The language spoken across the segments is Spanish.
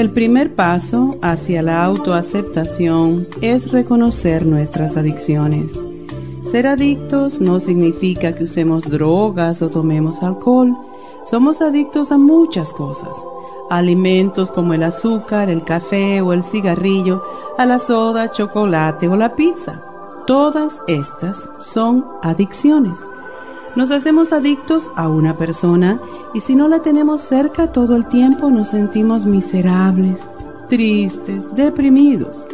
El primer paso hacia la autoaceptación es reconocer nuestras adicciones. Ser adictos no significa que usemos drogas o tomemos alcohol. Somos adictos a muchas cosas. alimentos como el azúcar, el café o el cigarrillo, a la soda, chocolate o la pizza. Todas estas son adicciones. Nos hacemos adictos a una persona y si no la tenemos cerca todo el tiempo nos sentimos miserables, tristes, deprimidos.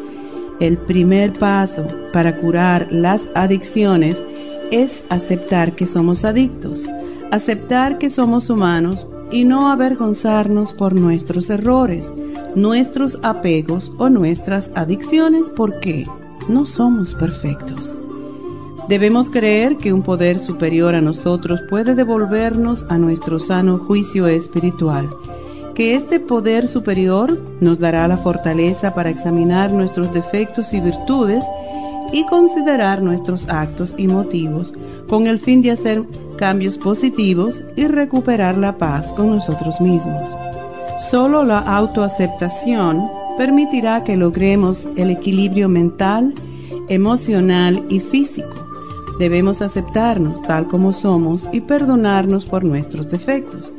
El primer paso para curar las adicciones es aceptar que somos adictos, aceptar que somos humanos y no avergonzarnos por nuestros errores, nuestros apegos o nuestras adicciones porque no somos perfectos. Debemos creer que un poder superior a nosotros puede devolvernos a nuestro sano juicio espiritual, que este poder superior nos dará la fortaleza para examinar nuestros defectos y virtudes y considerar nuestros actos y motivos con el fin de hacer cambios positivos y recuperar la paz con nosotros mismos. Solo la autoaceptación permitirá que logremos el equilibrio mental, emocional y físico Debemos aceptarnos tal como somos y perdonarnos por nuestros defectos.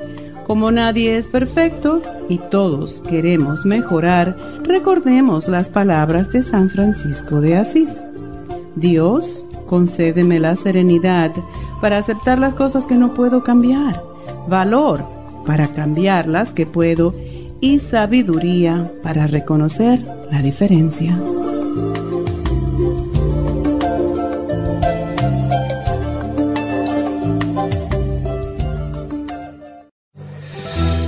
Como nadie es perfecto y todos queremos mejorar, recordemos las palabras de San Francisco de Asís. Dios, concédeme la serenidad para aceptar las cosas que no puedo cambiar, valor para cambiar las que puedo y sabiduría para reconocer la diferencia.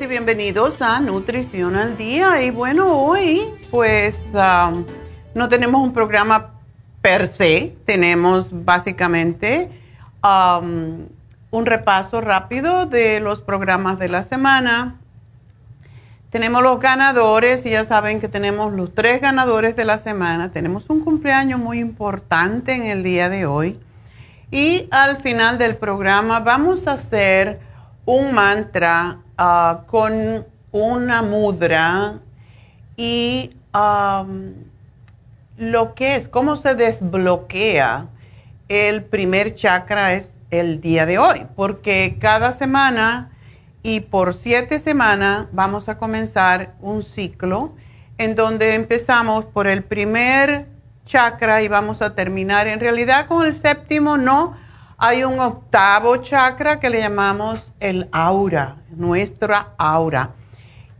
y bienvenidos a Nutrición al Día. Y bueno, hoy pues no tenemos un programa per se, tenemos básicamente un repaso rápido de los programas de la semana. Tenemos los ganadores y ya saben que tenemos los tres ganadores de la semana. Tenemos un cumpleaños muy importante en el día de hoy. Y al final del programa vamos a hacer un mantra Ah, con una mudra y lo que es, cómo se desbloquea el primer chakra es el día de hoy, porque cada semana y por siete semanas vamos a comenzar un ciclo en donde empezamos por el primer chakra y vamos a terminar en realidad con el séptimo, no, hay un octavo chakra que le llamamos el aura, nuestra aura.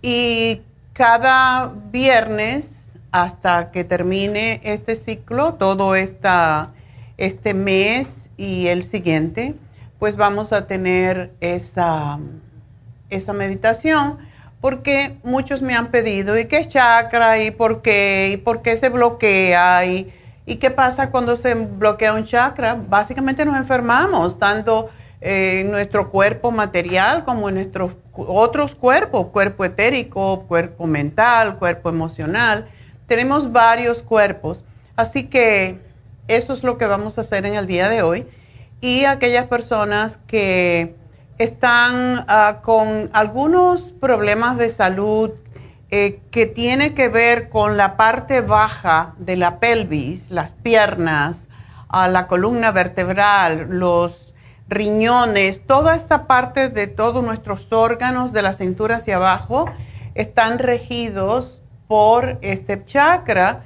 Y cada viernes hasta que termine este ciclo, todo esta, este mes y el siguiente, pues vamos a tener esa, esa meditación porque muchos me han pedido, ¿y qué es chakra? ¿Y por qué? ¿Y por qué se bloquea? ¿Y, ¿y qué pasa cuando se bloquea un chakra? Básicamente nos enfermamos, tanto en nuestro cuerpo material como en nuestros otros cuerpos, cuerpo etérico, cuerpo mental, cuerpo emocional. Tenemos varios cuerpos, así que eso es lo que vamos a hacer en el día de hoy. Y aquellas personas que están ah, con algunos problemas de salud eh, que tiene que ver con la parte baja de la pelvis, las piernas, a la columna vertebral, los riñones, toda esta parte de todos nuestros órganos de la cintura hacia abajo están regidos por este chakra.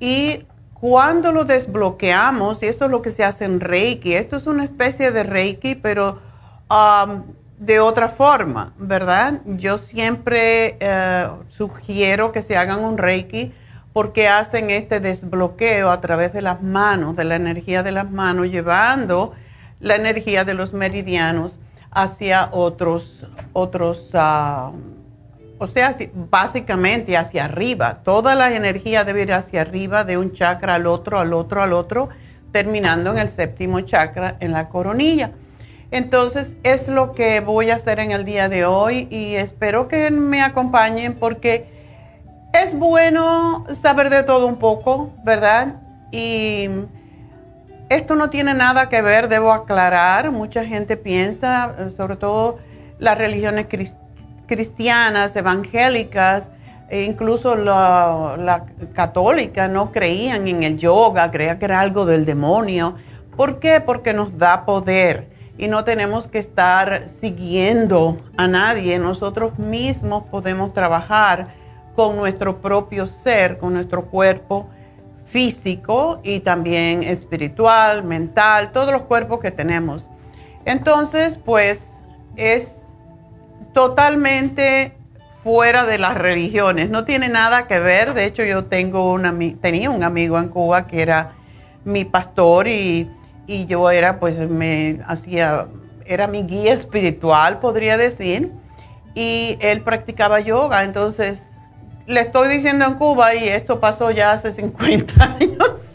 Y cuando lo desbloqueamos, y esto es lo que se hace en Reiki, esto es una especie de Reiki, pero Um, de otra forma, ¿verdad? Yo siempre eh, sugiero que se hagan un reiki porque hacen este desbloqueo a través de las manos, de la energía de las manos, llevando la energía de los meridianos hacia otros, otros, uh, o sea, básicamente hacia arriba. Toda la energía debe ir hacia arriba de un chakra al otro, al otro, al otro, terminando en el séptimo chakra, en la coronilla. Entonces es lo que voy a hacer en el día de hoy y espero que me acompañen porque es bueno saber de todo un poco, ¿verdad? Y esto no tiene nada que ver, debo aclarar, mucha gente piensa, sobre todo las religiones cristianas, evangélicas, e incluso la, la, católica no creían en el yoga, creían que era algo del demonio. ¿Por qué? Porque nos da poder y no tenemos que estar siguiendo a nadie. Nosotros mismos podemos trabajar con nuestro propio ser, con nuestro cuerpo físico y también espiritual, mental, todos los cuerpos que tenemos. Entonces, pues es totalmente fuera de las religiones, no tiene nada que ver. De hecho, yo tengo tenía un amigo en Cuba que era mi pastor y y yo era, pues me hacía, era mi guía espiritual, podría decir, y él practicaba yoga, entonces le estoy diciendo en Cuba y esto pasó ya hace 50 años.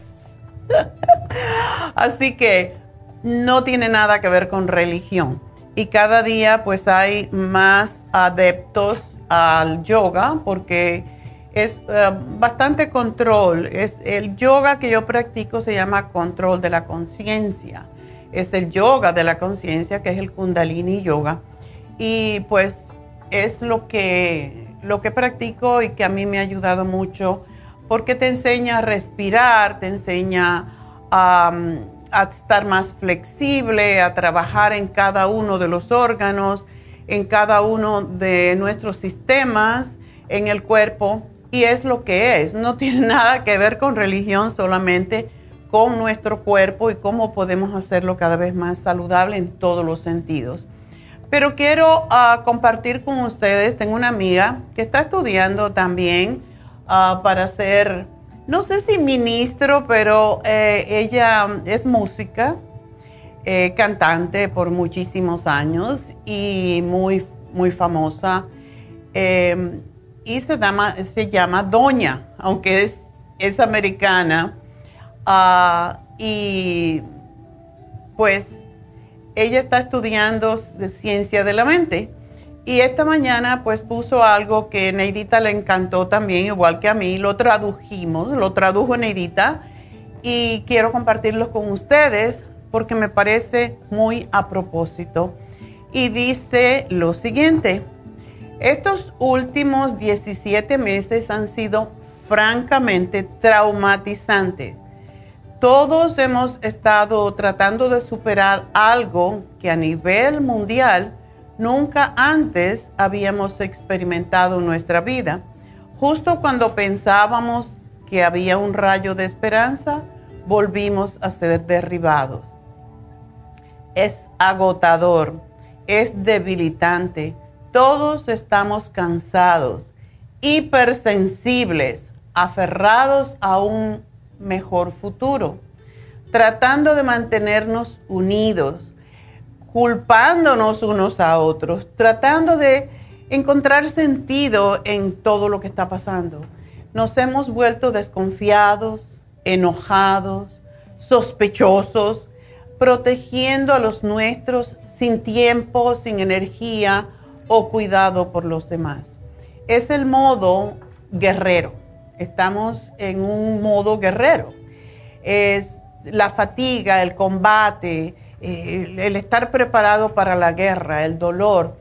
Así que no tiene nada que ver con religión. Y cada día pues hay más adeptos al yoga porque es eh, bastante control. Es el yoga que yo practico se llama control de la conciencia. Es el yoga de la conciencia que es el Kundalini Yoga. Y pues es lo que, lo que practico y que a mí me ha ayudado mucho porque te enseña a respirar, te enseña a, a estar más flexible, a trabajar en cada uno de los órganos, en cada uno de nuestros sistemas en el cuerpo y es lo que es. No tiene nada que ver con religión, solamente con nuestro cuerpo y cómo podemos hacerlo cada vez más saludable en todos los sentidos. Pero quiero ah, compartir con ustedes, tengo una amiga que está estudiando también ah, para ser, no sé si ministro, pero eh, ella es música, eh, cantante por muchísimos años y muy, muy famosa. Em, y se llama, Doña, aunque es, es americana. Ah, y pues ella está estudiando ciencia de la mente. Y esta mañana pues puso algo que Neidita le encantó también, igual que a mí. Lo tradujimos, lo tradujo Neidita y quiero compartirlo con ustedes porque me parece muy a propósito. Y dice lo siguiente. Estos últimos 17 meses han sido francamente traumatizantes. todos hemos estado tratando de superar algo que a nivel mundial nunca antes habíamos experimentado en nuestra vida. Justo cuando pensábamos que había un rayo de esperanza, volvimos a ser derribados. Es agotador, es debilitante. Todos estamos cansados, hipersensibles, aferrados a un mejor futuro, tratando de mantenernos unidos, culpándonos unos a otros, tratando de encontrar sentido en todo lo que está pasando. Nos hemos vuelto desconfiados, enojados, sospechosos, protegiendo a los nuestros sin tiempo, sin energía o cuidado por los demás. Es el modo guerrero. Estamos en un modo guerrero. Es la fatiga, el combate, el, el estar preparado para la guerra, el dolor.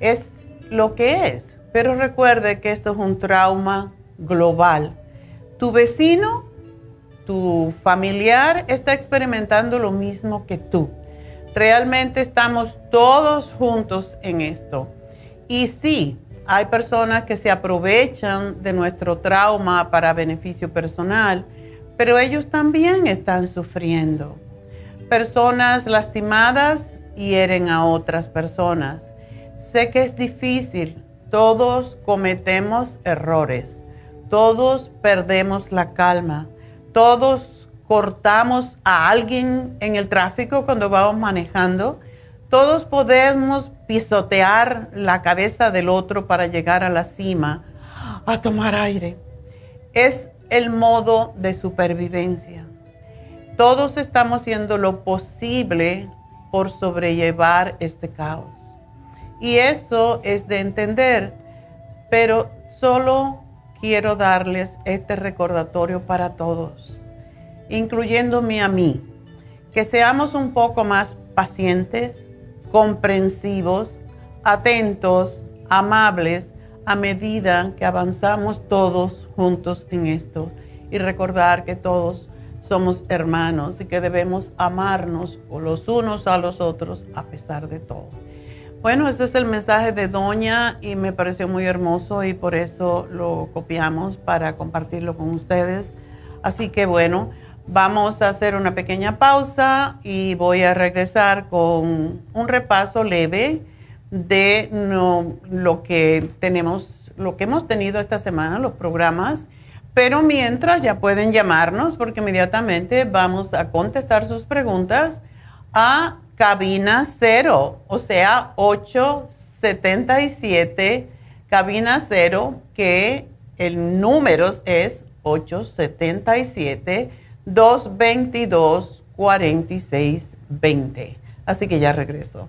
Es lo que es. Pero recuerde que esto es un trauma global. Tu vecino, tu familiar está experimentando lo mismo que tú. Realmente estamos todos juntos en esto. Y sí, hay personas que se aprovechan de nuestro trauma para beneficio personal, pero ellos también están sufriendo. Personas lastimadas hieren a otras personas. Sé que es difícil, todos cometemos errores, todos perdemos la calma, todos cortamos a alguien en el tráfico cuando vamos manejando, todos podemos pisotear la cabeza del otro para llegar a la cima, a tomar aire. Es el modo de supervivencia. Todos estamos haciendo lo posible por sobrellevar este caos. Y eso es de entender, pero solo quiero darles este recordatorio para todos incluyéndome a mí, que seamos un poco más pacientes, comprensivos, atentos, amables a medida que avanzamos todos juntos en esto y recordar que todos somos hermanos y que debemos amarnos los unos a los otros a pesar de todo. Bueno, ese es el mensaje de Doña y me pareció muy hermoso y por eso lo copiamos para compartirlo con ustedes. Así que bueno, Vamos a hacer una pequeña pausa y voy a regresar con un repaso leve de lo que tenemos, lo que hemos tenido esta semana, los programas. Pero mientras ya pueden llamarnos porque inmediatamente vamos a contestar sus preguntas a cabina cero, o sea, 877 cabina cero, que el número es 877 222 4620. Así que ya regreso.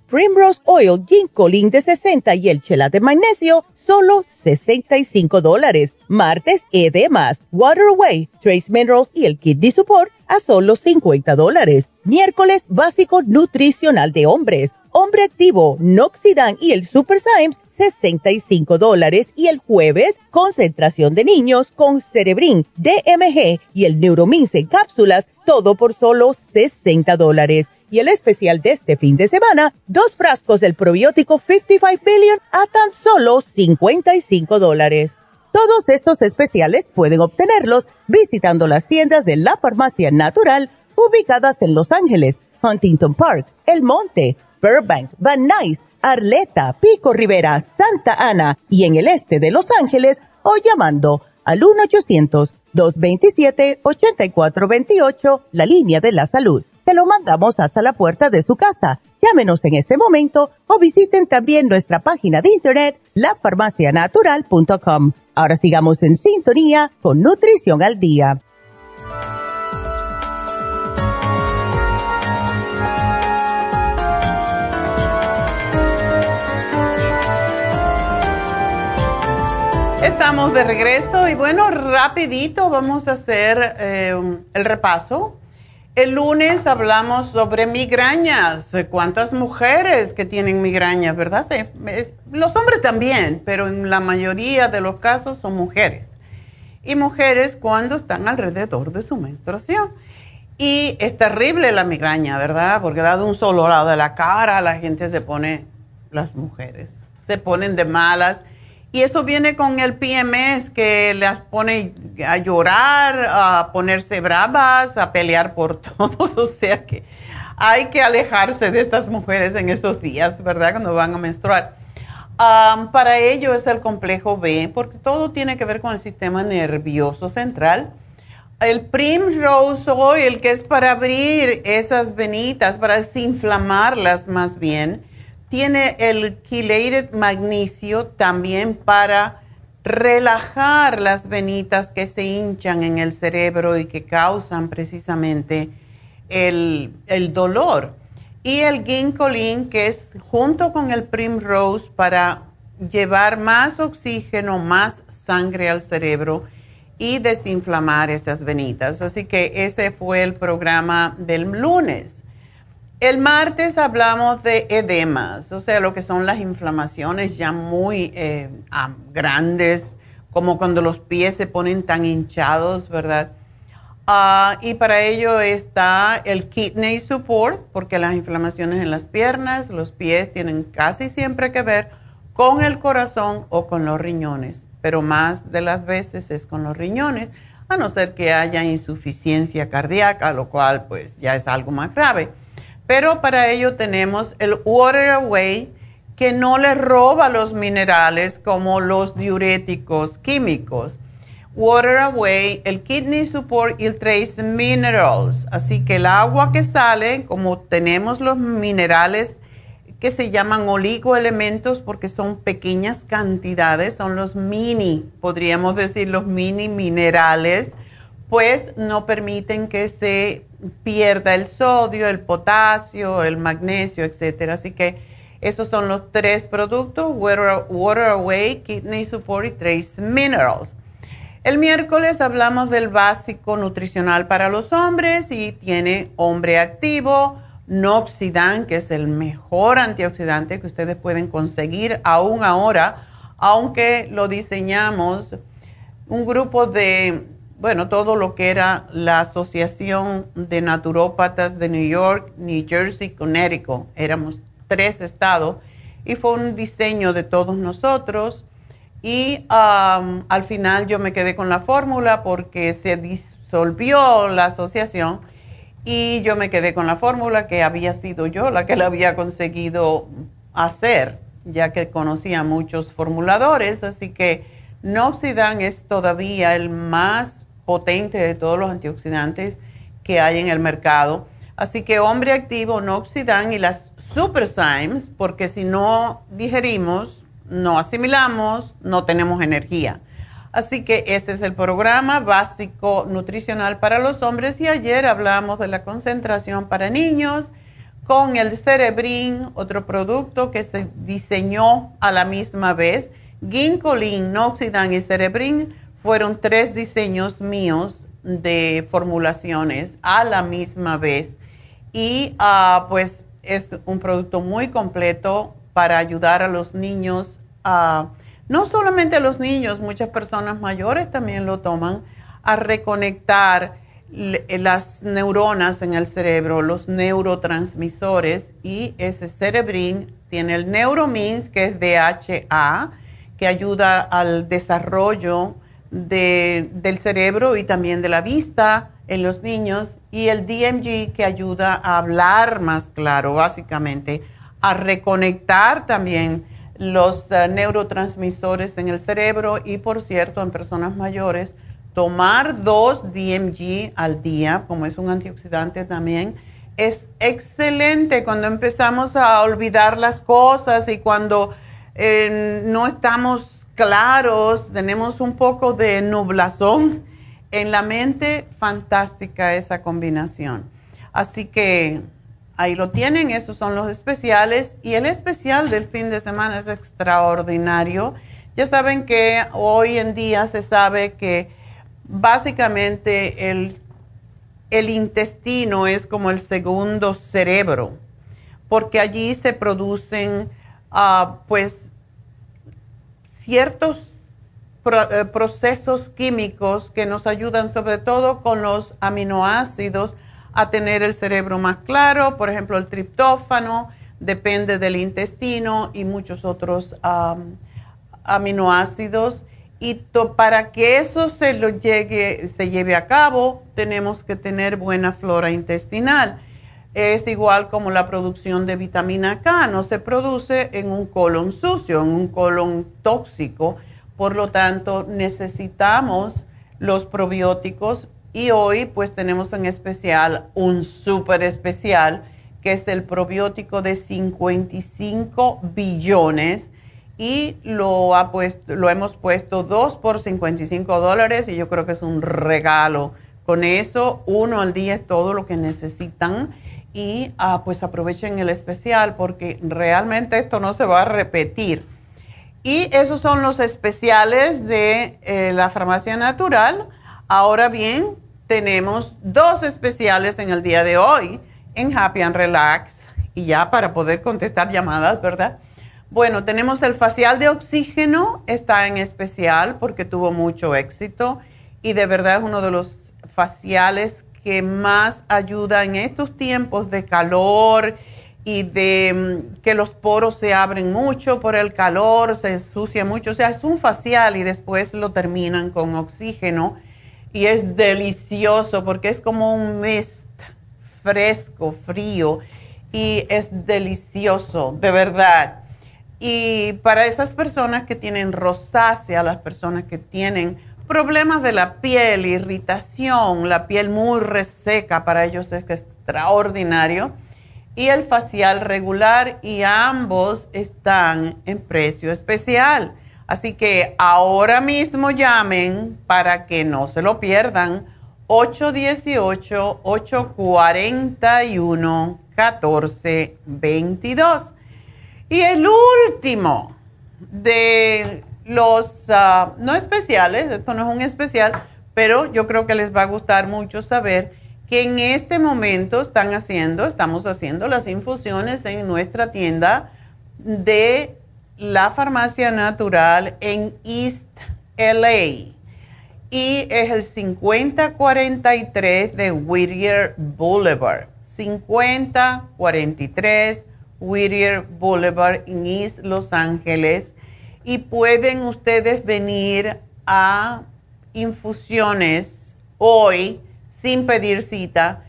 Primrose Oil, Ginkolin de 60 y el Chela de Magnesio, solo 65 dólares. Martes, edemas, Water Away, Trace Minerals y el Kidney Support a solo 50 dólares. Miércoles básico nutricional de hombres. Hombre activo, Noxidan y el Super Symes, 65 dólares. Y el jueves, concentración de niños con Cerebrin, DMG y el Neuromins en cápsulas, todo por solo 60 dólares. Y el especial de este fin de semana, dos frascos del probiótico 55 Billion a tan solo 55 dólares. Todos estos especiales pueden obtenerlos visitando las tiendas de la farmacia natural ubicadas en Los Ángeles, Huntington Park, El Monte, Burbank, Van Nuys, Arleta, Pico Rivera, Santa Ana y en el este de Los Ángeles o llamando al 1-800-227-8428, la línea de la salud. Te lo mandamos hasta la puerta de su casa. Llámenos en este momento o visiten también nuestra página de internet, lafarmacianatural.com. Ahora sigamos en sintonía con Nutrición al Día. Estamos de regreso y bueno, rapidito vamos a hacer eh, el repaso. El lunes hablamos sobre migrañas. ¿Cuántas mujeres que tienen migrañas, verdad? Los hombres también, pero en la mayoría de los casos son mujeres. Y mujeres cuando están alrededor de su menstruación. Y es terrible la migraña, ¿verdad? Porque dado un solo lado de la cara, la gente se pone, las mujeres, se ponen de malas y eso viene con el PMS que las pone a llorar, a ponerse bravas, a pelear por todos. O sea que hay que alejarse de estas mujeres en esos días, ¿verdad? Cuando van a menstruar. para ello es el complejo B, porque todo tiene que ver con el sistema nervioso central. El Primrose Oil, que es para abrir esas venitas, para desinflamarlas más bien tiene el chelated magnesio también para relajar las venitas que se hinchan en el cerebro y que causan precisamente el, dolor. Y el ginkolin, que es junto con el primrose para llevar más oxígeno, más sangre al cerebro y desinflamar esas venitas. Así que ese fue el programa del lunes. El martes hablamos de edemas, o sea, lo que son las inflamaciones ya muy eh, grandes, como cuando los pies se ponen tan hinchados, ¿verdad? Ah, y para ello está el kidney support, porque las inflamaciones en las piernas, los pies tienen casi siempre que ver con el corazón o con los riñones, pero más de las veces es con los riñones, a no ser que haya insuficiencia cardíaca, lo cual pues ya es algo más grave. Pero para ello tenemos el Water Away, que no le roba los minerales como los diuréticos químicos. Water Away, el Kidney Support y el Trace Minerals. Así que el agua que sale, como tenemos los minerales que se llaman oligoelementos porque son pequeñas cantidades, son los mini, podríamos decir los mini minerales, pues no permiten que se pierda el sodio, el potasio, el magnesio, etcétera. Así que esos son los tres productos, Water, Away, Kidney Support y Trace Minerals. El miércoles hablamos del básico nutricional para los hombres y tiene hombre activo, Noxidan, que es el mejor antioxidante que ustedes pueden conseguir aún ahora, aunque lo diseñamos un grupo de bueno, todo lo que era la Asociación de Naturópatas de New York, New Jersey, Connecticut. Éramos tres estados y fue un diseño de todos nosotros. Y al final yo me quedé con la fórmula porque se disolvió la asociación y yo me quedé con la fórmula que había sido yo la que la había conseguido hacer, ya que conocía muchos formuladores, así que Noxidan es todavía el más potente de todos los antioxidantes que hay en el mercado. Así que hombre activo, Noxidan y las Super Symes, porque si no digerimos, no asimilamos, no tenemos energía. Así que ese es el programa básico nutricional para los hombres y ayer hablamos de la concentración para niños con el Cerebrin, otro producto que se diseñó a la misma vez. Ginkolin, Noxidan y Cerebrin fueron tres diseños míos de formulaciones a la misma vez. Y uh, pues es un producto muy completo para ayudar a los niños a no solamente a los niños, muchas personas mayores también lo toman, a reconectar las neuronas en el cerebro, los neurotransmisores, y ese cerebrin tiene el neuromins, que es DHA, que ayuda al desarrollo del cerebro y también de la vista en los niños, y el DMG, que ayuda a hablar más claro, básicamente, a reconectar también los eh, neurotransmisores en el cerebro y por cierto en personas mayores tomar dos DMG al día, como es un antioxidante también, es excelente cuando empezamos a olvidar las cosas y cuando eh, no estamos claros, tenemos un poco de nublazón en la mente, fantástica esa combinación. Así que Ahí lo tienen, esos son los especiales. Y el especial del fin de semana es extraordinario. Ya saben que hoy en día se sabe que básicamente el, intestino es como el segundo cerebro, porque allí se producen ah, pues ciertos eh, procesos químicos que nos ayudan sobre todo con los aminoácidos a tener el cerebro más claro, por ejemplo el triptófano depende del intestino y muchos otros aminoácidos. Y para que eso se, lo llegue, se lleve a cabo, tenemos que tener buena flora intestinal. Es igual como la producción de vitamina K, no se produce en un colon sucio, en un colon tóxico. Por lo tanto, necesitamos los probióticos y hoy pues tenemos en especial un súper especial que es el probiótico de 55 billones y lo, ha puesto, lo hemos puesto dos por 55 dólares y yo creo que es un regalo. Con eso, uno al día es todo lo que necesitan y ah, pues aprovechen el especial porque realmente esto no se va a repetir. Y esos son los especiales de eh, la farmacia natural. Ahora bien, tenemos dos especiales en el día de hoy en Happy and Relax y ya para poder contestar llamadas, ¿verdad? Bueno, tenemos el facial de oxígeno, está en especial porque tuvo mucho éxito y de verdad es uno de los faciales que más ayuda en estos tiempos de calor y de mm, que los poros se abren mucho por el calor, se ensucia mucho. O sea, es un facial y después lo terminan con oxígeno y es delicioso porque es como un mist fresco, frío y es delicioso, de verdad. Y para esas personas que tienen rosácea, las personas que tienen problemas de la piel, irritación, la piel muy reseca, para ellos es extraordinario. Y el facial regular y ambos están en precio especial. Así que ahora mismo llamen para que no se lo pierdan. 818-841-1422. Y el último de los, ah, no especiales, esto no es un especial, pero yo creo que les va a gustar mucho saber que en este momento están haciendo, estamos haciendo las infusiones en nuestra tienda de la farmacia natural en East LA y es el 5043 de Whittier Boulevard. 5043 Whittier Boulevard en East Los Ángeles. Y pueden ustedes venir a infusiones hoy sin pedir cita.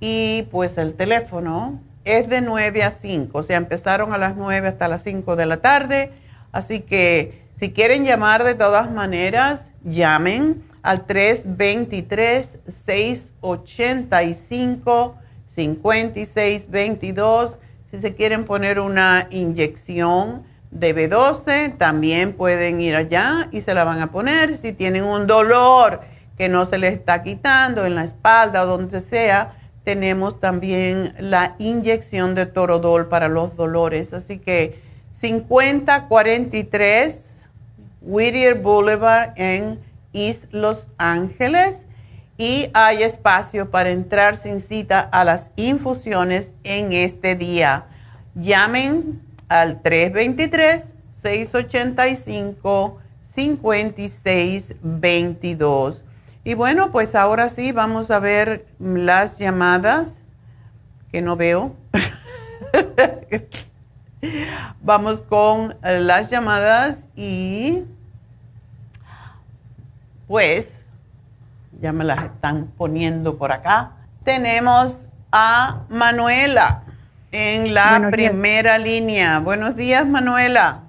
Y pues el teléfono es de 9 a 5, o sea, empezaron a las 9 hasta las 5 de la tarde, así que si quieren llamar de todas maneras, llamen al 323-685-5622. Si se quieren poner una inyección de B12, también pueden ir allá y se la van a poner. Si tienen un dolor que no se les está quitando en la espalda o donde sea, tenemos también la inyección de Torodol para los dolores. Así que 5043 Whittier Boulevard en East Los Ángeles y hay espacio para entrar sin cita a las infusiones en este día. Llamen al 323-685-5622. Y bueno, pues ahora sí vamos a ver las llamadas que no veo. vamos con las llamadas y pues ya me las están poniendo por acá. Tenemos a Manuela en la primera línea. Buenos días, Manuela.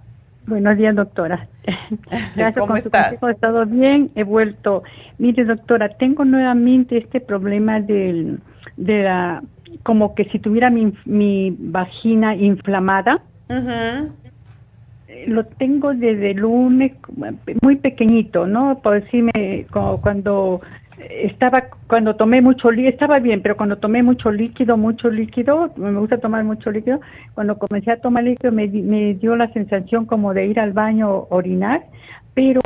Buenos días, doctora. Gracias ¿Cómo estás? He estado bien, he vuelto. Mire, doctora, tengo nuevamente este problema del, de la, como que si tuviera mi, mi vagina inflamada. Lo tengo desde el lunes, muy pequeñito, ¿no? Por decirme, como cuando estaba cuando tomé mucho líquido, estaba bien, pero cuando tomé mucho líquido, mucho líquido, me gusta tomar mucho líquido, cuando comencé a tomar líquido me, me dio la sensación como de ir al baño orinar, pero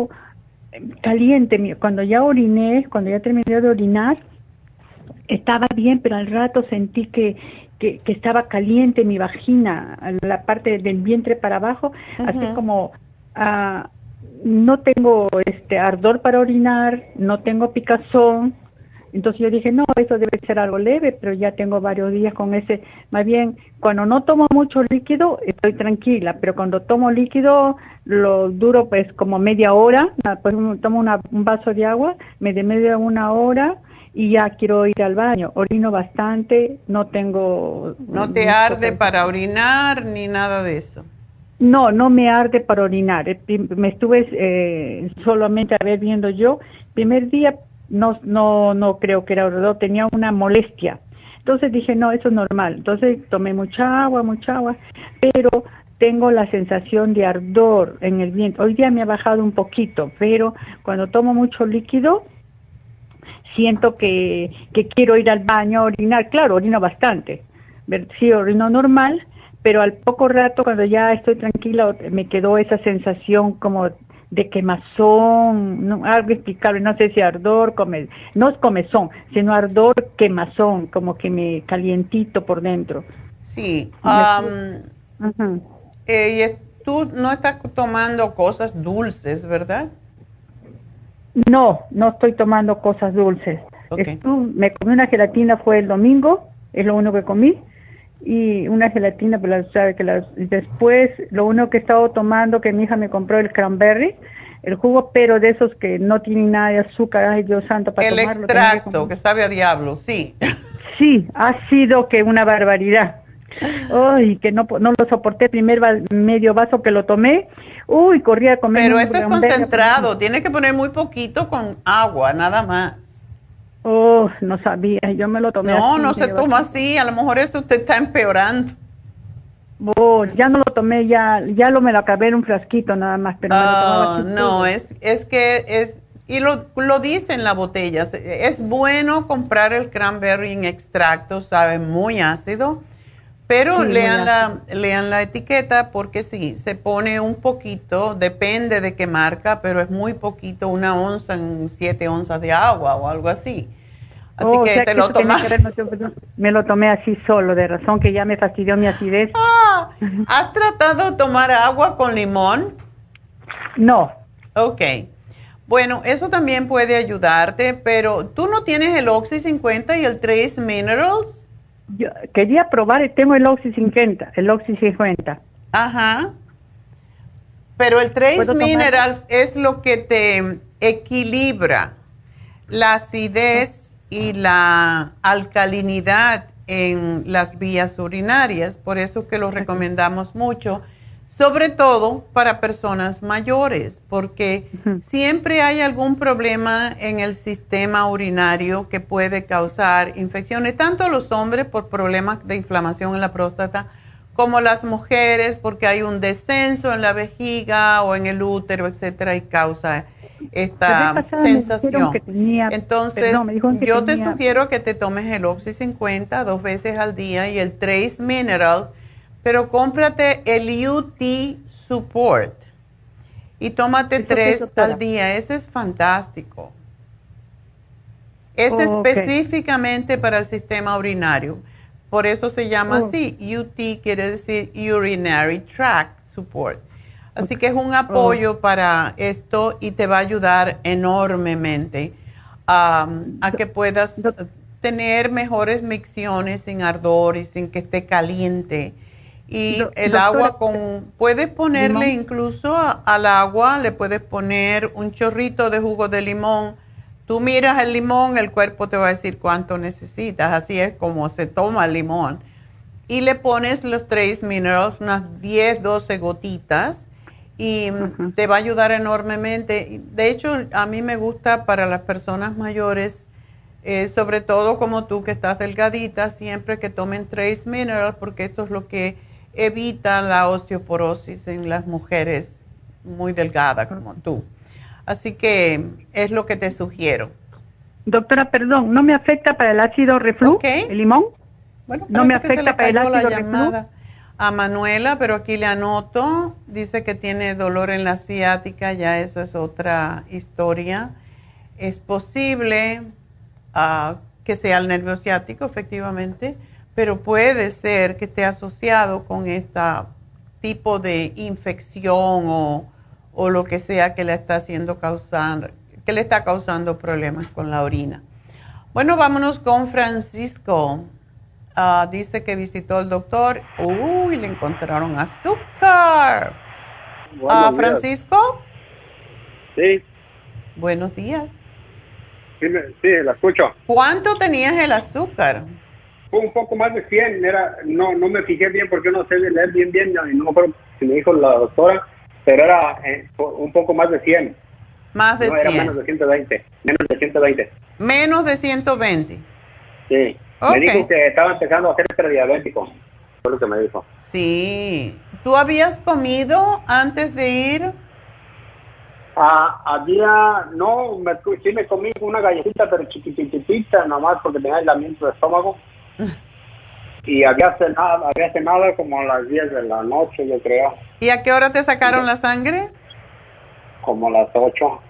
eh, caliente, cuando ya oriné, cuando ya terminé de orinar, estaba bien, pero al rato sentí que, que, estaba caliente mi vagina, la parte del vientre para abajo, así como... Uh, no tengo este ardor para orinar, no tengo picazón. Entonces yo dije, no, eso debe ser algo leve, pero ya tengo varios días con ese. Más bien, cuando no tomo mucho líquido, estoy tranquila, pero cuando tomo líquido, lo duro pues como media hora, pues tomo un vaso de agua, me de media una hora y ya quiero ir al baño. Orino bastante, no tengo... ¿No te arde para orinar ni nada de eso? No, no me arde para orinar. Me estuve eh, solamente a ver viendo yo. Primer día no, no, no creo que era ardor, tenía una molestia. Entonces dije, no, eso es normal. Entonces tomé mucha agua, mucha agua, pero tengo la sensación de ardor en el vientre. Hoy día me ha bajado un poquito, pero cuando tomo mucho líquido, siento que, que quiero ir al baño a orinar. Claro, orino bastante. Sí, orino normal, pero al poco rato, cuando ya estoy tranquila, me quedó esa sensación como de quemazón, no, algo explicable, no sé si ardor, come, no es comezón, sino ardor, quemazón, como que me calientito por dentro. Sí. Um, eh, tú no estás tomando cosas dulces, ¿verdad? No, no estoy tomando cosas dulces. me comí una gelatina, fue el domingo, es lo único que comí y una gelatina, pero sabe que después lo único que he estado tomando, que mi hija me compró el cranberry, el jugo, pero de esos que no tienen nada de azúcar, ay Dios santo, para el extracto, que, sabe a diablo, sí. Sí, ha sido que una barbaridad. Ay, que no, no lo soporté, primer medio vaso que lo tomé, uy, corría a comer. Pero eso es concentrado, tiene que poner muy poquito con agua, nada más. Oh, no sabía, yo me lo tomé No, no se toma así, a lo mejor eso usted está empeorando. Oh, ya no lo tomé, ya ya lo me lo acabé en un frasquito nada más, pero oh, No, es, es que es, y lo, lo dice en la botella, es bueno comprar el cranberry en extracto, sabe muy ácido, pero lean, la, lean la etiqueta porque sí, se pone un poquito, depende de qué marca, pero es muy poquito, una onza en siete onzas de agua o algo así. Así oh, que te lo tomas. me lo tomé así solo, de razón que ya me fastidió mi acidez. Ah, ¿Has tratado de tomar agua con limón? No. Ok. Bueno, eso también puede ayudarte, pero tú no tienes el Oxy 50 y el Trace Minerals yo quería probar, tengo el Oxy 50, el Oxy 50. Ajá. Pero el Trace Minerals es lo que te equilibra la acidez y la alcalinidad en las vías urinarias, por eso que lo recomendamos mucho, sobre todo para personas mayores, porque siempre hay algún problema en el sistema urinario que puede causar infecciones, tanto los hombres por problemas de inflamación en la próstata, como las mujeres porque hay un descenso en la vejiga o en el útero, etcétera, y causa esta sensación. Entonces, yo te sugiero que te tomes el Oxy 50 dos veces al día y el Trace Mineral, pero cómprate el UT Support y tómate tres al día. Ese es fantástico. Es específicamente para el sistema urinario. Por eso se llama oh. así. UT quiere decir Urinary Tract Support. Así que es un apoyo oh. para esto y te va a ayudar enormemente a que puedas tener mejores micciones sin ardor y sin que esté caliente. Y el agua con, puedes ponerle incluso al agua, le puedes poner un chorrito de jugo de limón. Tú miras el limón, el cuerpo te va a decir cuánto necesitas, así es como se toma el limón. Y le pones los tres minerals, unas 10, 12 gotitas y te va a ayudar enormemente. De hecho, a mí me gusta para las personas mayores, eh, sobre todo como tú que estás delgadita, siempre que tomen Trace Mineral, porque esto es lo que evita la osteoporosis en las mujeres muy delgadas como tú. Así que es lo que te sugiero. Doctora, perdón, ¿no me afecta para el ácido reflujo el limón? Bueno, no me afecta para el ácido reflujo a Manuela, pero aquí le anoto, dice que tiene dolor en la ciática, ya eso es otra historia. Es posible ah, que sea el nervio ciático, efectivamente, pero puede ser que esté asociado con este tipo de infección o, o lo que sea que le está haciendo causar, que le está causando problemas con la orina. Bueno, vámonos con Francisco. Ah, dice que visitó al doctor. Uy, le encontraron azúcar. Ah, Francisco. Sí. Buenos días. Sí, sí, la escucho. ¿Cuánto tenías el azúcar? Un poco más de 100. Era, no, no me fijé bien porque no sé leer bien, bien. Y no me acuerdo si me dijo la doctora, pero era eh, un poco más de 100. Más de no, 100. Era menos de 120. Menos de 120. Menos de 120. Sí. Me dijo que estaba empezando a ser prediabético. Fue lo que me dijo. Sí. ¿Tú habías comido antes de ir? Ah, había, no, me, sí me comí una galletita, pero chiquititita, nomás porque tenía aislamiento de estómago. y había cenado, había cenado como a las 10 de la noche, yo creo. ¿Y a qué hora te sacaron la sangre? Como a las 8.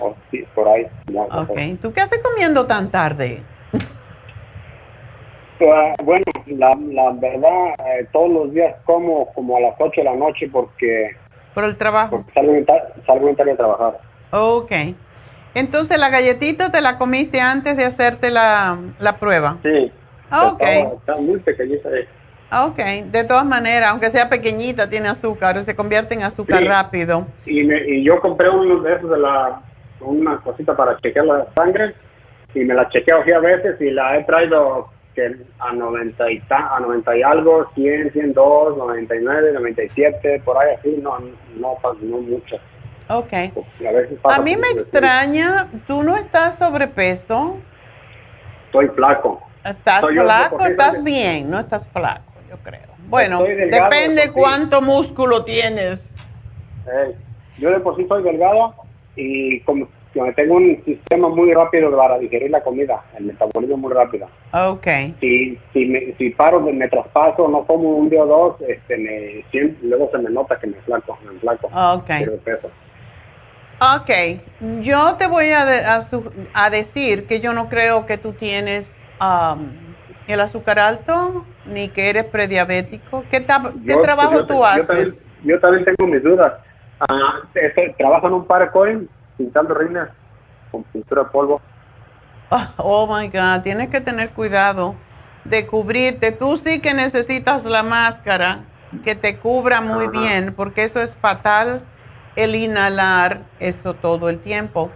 O, sí, por ahí. Ok. ¿Tú qué haces comiendo tan tarde? Ah, bueno, la, la verdad, eh, todos los días como como a las 8 de la noche porque... ¿Por el trabajo? salgo, salgo tarde a trabajar. Ok. Entonces, ¿la galletita te la comiste antes de hacerte la, la prueba? Sí. Ah, ok. Está, muy pequeñita. Ok. De todas maneras, aunque sea pequeñita, tiene azúcar, se convierte en azúcar rápido. Y, me, y yo compré uno de esos de la, una cosita para chequear la sangre y me la chequeo a veces y la he traído que a 90 y, a 90 y algo, 100, 102, 99, 97, por ahí así, no, no, no mucho. Ok. A, mí me extraña, ¿tú no estás sobrepeso? Estoy flaco. ¿Estás flaco? ¿Estás bien? No estás flaco, yo creo. Bueno, depende cuánto músculo tienes. Eh, yo de por sí soy delgado y como tengo un sistema muy rápido para digerir la comida, el metabolismo muy rápido. Ok. Si, si, me, si paro, me traspaso, no como un día o dos, este, me, luego se me nota que me flaco, me flaco. Ok. Peso. Ok, yo te voy a, a, decir que yo no creo que tú tienes um, el azúcar alto ni que eres prediabético. ¿Qué, ¿qué trabajo tú haces? Yo también, tengo mis dudas. Uh, trabajo en un paracoin pintando reinas con pintura de polvo. Oh, oh, my God, tienes que tener cuidado de cubrirte. Tú sí que necesitas la máscara que te cubra muy bien, porque eso es fatal el inhalar eso todo el tiempo.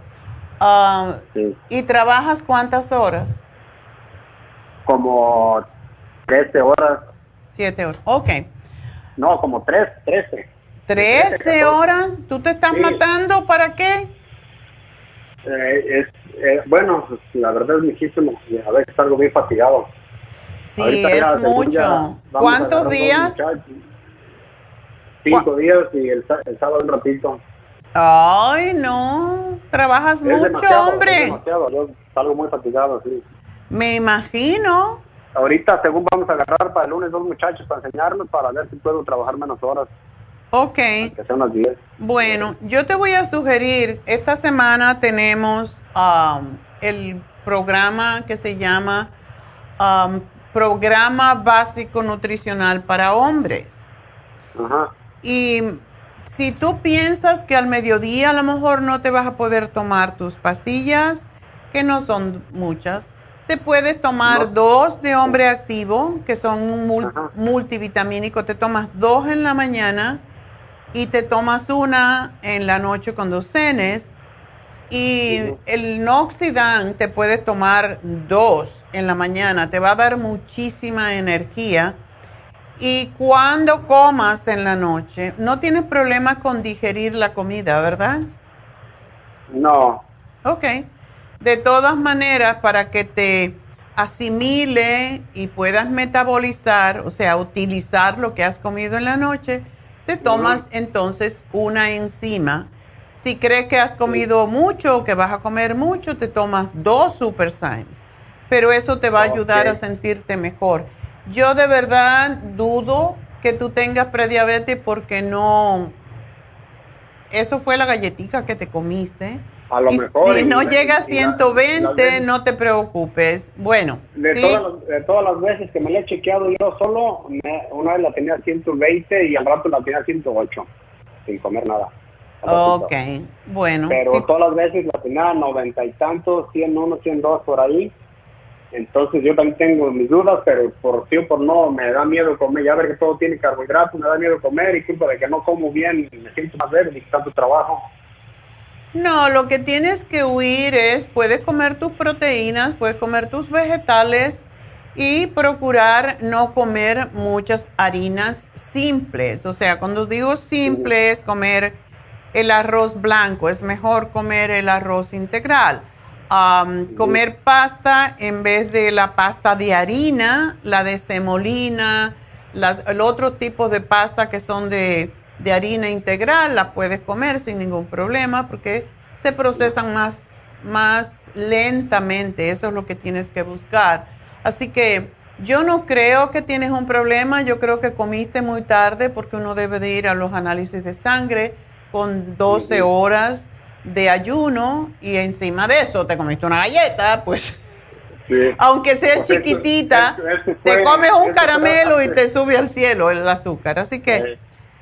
Ah, ¿Y trabajas cuántas horas? Como 13 horas. 7 horas, ok. No, como 3, 13. 13 horas, ¿tú te estás Sí. matando para qué? Eh, es, eh, bueno, la verdad es muchísimo. A veces salgo bien fatigado. Sí, Ahorita es ya, mucho. ¿Cuántos días? Cinco días y el, el sábado un ratito. Ay, no, trabajas Es mucho, hombre. demasiado. Yo salgo muy fatigado, sí. Me imagino. Ahorita, según vamos a agarrar para el lunes dos muchachos para enseñarnos, para ver si puedo trabajar menos horas, Ok, que sean unas 10. bueno, yo te voy a sugerir, esta semana tenemos um, el programa que se llama um, Programa Básico Nutricional para Hombres. Ajá. Y si tú piensas que al mediodía a lo mejor no te vas a poder tomar tus pastillas, que no son muchas, te puedes tomar No. dos de hombre activo, que son un mul- Ajá. multivitamínico. Te tomas dos en la mañana y te tomas una en la noche cuando cenes. Y Ujú. el Noxidan te puedes tomar dos en la mañana. Te va a dar muchísima energía. Y cuando comas en la noche, no tienes problema con digerir la comida, ¿verdad? No, Ok. De todas maneras, para que te asimile y puedas metabolizar, o sea, utilizar lo que has comido en la noche, te tomas entonces una enzima. Si crees que has comido mucho o que vas a comer mucho, te tomas dos Super Symes. Pero eso te va a ayudar a sentirte mejor. Yo de verdad dudo que tú tengas prediabetes porque no... Eso fue la galletita que te comiste. A lo Y mejor. si no llega a y la- 120, las veces- no te preocupes. Bueno, De, ¿sí? todas las, de todas las veces que me la he chequeado yo solo, me- una vez la tenía 120 y al rato la tenía 108, sin comer nada. Ok, ratito. bueno. Pero sí. todas las veces la tenía 90 y tantos, 101, 102 por ahí. Entonces yo también tengo mis dudas, pero por sí o por no me da miedo comer. Ya ver que todo tiene carbohidratos, me da miedo comer y culpa de que no como bien, me siento más débil y tanto trabajo. No, lo que tienes que huir es, puedes comer tus proteínas, puedes comer tus vegetales y procurar no comer muchas harinas simples. O sea, cuando digo simple es comer el arroz blanco, es mejor comer el arroz integral. Comer pasta en vez de la pasta de harina, la de semolina, el otro tipo de pasta que son de, de harina integral, la puedes comer sin ningún problema porque se procesan más, más lentamente. Eso es lo que tienes que buscar. Así que yo no creo que tienes un problema, yo creo que comiste muy tarde porque uno debe de ir a los análisis de sangre con 12 horas de ayuno y encima de eso te comiste una galleta, pues aunque sea chiquitita, eso- eso te fue- comes un caramelo y te sube al cielo el azúcar. Así que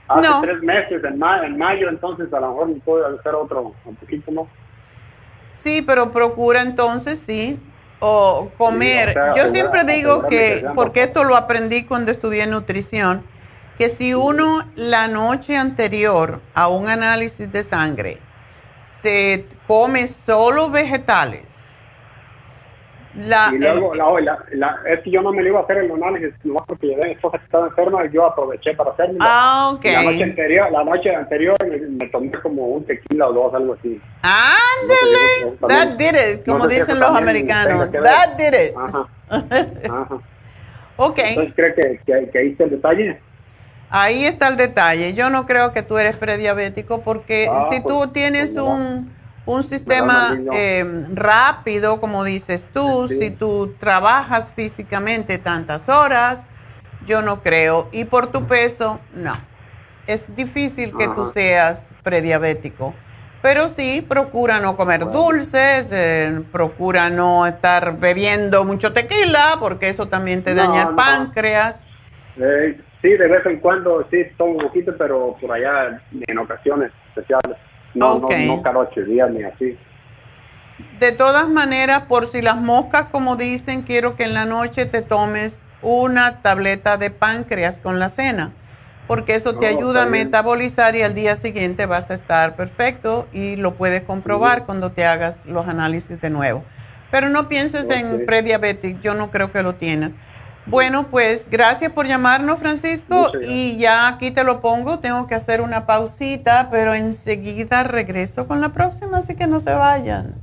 hace no. tres meses, en, ma- en mayo, entonces a lo mejor me puedo hacer otro, un poquito, ¿no? Sí, pero procura entonces, sí, o comer. Sí, o sea, Yo siempre digo que, porque esto lo aprendí cuando estudié nutrición, que si uno la noche anterior a un análisis de sangre se come solo vegetales, la, y luego, el- la, la, la- es que yo no me lo iba a hacer el análisis, nomás porque llevé a mi esposa que estaba enferma y yo aproveché para hacerlo. ah, ok. La noche anterior, la noche anterior me, me tomé como un tequila o dos, algo así. Ándale, No sé si that did it, como no sé si dicen eso los americanos, that did it. Ajá, ajá. ok. Entonces, ¿cree que, que, que ahí está el detalle? Ahí está el detalle. Yo no creo que tú eres prediabético porque Ah, si pues, tú tienes pues, no. un, un sistema eh, rápido, como dices tú, Sí. si tú trabajas físicamente tantas horas, yo no creo. Y por tu peso, no. Es difícil que tú seas prediabético. Pero sí, procura no comer Bueno. dulces, eh, procura no estar bebiendo mucho tequila, porque eso también te No, daña el no. páncreas. Eh, sí, de vez en cuando sí tomo un poquito, pero por allá en ocasiones especiales. No, Ok. no, no ni así. De todas maneras, por si las moscas, como dicen, quiero que en la noche te tomes una tableta de páncreas con la cena, porque eso te ayuda a metabolizar y al día siguiente vas a estar perfecto y lo puedes comprobar cuando te hagas los análisis de nuevo. Pero no pienses en prediabetes, yo no creo que lo tienes. Bueno, pues gracias por llamarnos, Francisco. Y ya aquí te lo pongo. Tengo que hacer una pausita, pero enseguida regreso con la próxima, así que no se vayan.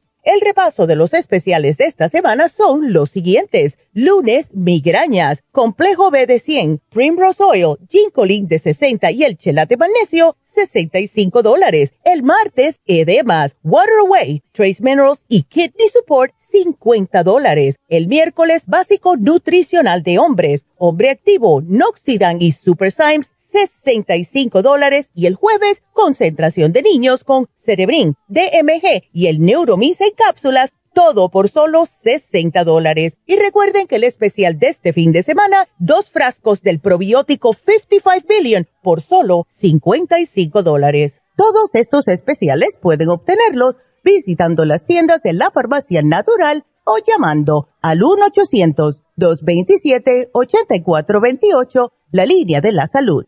El repaso de los especiales de esta semana son los siguientes. Lunes, migrañas, complejo B de 100, Primrose Oil, Ginkolin de 60 y el chelate magnesio, 65 dólares. El martes, edemas, Water Away, Trace Minerals y Kidney Support, 50 dólares. El miércoles, básico nutricional de hombres, hombre activo, Noxidan y Super Symes, 65 dólares y el jueves concentración de niños con Cerebrin, DMG y el Neuromins en cápsulas, todo por solo 60 dólares. Y recuerden que el especial de este fin de semana, dos frascos del probiótico 55 Billion por solo 55 dólares. Todos estos especiales pueden obtenerlos visitando las tiendas de la farmacia natural o llamando al 1-800-227-8428, la línea de la salud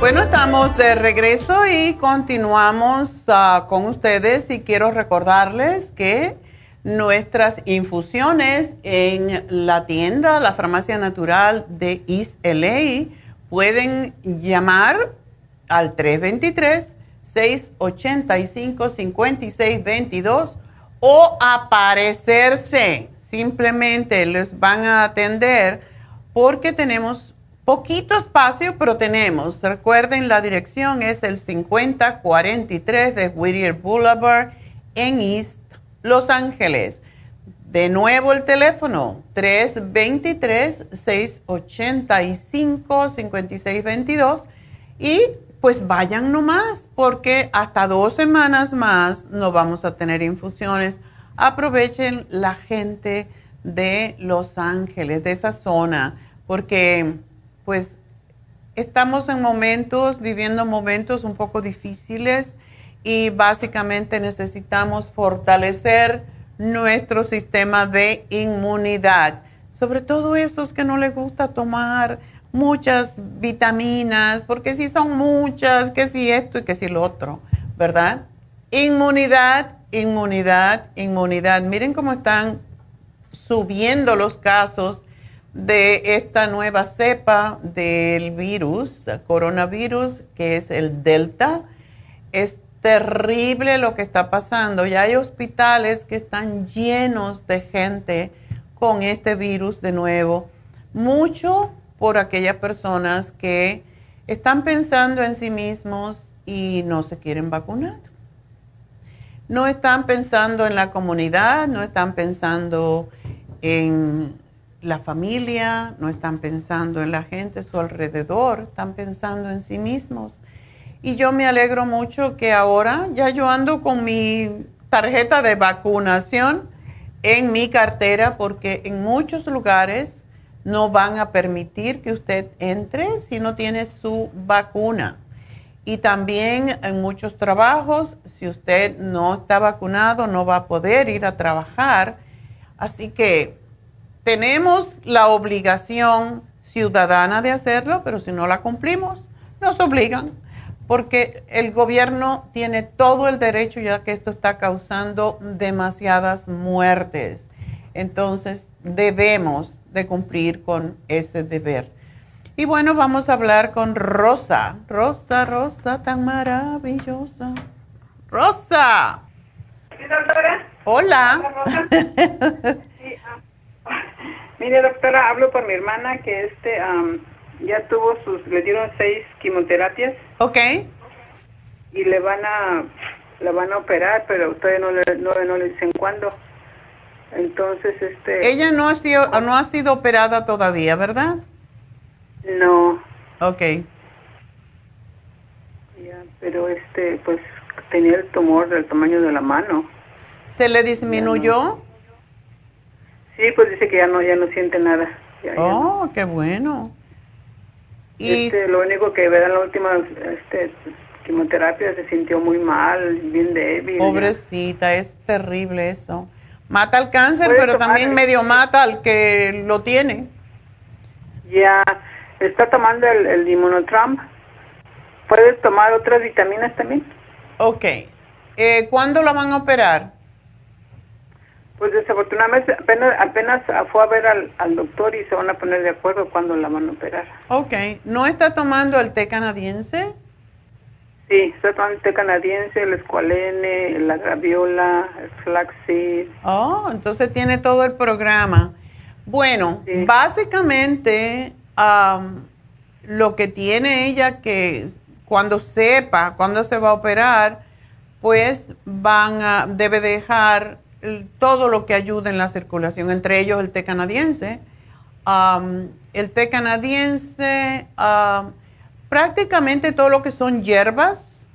Bueno, estamos de regreso y continuamos ah, con ustedes y quiero recordarles que nuestras infusiones en la tienda, la farmacia natural de East LA, pueden llamar al 323-685-5622 o aparecerse. Simplemente les van a atender porque tenemos Poquito espacio, pero tenemos. Recuerden, la dirección es el 5043 de Whittier Boulevard en East Los Ángeles. De nuevo el teléfono 323-685-5622 y pues vayan nomás porque hasta dos semanas más no vamos a tener infusiones. Aprovechen la gente de Los Ángeles, de esa zona, porque pues estamos en momentos, viviendo momentos un poco difíciles y básicamente necesitamos fortalecer nuestro sistema de inmunidad. Sobre todo esos que no les gusta tomar muchas vitaminas, porque si son muchas, que si esto y que si lo otro, ¿verdad? Inmunidad, inmunidad, inmunidad. Miren cómo están subiendo los casos de esta nueva cepa del virus, coronavirus, que es el Delta. Es terrible lo que está pasando. Ya hay hospitales que están llenos de gente con este virus de nuevo. Mucho por aquellas personas que están pensando en sí mismos y no se quieren vacunar. No están pensando en la comunidad, no están pensando en la familia, no están pensando en la gente a su alrededor, están pensando en sí mismos. Y yo me alegro mucho que ahora ya yo ando con mi tarjeta de vacunación en mi cartera porque en muchos lugares no van a permitir que usted entre si no tiene su vacuna. Y también en muchos trabajos, si usted no está vacunado, no va a poder ir a trabajar. Así que tenemos la obligación ciudadana de hacerlo, pero si no la cumplimos, nos obligan, porque el gobierno tiene todo el derecho ya que esto está causando demasiadas muertes. Entonces, debemos de cumplir con ese deber. Y bueno, vamos a hablar con Rosa. Rosa, Rosa, tan maravillosa. Rosa. Hola. Hola, Mire, doctora, hablo por mi hermana que este ya tuvo sus, le dieron seis quimioterapias. Ok. Y le van a, le van a operar, pero todavía no le, no, no le dicen cuándo. Entonces, este. Ella no ha sido, no ha sido operada todavía, ¿verdad? No. Ok. Ya, pero este, pues tenía el tumor del tamaño de la mano. ¿Se le disminuyó? Sí, pues dice que ya no, ya no siente nada. oh, qué bueno. Y este, lo único que ve en la última este, quimioterapia se sintió muy mal, bien débil. Pobrecita, es terrible eso. Mata el cáncer, pero también medio mata al que lo tiene. Ya, está tomando el, el. ¿Puedes tomar otras vitaminas también? Ok. Eh, ¿Cuándo la van a operar? Pues desafortunadamente apenas, apenas fue a ver al, doctor y se van a poner de acuerdo cuándo la van a operar. Ok, ¿no está tomando el té canadiense? Sí, está tomando el té canadiense, el escualene, la graviola, el flaxseed. Oh, entonces tiene todo el programa. Bueno, básicamente lo que tiene ella que cuando sepa cuándo se va a operar, pues van a, debe dejar todo lo que ayuda en la circulación, entre ellos el té canadiense. el té canadiense, prácticamente todo lo que son hierbas,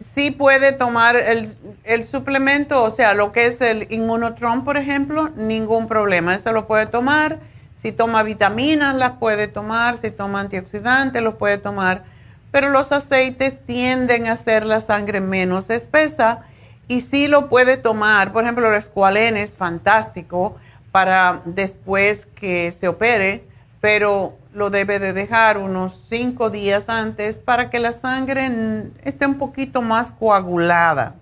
sí puede tomar el, el, suplemento, o sea, lo que es el inmunotron, por ejemplo, ningún problema, eso lo puede tomar. Si toma vitaminas, las puede tomar, si toma antioxidantes, los puede tomar, pero los aceites tienden a hacer la sangre menos espesa y sí lo puede tomar. Por ejemplo, el escualene es fantástico para después que se opere, pero lo debe de dejar unos cinco días antes para que la sangre esté un poquito más coagulada.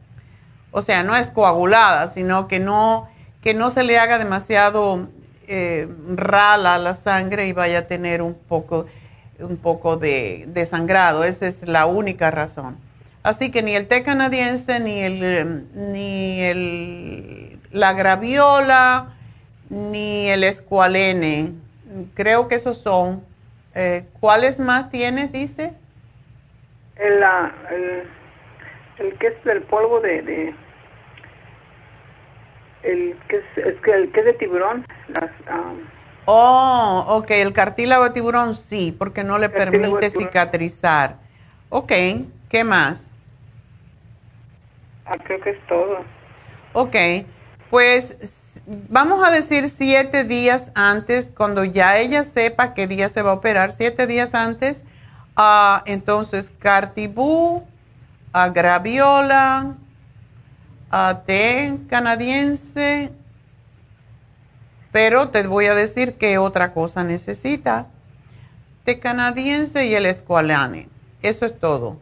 O sea, no es coagulada, sino que no, que no se le haga demasiado eh, rala la sangre y vaya a tener un poco, un poco de, de sangrado. Esa es la única razón. Así que ni el té canadiense, ni el, ni el, la graviola, ni el escualene. Creo que esos son. Eh, ¿Cuáles más tienes, dice? El, el, el que es del polvo de, de el que es, es que el que es de tiburón. Las, oh, ok, el cartílago de tiburón sí, porque no le permite cicatrizar. Ok, ¿qué más? Ah, creo que es todo. Ok, pues vamos a decir siete días antes, cuando ya ella sepa qué día se va a operar, siete días antes, uh, entonces Cartibú, a Graviola, a té canadiense Pero te voy a decir qué otra cosa necesita. Té canadiense y el escualane. Eso es todo.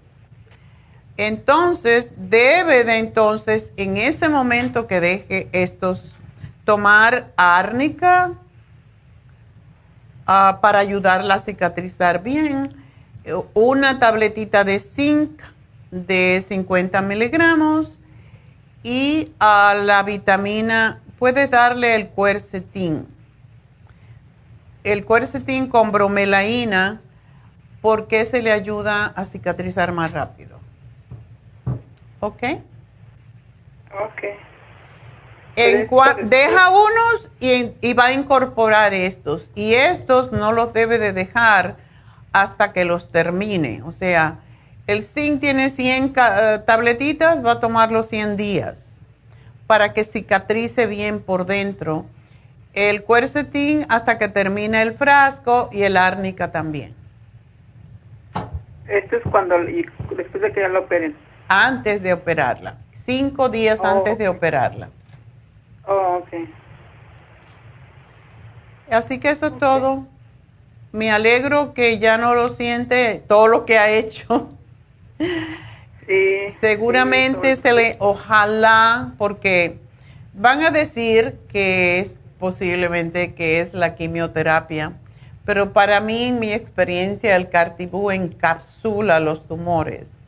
Entonces, debe de entonces, en ese momento que deje estos, tomar árnica ah, para ayudarla a cicatrizar bien, una tabletita de zinc de 50 miligramos y a la vitamina, puedes darle el cuercetín. El cuercetín con bromelaína, porque se le ayuda a cicatrizar más rápido. ¿Ok? Ok. deja unos y, y, va a incorporar estos. Y estos no los debe de dejar hasta que los termine. O sea, el zinc tiene 100 eh, tabletitas, va a tomar los 100 días para que cicatrice bien por dentro. El cuercetín hasta que termine el frasco y el árnica también. Esto es cuando, después de que ya lo operen. Antes de operarla, cinco días oh, antes de operarla. Oh, ok. Así que eso es todo. Me alegro que ya no lo siente todo lo que ha hecho. Sí. Seguramente se le, ojalá, porque van a decir que es posiblemente que es la quimioterapia, pero para mí, en mi experiencia, el cartibú encapsula los tumores.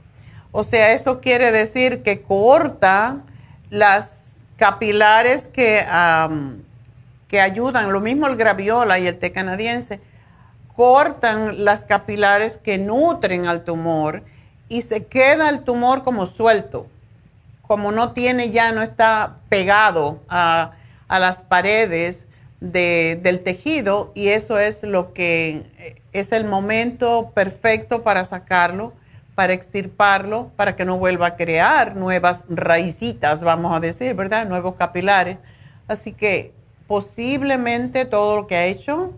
O sea, eso quiere decir que corta las capilares que, que ayudan, lo mismo el graviola y el té canadiense, cortan las capilares que nutren al tumor y se queda el tumor como suelto, como no tiene ya, no está pegado a, las paredes del tejido y eso es lo que eh, es el momento perfecto para sacarlo, para extirparlo, para que no vuelva a crear nuevas raicitas, vamos a decir, ¿verdad? Nuevos capilares. Así que posiblemente todo lo que ha hecho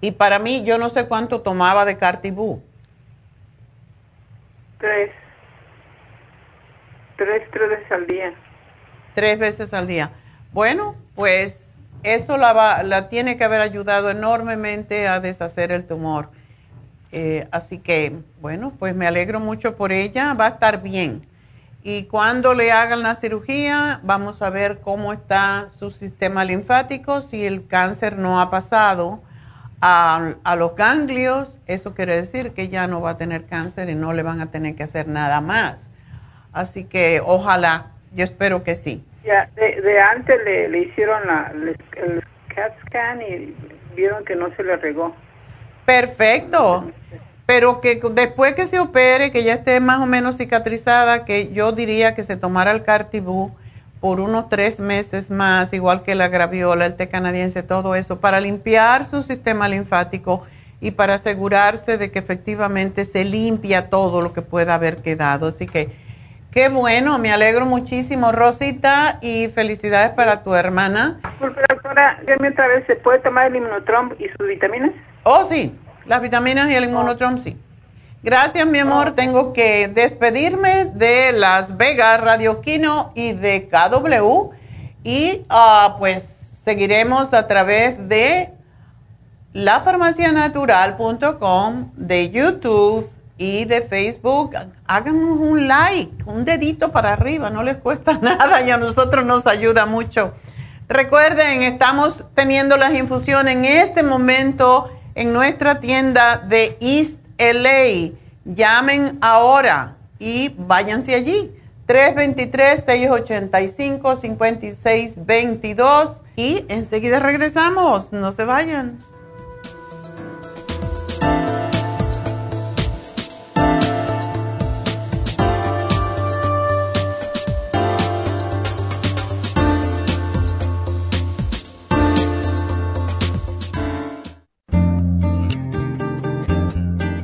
y para mí, yo no sé cuánto tomaba de Cartibú. Tres. Tres, tres veces al día. Tres veces al día. Bueno, pues eso la, va, la tiene que haber ayudado enormemente a deshacer el tumor. Eh, así que, bueno, pues me alegro mucho por ella. Va a estar bien. Y cuando le hagan la cirugía, vamos a ver cómo está su sistema linfático, si el cáncer no ha pasado a, los ganglios, eso quiere decir que ya no va a tener cáncer y no le van a tener que hacer nada más. Así que ojalá, yo espero que sí. Ya, de, antes le, hicieron la, el CAT scan y vieron que no se le regó. Perfecto. Pero que después que se opere, que ya esté más o menos cicatrizada, que yo diría que se tomara el Cartibú por unos tres meses más, igual que la graviola, el té canadiense, todo eso, para limpiar su sistema linfático y para asegurarse de que efectivamente se limpia todo lo que pueda haber quedado. Así que qué bueno, me alegro muchísimo, Rosita, y felicidades para tu hermana. Doctora, dime otra vez, ¿se puede tomar el inmunotrom y sus vitaminas? Oh, sí, las vitaminas y el inmunotrom, sí. Gracias, mi amor. Tengo que despedirme de Las Vegas, Radio Kino y de KW. Y ah, pues seguiremos a través de lafarmacianatural.com, de YouTube y de Facebook. Háganos un like, un dedito para arriba, no les cuesta nada y a nosotros nos ayuda mucho. Recuerden, estamos teniendo las infusiones en este momento en nuestra tienda de East LA. Llamen ahora y váyanse allí. 323-685-5622 y enseguida regresamos. No se vayan.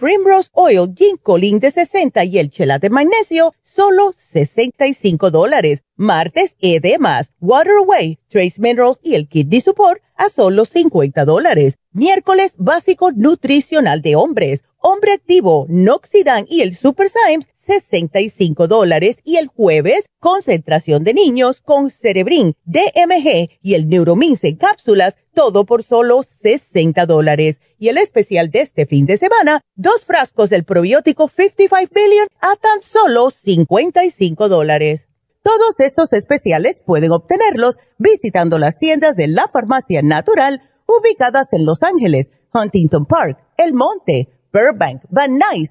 Primrose Oil, Ginkolin de 60 y el Chela de Magnesio, solo 65 dólares. Martes, edemas, Water Away, Trace Minerals y el Kidney Support a solo 50 dólares. Miércoles, básico nutricional de hombres, hombre activo, Noxidan y el Super Symes, 65 dólares y el jueves concentración de niños con Cerebrin, DMG y el Neuromins en cápsulas, todo por solo 60 dólares. Y el especial de este fin de semana, dos frascos del probiótico 55 Billion a tan solo 55 dólares. Todos estos especiales pueden obtenerlos visitando las tiendas de la farmacia natural ubicadas en Los Ángeles, Huntington Park, El Monte, Burbank, Van Nuys,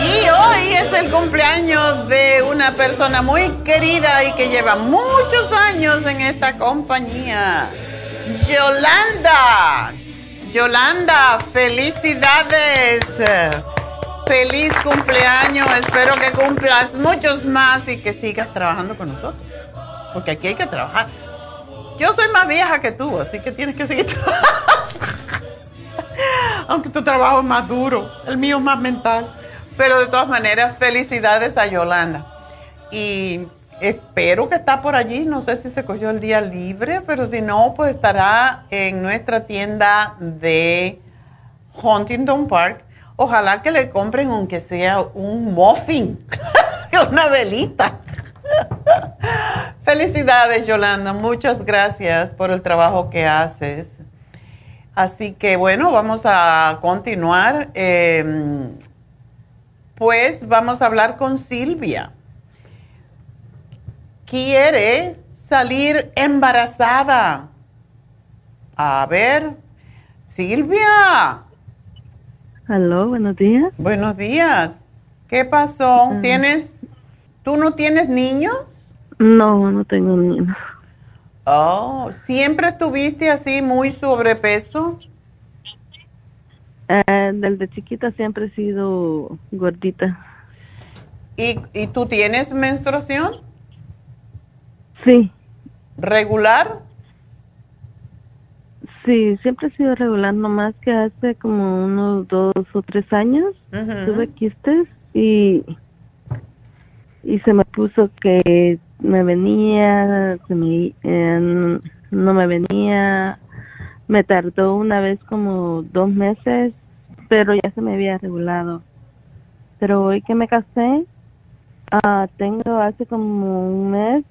Y hoy es el cumpleaños de una persona muy querida y que lleva muchos años en esta compañía. Yolanda. Yolanda, felicidades. Feliz cumpleaños. Espero que cumplas muchos más y que sigas trabajando con nosotros. Porque aquí hay que trabajar. Yo soy más vieja que tú, así que tienes que seguir Aunque tu trabajo es más duro, el mío es más mental. Pero de todas maneras, felicidades a Yolanda. Y espero que está por allí. No sé si se cogió el día libre, pero si no, pues estará en nuestra tienda de Huntington Park. Ojalá que le compren, aunque sea un muffin, una velita. Felicidades, Yolanda. Muchas gracias por el trabajo que haces. Así que bueno, vamos a continuar. Em, pues vamos a hablar con Silvia. Quiere salir embarazada. A ver, Silvia. Aló, buenos días. Buenos días. ¿Qué pasó? Ah. ¿Tienes, tú no tienes niños? No, no tengo niños. Oh, ¿siempre estuviste así muy sobrepeso? Eh, desde chiquita siempre he sido gordita. ¿Y, ¿Y tú tienes menstruación? Sí. ¿Regular? Sí, siempre he sido regular, nomás que hace como unos dos o tres años tuve quistes y, y se me puso que me venía, se me, eh, no me venía, me tardó una vez como dos meses, pero ya se me había regulado. Pero hoy que me casé, uh, tengo hace como un mes,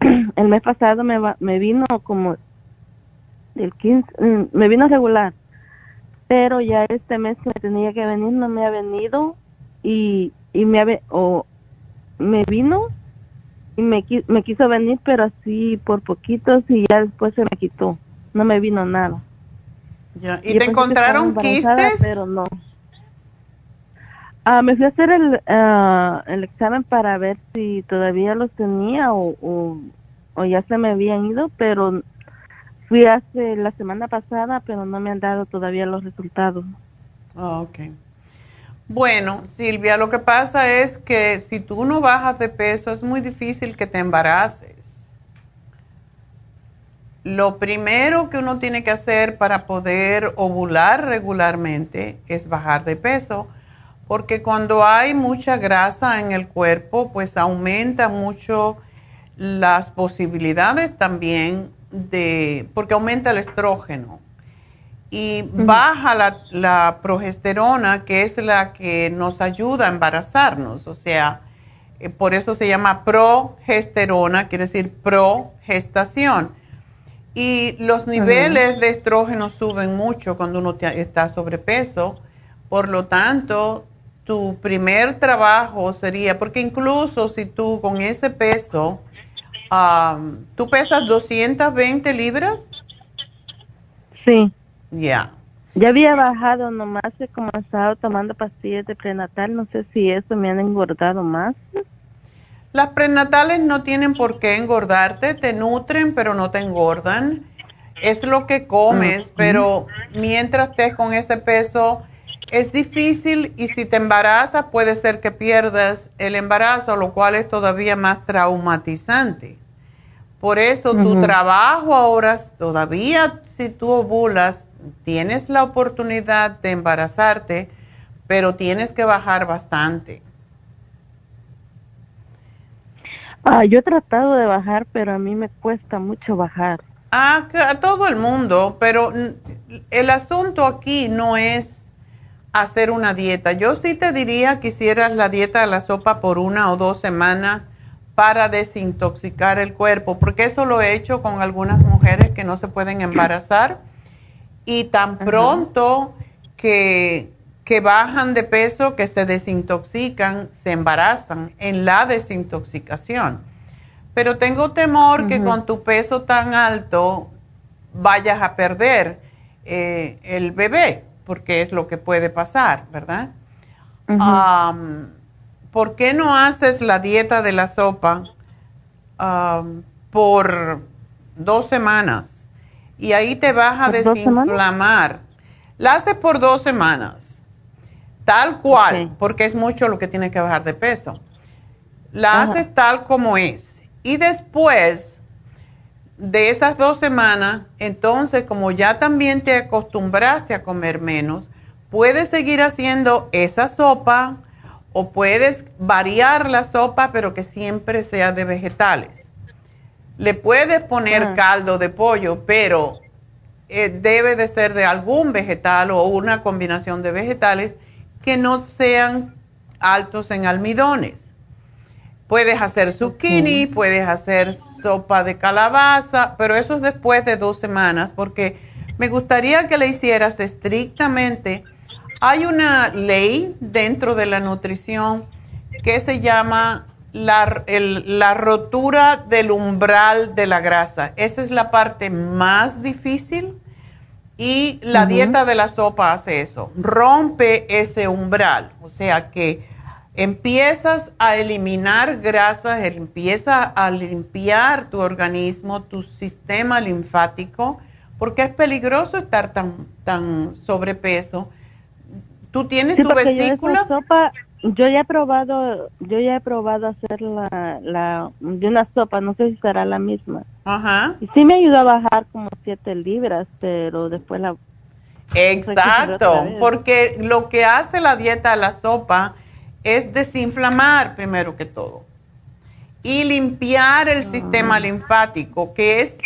el mes pasado me, me vino como el 15, mm, me vino regular, pero ya este mes que me tenía que venir no me ha venido y, y me, o me vino y me, me quiso venir, pero así por poquitos y ya después se me quitó. No me vino nada. ¿Y te encontraron quistes? Pero no. Ah, me fui a hacer el, ah, el examen para ver si todavía los tenía o, o, ya se me habían ido, pero fui hace la semana pasada, pero no me han dado todavía los resultados. Ah, ok. Bueno, Silvia, lo que pasa es que si tú no bajas de peso es muy difícil que te embaraces. Lo primero que uno tiene que hacer para poder ovular regularmente es bajar de peso porque cuando hay mucha grasa en el cuerpo, pues aumenta mucho las posibilidades también de, porque aumenta el estrógeno y baja la, progesterona, que es la que nos ayuda a embarazarnos, o sea, eh, por eso se llama progesterona, quiere decir progestación. Y los niveles de estrógeno suben mucho cuando uno está sobrepeso, por lo tanto, tu primer trabajo sería, porque incluso si tú con ese peso, ¿tú pesas 220 libras? Sí. Ya. Ya había bajado nomás, como estaba tomando pastillas de prenatal, no sé si eso me han engordado más. Las prenatales no tienen por qué engordarte, te nutren pero no te engordan. Es lo que comes, pero mientras estés con ese peso, es difícil y si te embarazas puede ser que pierdas el embarazo, lo cual es todavía más traumatizante. Por eso tu trabajo ahora, todavía si tú ovulas, tienes la oportunidad de embarazarte, pero tienes que bajar bastante. Ah, yo he tratado de bajar, pero a mí me cuesta mucho bajar. Ah, a todo el mundo, pero el asunto aquí no es hacer una dieta. Yo sí te diría que hicieras la dieta de la sopa por una o dos semanas para desintoxicar el cuerpo, porque eso lo he hecho con algunas mujeres que no se pueden embarazar y tan pronto que, que bajan de peso, que se desintoxican, se embarazan en la desintoxicación. Pero tengo temor que con tu peso tan alto vayas a perder eh, el bebé porque es lo que puede pasar, ¿verdad? ¿Por qué no haces la dieta de la sopa por dos semanas? Y ahí te vas a desinflamar. La haces por dos semanas, tal cual, porque es mucho lo que tienes que bajar de peso. La haces tal como es. Y después de esas dos semanas, entonces como ya también te acostumbraste a comer menos, puedes seguir haciendo esa sopa o puedes variar la sopa, pero que siempre sea de vegetales. Le puedes poner ah. caldo de pollo, pero eh, debe de ser de algún vegetal o una combinación de vegetales que no sean altos en almidones. Puedes hacer zucchini, puedes hacer sopa de calabaza, pero eso es después de dos semanas, porque me gustaría que le hicieras estrictamente. Hay una ley dentro de la nutrición que se llama la, la rotura del umbral de la grasa. Esa es la parte más difícil y la dieta de la sopa hace eso, rompe ese umbral, o sea que empiezas a eliminar grasas, empieza a limpiar tu organismo, tu sistema linfático, porque es peligroso estar tan, tan sobrepeso. ¿Tú tienes tu vesícula? Sopa, yo ya he probado, yo ya he probado hacer la, la, de una sopa, no sé si será la misma. Ajá. Y sí me ayudó a bajar como siete libras, pero después la... Exacto, porque lo que hace la dieta la sopa es desinflamar primero que todo y limpiar el sistema linfático, que es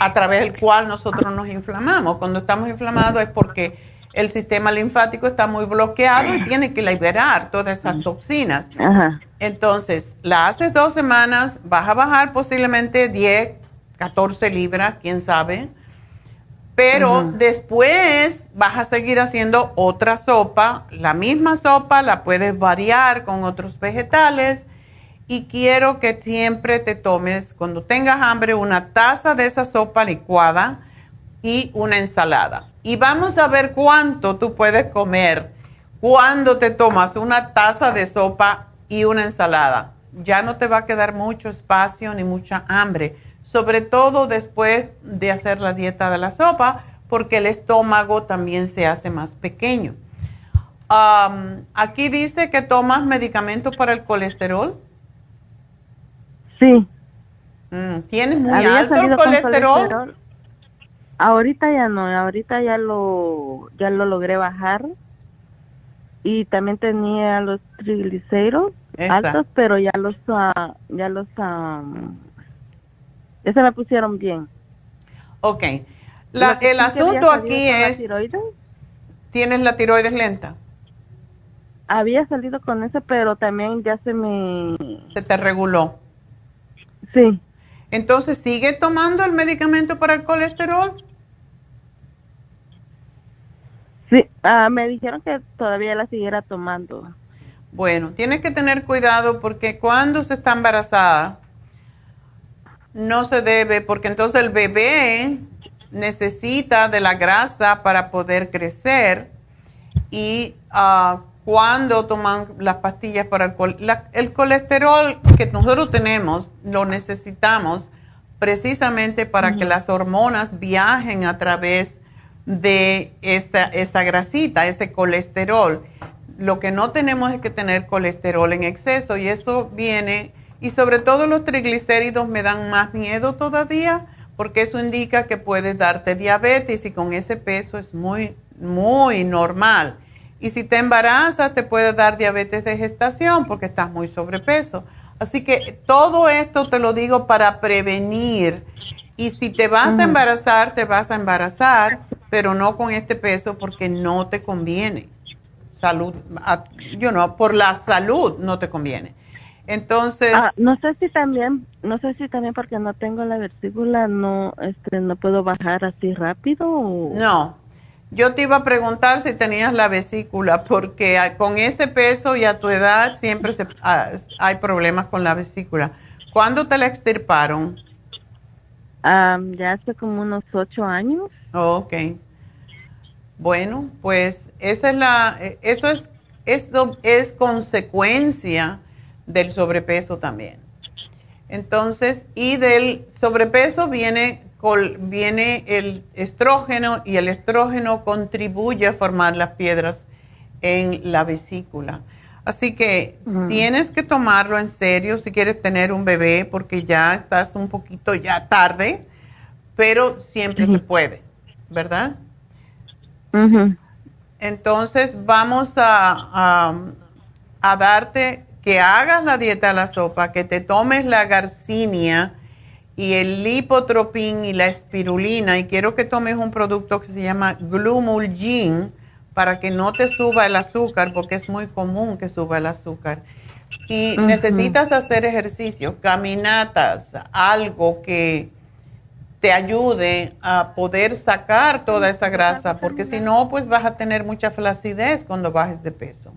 a través del cual nosotros nos inflamamos. Cuando estamos inflamados es porque el sistema linfático está muy bloqueado y tiene que liberar todas esas toxinas. Entonces, la haces dos semanas, vas a bajar posiblemente 10, 14 libras, quién sabe pero después vas a seguir haciendo otra sopa, la misma sopa la puedes variar con otros vegetales y quiero que siempre te tomes, cuando tengas hambre, una taza de esa sopa licuada y una ensalada. Y vamos a ver cuánto tú puedes comer cuando te tomas una taza de sopa y una ensalada. Ya no te va a quedar mucho espacio ni mucha hambre, sobre todo después de hacer la dieta de la sopa, porque el estómago también se hace más pequeño. aquí dice que tomas medicamentos para el colesterol. Sí. Mm, ¿Tienes muy alto el colesterol? Ahorita ya no, ahorita ya lo ya lo logré bajar y también tenía los triglicéridos altos, pero ya los uh, ya los um, ya se me pusieron bien. Ok. La, el asunto aquí es ¿Tienes la tiroides lenta? Había salido con eso, pero también ya se me se te reguló. Sí. Entonces, ¿sigue tomando el medicamento para el colesterol? Sí, ah, me dijeron que todavía la siguiera tomando. Bueno, tienes que tener cuidado porque cuando se está embarazada, no se debe, porque entonces el bebé necesita de la grasa para poder crecer y uh, cuando toman las pastillas para el, el colesterol que nosotros tenemos, lo necesitamos precisamente para que las hormonas viajen a través de esa, esa grasita, ese colesterol. Lo que no tenemos es que tener colesterol en exceso y eso viene, y sobre todo los triglicéridos me dan más miedo todavía porque eso indica que puedes darte diabetes y con ese peso es muy, muy normal. Y si te embarazas te puede dar diabetes de gestación porque estás muy sobrepeso. Así que todo esto te lo digo para prevenir. Y si te vas a embarazar, te vas a embarazar, pero no con este peso porque no te conviene. Salud, yo no, por la salud no te conviene. Entonces, ah, no sé si también, no sé si también porque no tengo la vesícula, no, este, no puedo bajar así rápido. No, yo te iba a preguntar si tenías la vesícula, porque con ese peso y a tu edad siempre se, ah, hay problemas con la vesícula. ¿Cuándo te la extirparon? ya hace como unos ocho años. ok. Bueno, pues esa es la, eh, eso es, esto es consecuencia del sobrepeso también. Entonces, y del sobrepeso viene, viene el estrógeno y el estrógeno contribuye a formar las piedras en la vesícula. Así que tienes que tomarlo en serio si quieres tener un bebé porque ya estás un poquito ya tarde, pero siempre se puede, ¿verdad? Entonces vamos a, a, darte que hagas la dieta de la sopa, que te tomes la garcinia y el lipotropin y la espirulina y quiero que tomes un producto que se llama Glumulgin para que no te suba el azúcar porque es muy común que suba el azúcar. Y necesitas hacer ejercicio, caminatas, algo que te ayude a poder sacar toda esa grasa, porque si no, pues vas a tener mucha flacidez cuando bajes de peso.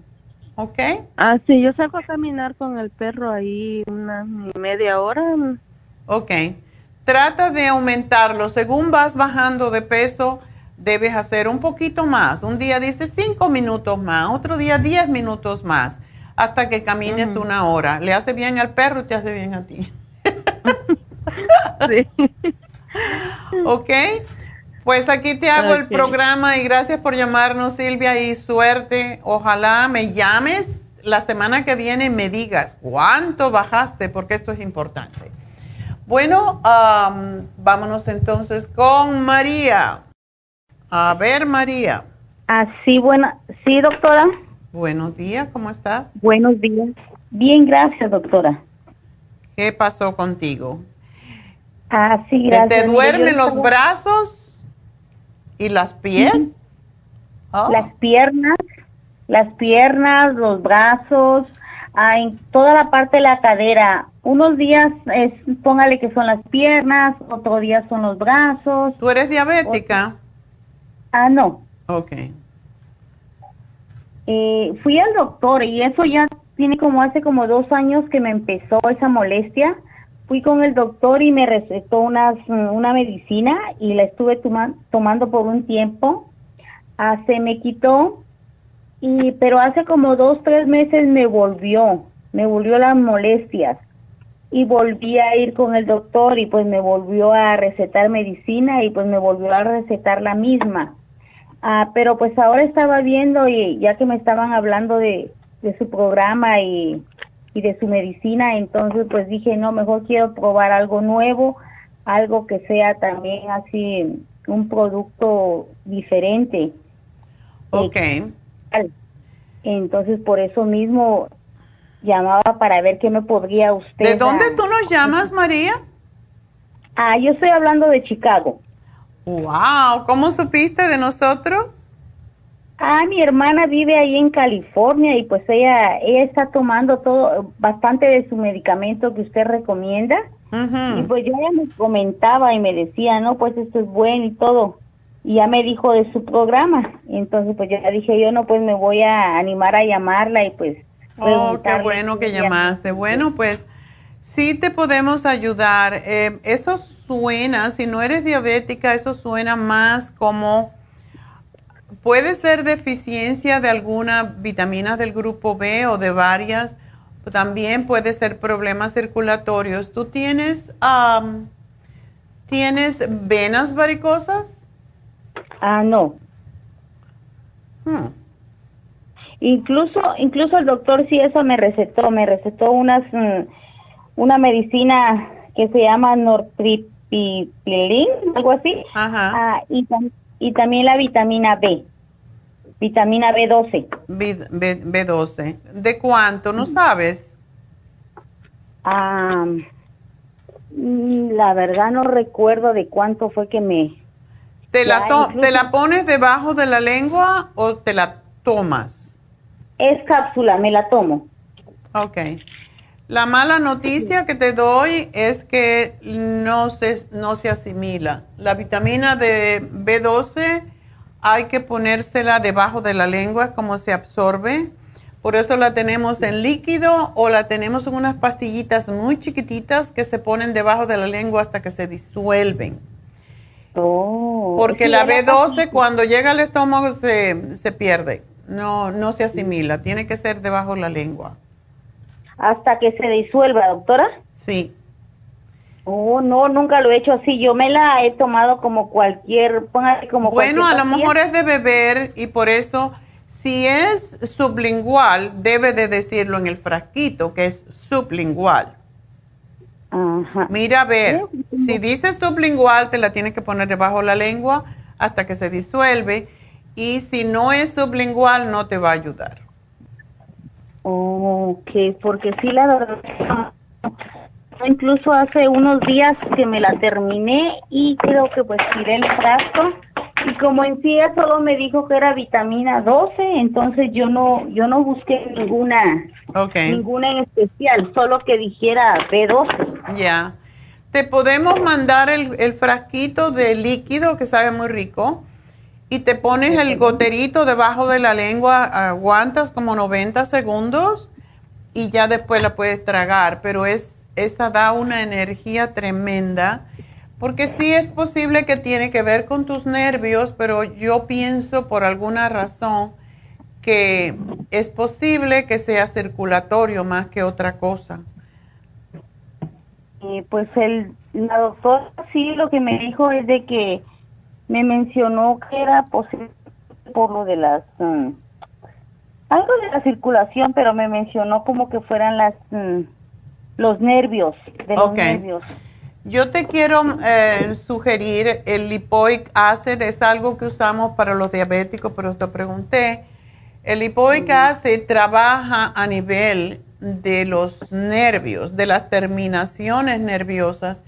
¿Ok? Ah, sí, yo salgo a caminar con el perro ahí una media hora. Ok. Trata de aumentarlo. Según vas bajando de peso, debes hacer un poquito más. Un día dice cinco minutos más, otro día diez minutos más, hasta que camines una hora. Le hace bien al perro y te hace bien a ti. sí. ok, pues aquí te hago el programa y gracias por llamarnos Silvia y suerte. Ojalá me llames la semana que viene y me digas cuánto bajaste porque esto es importante. Bueno, vámonos entonces con María. A ver, María. Así, bueno, sí, doctora. Buenos días, ¿cómo estás? Buenos días. Bien, gracias, doctora. ¿Qué pasó contigo? Ah, sí, gracias. ¿Te duermen los brazos y las pies? Oh. Las piernas, las piernas, los brazos, ah, en toda la parte de la cadera. Unos días, es, póngale que son las piernas, otro día son los brazos. ¿Tú eres diabética? Ah, no. Ok. Eh, fui al doctor y eso ya tiene como hace como dos años que me empezó esa molestia fui con el doctor y me recetó unas, una medicina y la estuve tomando por un tiempo ah, se me quitó, y pero hace como dos, tres meses me volvió, me volvió las molestias y volví a ir con el doctor y pues me volvió a recetar medicina y pues me volvió a recetar la misma. Ah, pero pues ahora estaba viendo y ya que me estaban hablando de, de su programa y, y de su medicina, entonces pues dije, no, mejor quiero probar algo nuevo, algo que sea también así un producto diferente. Ok. Entonces por eso mismo llamaba para ver qué me podría usted. ¿De dónde tú nos llamas, María? Ah, yo estoy hablando de Chicago. Wow, ¿cómo supiste de nosotros? Ah, mi hermana vive ahí en California y pues ella ella está tomando todo bastante de su medicamento que usted recomienda. Y pues yo ya me comentaba y me decía, "No, pues esto es bueno y todo." Y ya me dijo de su programa. Entonces pues ya dije, "Yo no pues me voy a animar a llamarla y pues Oh, qué bueno que llamaste. Bueno, pues sí te podemos ayudar. Eh, eso suena, si no eres diabética, eso suena más como, puede ser deficiencia de alguna vitamina del grupo B o de varias. También puede ser problemas circulatorios. ¿Tú tienes, tienes venas varicosas? Ah, no. Hmm. Incluso, incluso el doctor sí eso me recetó, me recetó unas, mm, una medicina que se llama nortriptilín, algo así, Ajá. Ah, y, y también la vitamina B, vitamina B12. B, 12 ¿De cuánto? ¿No sabes? Ah, mm, la verdad no recuerdo de cuánto fue que me... ¿Te la, ¿Te la pones debajo de la lengua o te la tomas? Es cápsula, me la tomo. Ok. La mala noticia que te doy es que no se, no se asimila. La vitamina de B12 hay que ponérsela debajo de la lengua como se absorbe. Por eso la tenemos en líquido o la tenemos en unas pastillitas muy chiquititas que se ponen debajo de la lengua hasta que se disuelven. Oh, Porque la B12 cuando llega al estómago se, se pierde no, no se asimila, tiene que ser debajo de la lengua. ¿Hasta que se disuelva, doctora? Sí. Oh, no, nunca lo he hecho así. Yo me la he tomado como cualquier, como Bueno, a lo mejor es de beber y por eso, si es sublingual, debe de decirlo en el frasquito, que es sublingual. Ajá. Mira, a ver, si dice sublingual, te la tienes que poner debajo de la lengua hasta que se disuelve y si no es sublingual no te va a ayudar. Ok, porque sí, la verdad, incluso hace unos días que me la terminé y creo que pues tiré el frasco y como en sí solo me dijo que era vitamina 12, entonces yo no yo no busqué ninguna ninguna en especial, solo que dijera B12. Ya. Te podemos mandar el, el frasquito de líquido que sabe muy rico y te pones el goterito debajo de la lengua, aguantas como 90 segundos y ya después la puedes tragar, pero es esa da una energía tremenda, porque sí es posible que tiene que ver con tus nervios, pero yo pienso por alguna razón que es posible que sea circulatorio más que otra cosa. Y pues el la doctora sí lo que me dijo es de que me mencionó que era posible por lo de las mm, algo de la circulación, pero me mencionó como que fueran las mm, los nervios de los nervios. Yo te quiero eh, sugerir el lipoic acid es algo que usamos para los diabéticos, pero te pregunté. El lipoic acid trabaja a nivel de los nervios, de las terminaciones nerviosas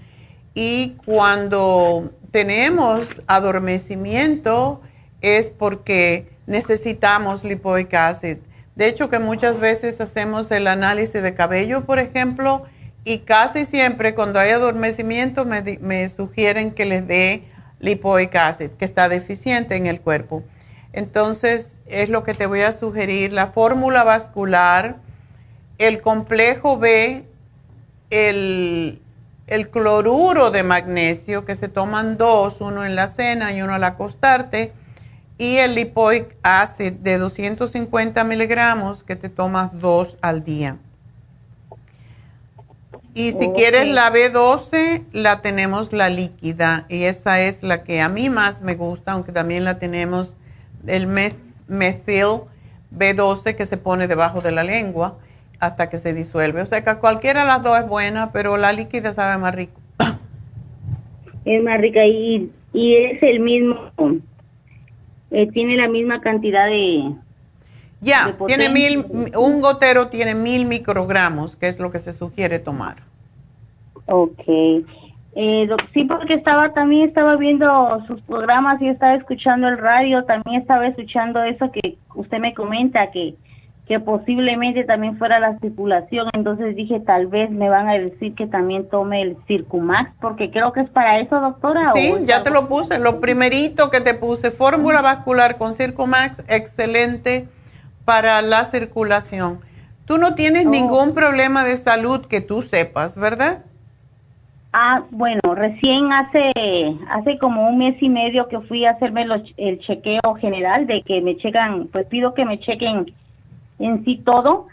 y cuando tenemos adormecimiento es porque necesitamos lipoic acid. De hecho, que muchas veces hacemos el análisis de cabello, por ejemplo, y casi siempre cuando hay adormecimiento me, sugieren que les dé lipoic acid, que está deficiente en el cuerpo. Entonces, es lo que te voy a sugerir, la fórmula vascular, el complejo B, el el cloruro de magnesio, que se toman dos, uno en la cena y uno al acostarte, y el lipoic acid de 250 miligramos que te tomas dos al día. Y si quieres la B12, la tenemos la líquida y esa es la que a mí más me gusta, aunque también la tenemos el methyl B12 que se pone debajo de la lengua hasta que se disuelve. O sea que cualquiera de las dos es buena, pero la líquida sabe más rico. Es más rica y, y es el mismo, eh, tiene la misma cantidad de... Ya, tiene mil, un gotero tiene mil microgramos, que es lo que se sugiere tomar. Ok. Eh, sí, porque estaba también estaba viendo sus programas y estaba escuchando el radio, también estaba escuchando eso que usted me comenta, que que posiblemente también fuera la circulación, entonces dije tal vez me van a decir que también tome el Circumax, porque creo que es para eso, doctora. Sí, ya te lo puse, lo primerito que te puse, fórmula vascular con Circumax, excelente para la circulación. Tú no tienes oh. ningún problema de salud que tú sepas, ¿verdad? Ah, bueno, recién hace hace como un mes y medio que fui a hacerme el chequeo general de que me checan, pues pido que me chequen en sí todo.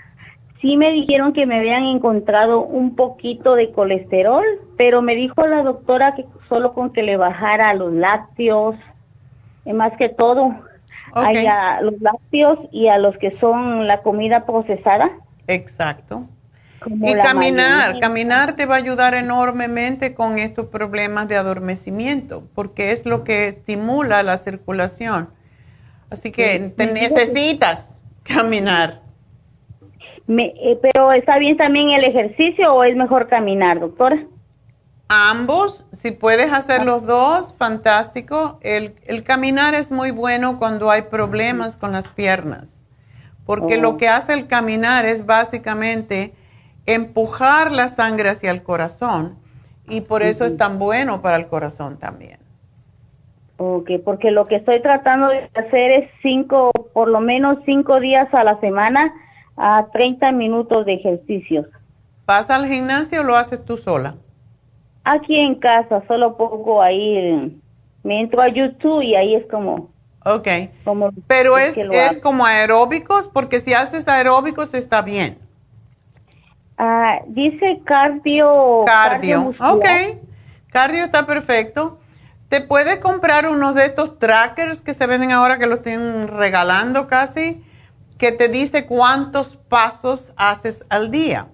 Sí me dijeron que me habían encontrado un poquito de colesterol, pero me dijo la doctora que solo con que le bajara los lácteos, más que todo, a los lácteos y a los que son la comida procesada. Exacto. y caminar, caminar te va a ayudar enormemente con estos problemas de adormecimiento, porque es lo que estimula la circulación. Así que te necesitas caminar. Me, eh, pero ¿está bien también el ejercicio o es mejor caminar, doctora? Ambos, si puedes hacer los dos, fantástico. El, el, caminar es muy bueno cuando hay problemas con las piernas, porque lo oh. que hace el caminar es básicamente empujar la sangre hacia el corazón y por eso es tan bueno para el corazón también. Ok, porque lo que estoy tratando de hacer es cinco, por lo menos cinco días a la semana a 30 minutos de ejercicios. ¿Vas al gimnasio o lo haces tú sola? Aquí en casa, solo pongo ahí, me entro a YouTube y ahí es como... Ok, pero es, es como aeróbicos, porque si haces aeróbicos está bien. Ah, dice cardio. Cardio, ok. Cardio está perfecto. Te puedes comprar unos de estos trackers que se venden ahora que los tienen regalando casi, que te dice cuántos pasos haces al día.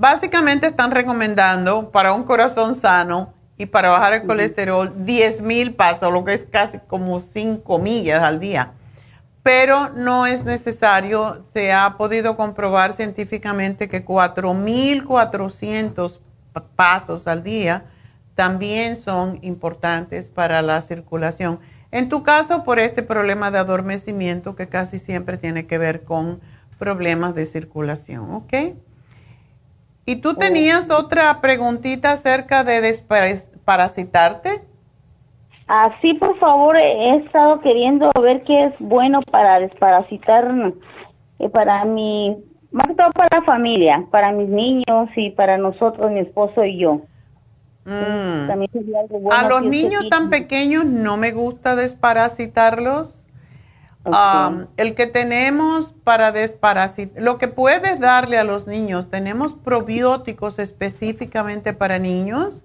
Básicamente están recomendando para un corazón sano y para bajar el colesterol 10 mil pasos, lo que es casi como 5 millas al día. Pero no es necesario, se ha podido comprobar científicamente que 4.400 pasos al día también son importantes para la circulación. En tu caso, por este problema de adormecimiento que casi siempre tiene que ver con problemas de circulación, ¿ok? ¿Y tú tenías otra preguntita acerca de desparasitarte? Ah, sí, por favor, he estado queriendo ver qué es bueno para desparasitar eh, para mi, más que todo para la familia, para mis niños y para nosotros, mi esposo y yo. Mm. a los niños tan pequeños no me gusta desparasitarlos. Um, el que tenemos para desparasitar, lo que puedes darle a los niños, tenemos probióticos específicamente para niños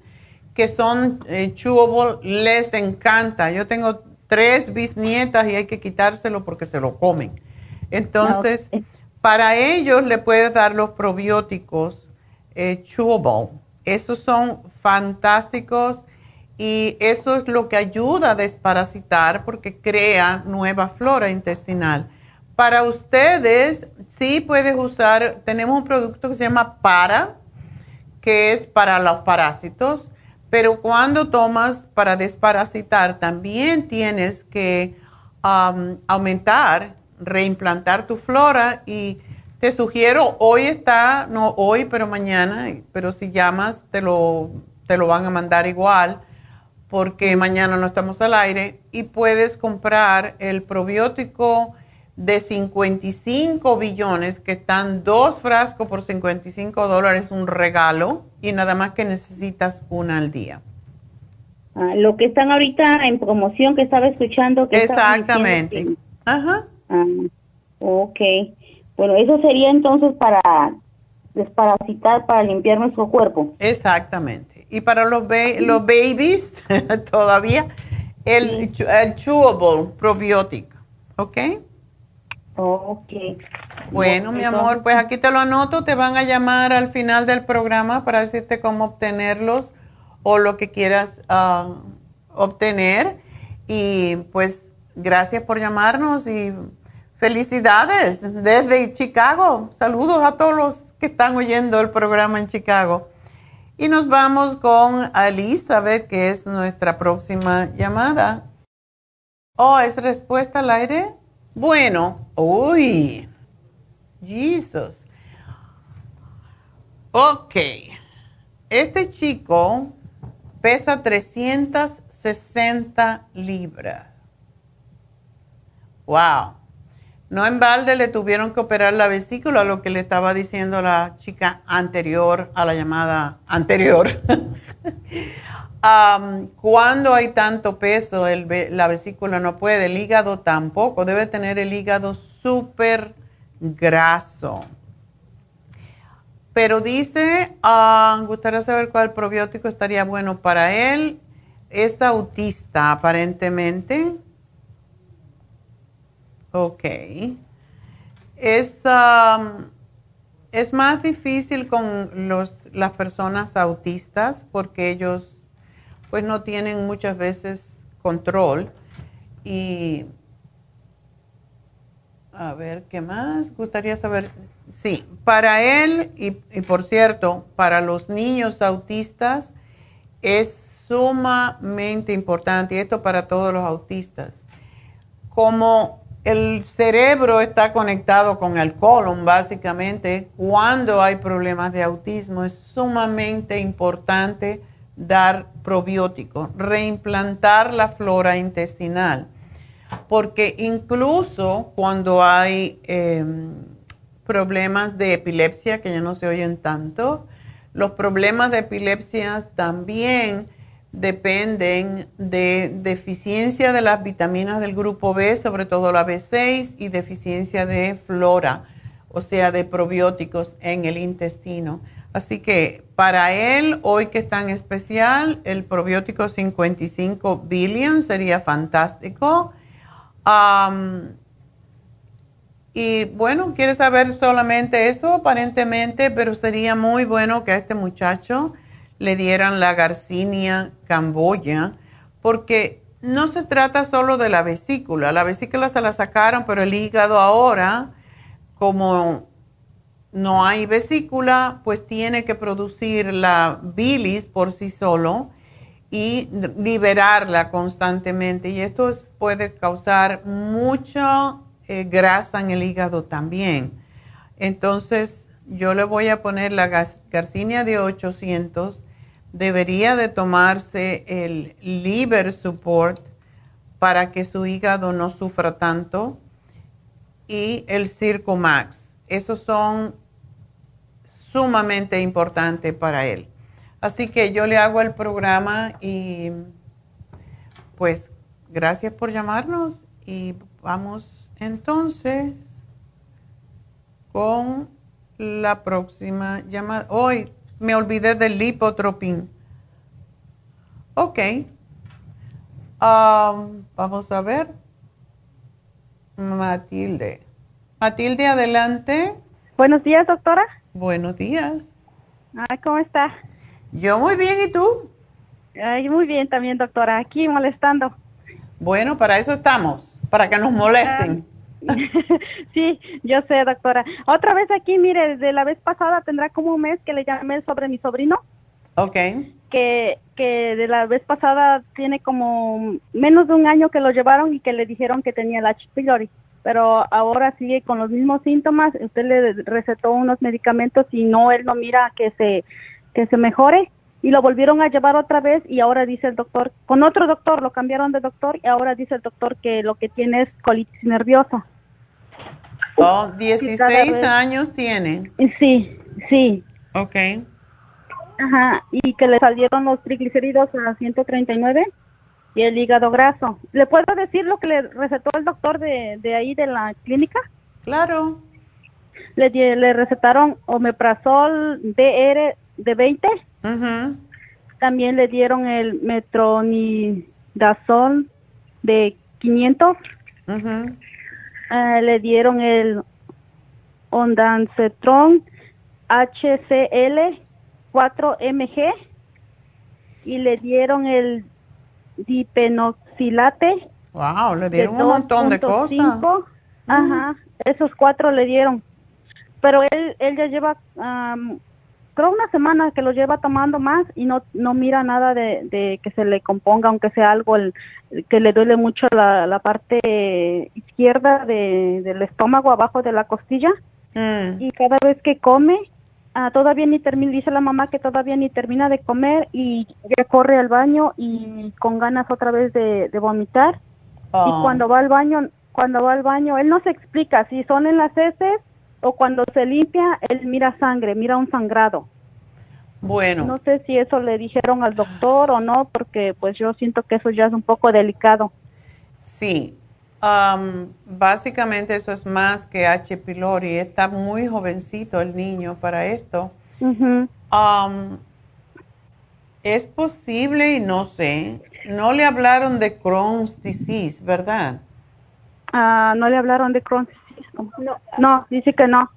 que son eh, chewable, les encanta. Yo tengo tres bisnietas y hay que quitárselo porque se lo comen. Entonces, para ellos le puedes dar los probióticos eh, chewable esos son fantásticos y eso es lo que ayuda a desparasitar porque crea nueva flora intestinal. Para ustedes, sí puedes usar, tenemos un producto que se llama Para, que es para los parásitos, pero cuando tomas para desparasitar, también tienes que aumentar, reimplantar tu flora y te sugiero, hoy está, no hoy, pero mañana, pero si llamas te lo, te lo van a mandar igual porque mañana no estamos al aire y puedes comprar el probiótico de 55 billones que están dos frascos por 55 dólares, un regalo y nada más que necesitas una al día. Ah, lo que están ahorita en promoción que estaba escuchando. Que Exactamente. Ajá. Ah, ok. Bueno, eso sería entonces para desparasitar, para limpiar nuestro cuerpo. Exactamente. Y para los, los babies, todavía, el, el chewable probiótico. ¿Ok? Ok. Bueno, mi amor, pues aquí te lo anoto. Te van a llamar al final del programa para decirte cómo obtenerlos o lo que quieras ah, obtener. Y pues gracias por llamarnos y felicidades desde Chicago. Saludos a todos los que están oyendo el programa en Chicago. Y nos vamos con Elizabeth, que es nuestra próxima llamada. Oh, ¿es respuesta al aire? Bueno, uy, Jesus. Ok, este chico pesa 360 libras. Wow. No en balde le tuvieron que operar la vesícula, lo que le estaba diciendo la chica anterior a la llamada anterior. cuando hay tanto peso, la vesícula no puede, el hígado tampoco, debe tener el hígado súper graso. Pero dice, uh, gustaría saber cuál probiótico estaría bueno para él. Es autista, aparentemente. Ok. Es, es más difícil con los, las personas autistas porque ellos pues no tienen muchas veces control. Y a ver, ¿qué más? Gustaría saber Sí, para él y, por cierto, para los niños autistas es sumamente importante, y esto para todos los autistas, como el cerebro está conectado con el colon, básicamente, cuando hay problemas de autismo, es sumamente importante dar probióticos, reimplantar la flora intestinal, porque incluso cuando hay... Em, problemas de epilepsia que ya no se oyen tanto. Los problemas de epilepsia también dependen de deficiencia de las vitaminas del grupo B, sobre todo la B6, y deficiencia de flora, o sea, de probióticos en el intestino. Así que para él, hoy que es tan especial, el probiótico 55 billion sería fantástico. Y bueno, quiere saber solamente eso aparentemente, pero sería muy bueno que a este muchacho le dieran la Garcinia camboya, porque no se trata solo de la vesícula. La vesícula se la sacaron, pero el hígado ahora, como no hay vesícula, pues tiene que producir la bilis por sí solo y liberarla constantemente. Y esto puede causar mucho eh, grasa en el hígado también. Entonces, yo le voy a poner la garcinia de 800. Debería de tomarse el liver support para que su hígado no sufra tanto. Y el Circo Max. Esos son sumamente importantes para él. Así que yo le hago el programa y pues gracias por llamarnos y vamos entonces, con la próxima llamada. Hoy me olvidé del lipotropín. Ok. Um, vamos a ver. Matilde. Matilde, adelante. Buenos días, doctora. Buenos días. Ah, ¿Cómo está? Yo muy bien, ¿y tú? Ay, muy bien también, doctora. Aquí molestando. Bueno, para eso estamos, para que nos molesten. sí, yo sé, doctora. Otra vez aquí, mire, desde la vez pasada tendrá como un mes que le llamé sobre mi sobrino. Ok. Que, que de la vez pasada tiene como menos de un año que lo llevaron y que le dijeron que tenía la H. pylori. Pero ahora sigue con los mismos síntomas. Usted le recetó unos medicamentos y no, él no mira que se, que se mejore y lo volvieron a llevar otra vez y ahora dice el doctor, con otro doctor, lo cambiaron de doctor y ahora dice el doctor que lo que tiene es colitis nerviosa. Oh, 16 años tiene. Sí, sí. Ok. Ajá, y que le salieron los triglicéridos a 139 y el hígado graso. ¿Le puedo decir lo que le recetó el doctor de, de ahí de la clínica? Claro. Le, le recetaron omeprazol DR de 20. También le dieron el metronidazol de 500. Eh, le dieron el ondansetron HCL 4 mg y le dieron el dipenoxilate. Wow, le dieron un montón de cosas. Ajá, esos cuatro le dieron. Pero él, él ya lleva, creo una semana que lo lleva tomando más y no, no mira nada de, que se le componga, aunque sea algo el, que le duele mucho la, la parte izquierda de, del estómago, abajo de la costilla. Mm. Y cada vez que come, Ah, todavía ni termina, dice la mamá que todavía ni termina de comer y ya corre al baño y con ganas otra vez de, vomitar. Y oh. cuando va al baño, cuando va al baño, él no se explica si son en las heces o cuando se limpia, él mira sangre, mira un sangrado. Bueno. No sé si eso le dijeron al doctor o no, porque pues yo siento que eso ya es un poco delicado. Sí, básicamente eso es más que H. pylori. Está muy jovencito el niño para esto. es posible y no sé. No le hablaron de Crohn's disease, ¿verdad? Ah, no le hablaron de Crohn's disease. No, no, dice que no.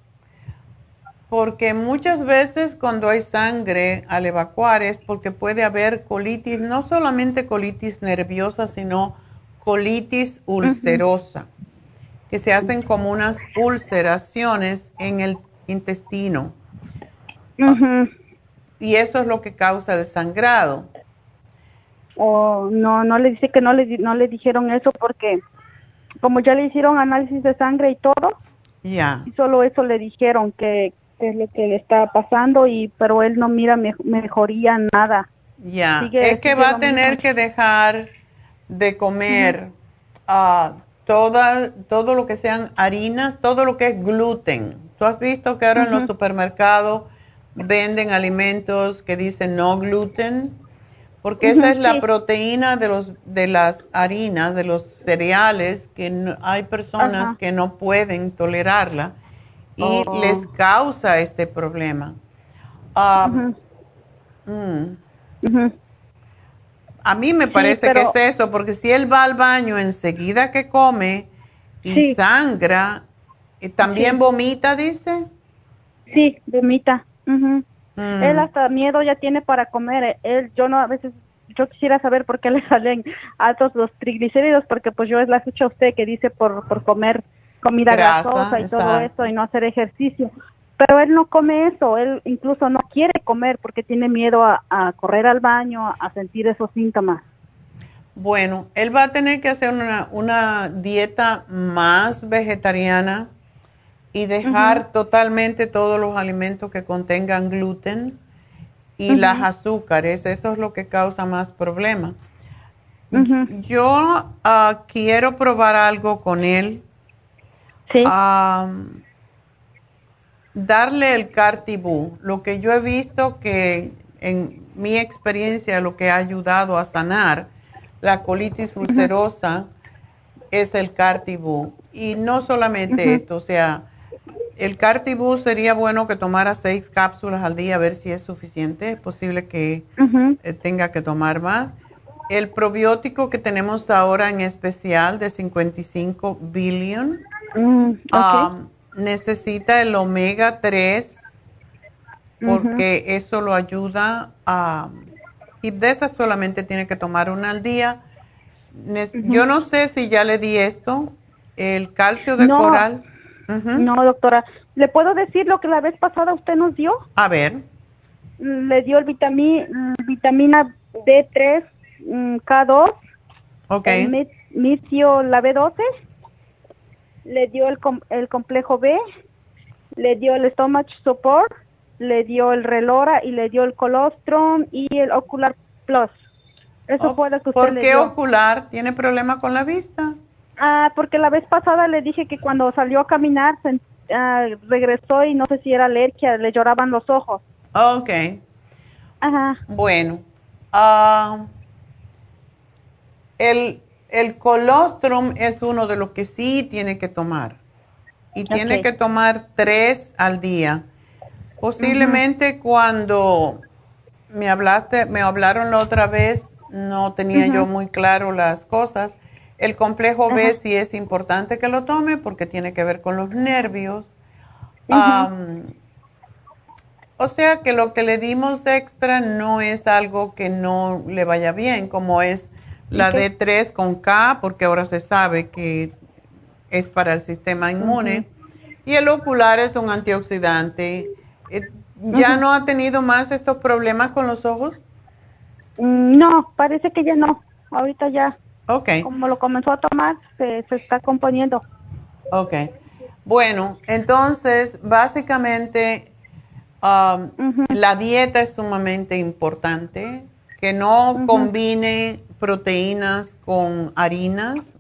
Porque muchas veces cuando hay sangre al evacuar es porque puede haber colitis, no solamente colitis nerviosa, sino colitis ulcerosa, que se hacen como unas ulceraciones en el intestino. Y eso es lo que causa el sangrado. Oh, no, no le dice que no le, no le dijeron eso porque como ya le hicieron análisis de sangre y todo, ya. Y solo eso le dijeron que, es lo que le está pasando y pero él no mira mejoría nada. Ya, es que va a tener que dejar de comer uh, toda, todo lo que sean harinas, todo lo que es gluten. Tú has visto que ahora en los supermercados venden alimentos que dicen no gluten, porque esa es la proteína de, los, de las harinas, de los cereales, que hay personas que no pueden tolerarla y oh. les causa este problema. Uh, a mí me parece que es eso, porque si él va al baño enseguida que come y sangra, eh, ¿también vomita, dice? Sí, vomita. Mm. Él hasta miedo ya tiene para comer. Él, yo no, a veces, yo quisiera saber por qué le salen altos los triglicéridos, porque pues yo es la escucho a usted que dice por, por comer comida grasosa y todo eso y no hacer ejercicio. Pero él no come eso, él incluso no quiere comer porque tiene miedo a, correr al baño, a sentir esos síntomas. Bueno, él va a tener que hacer una, dieta más vegetariana y dejar totalmente todos los alimentos que contengan gluten y las azúcares. Eso es lo que causa más problemas. Yo ah, quiero probar algo con él. Sí darle el cartibú. Lo que yo he visto que en mi experiencia lo que ha ayudado a sanar la colitis ulcerosa es el cartibú. Y no solamente esto, o sea, el cartibú sería bueno que tomara seis cápsulas al día a ver si es suficiente. Es posible que eh, tenga que tomar más. El probiótico que tenemos ahora en especial de 55 billion. Mm, um, necesita el omega 3 porque eso lo ayuda a... Y de esas solamente tiene que tomar una al día. Yo no sé si ya le di esto, el calcio de coral. No, doctora. ¿Le puedo decir lo que la vez pasada usted nos dio? A ver. Le dio el vitamina D3, mm, K2. Ok. El la B12 le dio el, el complejo B, le dio el stomach support, le dio el relora y le dio el colostrum y el ocular plus. Eso fue lo que usted ¿Por qué ocular? ¿Tiene problema con la vista? Ah, porque la vez pasada le dije que cuando salió a caminar ah, regresó y no sé si era alergia, le lloraban los ojos. Ok. Ajá. Bueno, ah, el, el colostrum es uno de los que sí tiene que tomar. Y tiene que tomar tres al día. Posiblemente cuando me hablaste, me hablaron la otra vez, no tenía yo muy claro las cosas. El complejo B sí es importante que lo tome porque tiene que ver con los nervios. o sea que lo que le dimos extra no es algo que no le vaya bien, como es la D3 con K, porque ahora se sabe que es para el sistema inmune. Y el ocular es un antioxidante. Eh, ¿Ya no ha tenido más estos problemas con los ojos? Mm, no, parece que ya no. Ahorita ya. Ok. Como lo comenzó a tomar, se, está componiendo. Ok. Bueno, entonces, básicamente, um, la dieta es sumamente importante. Que no combine proteínas con harinas.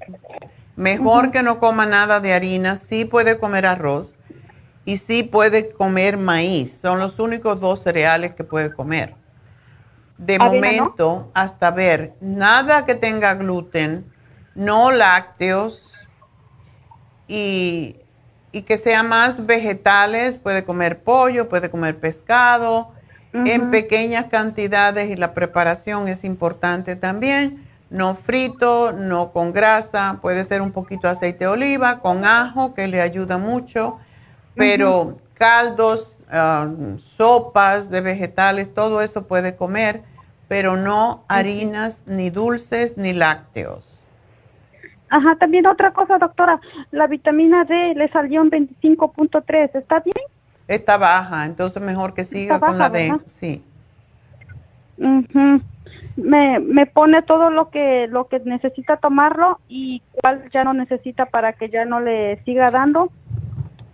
Mejor que no coma nada de harina. Sí puede comer arroz y sí puede comer maíz. Son los únicos dos cereales que puede comer. De momento, hasta ver, nada que tenga gluten, no lácteos y, y, que sea más vegetales. Puede comer pollo, puede comer pescado en pequeñas cantidades y la preparación es importante también. No frito, no con grasa, puede ser un poquito de aceite de oliva, con ajo que le ayuda mucho, pero caldos, ah, sopas de vegetales, todo eso puede comer, pero no harinas, ni dulces, ni lácteos. Ajá, también otra cosa, doctora, la vitamina D le salió en 25.3, ¿está bien? Está baja, entonces mejor que siga con la D, sí. me, me pone todo lo que lo que necesita tomarlo y cuál ya no necesita para que ya no le siga dando.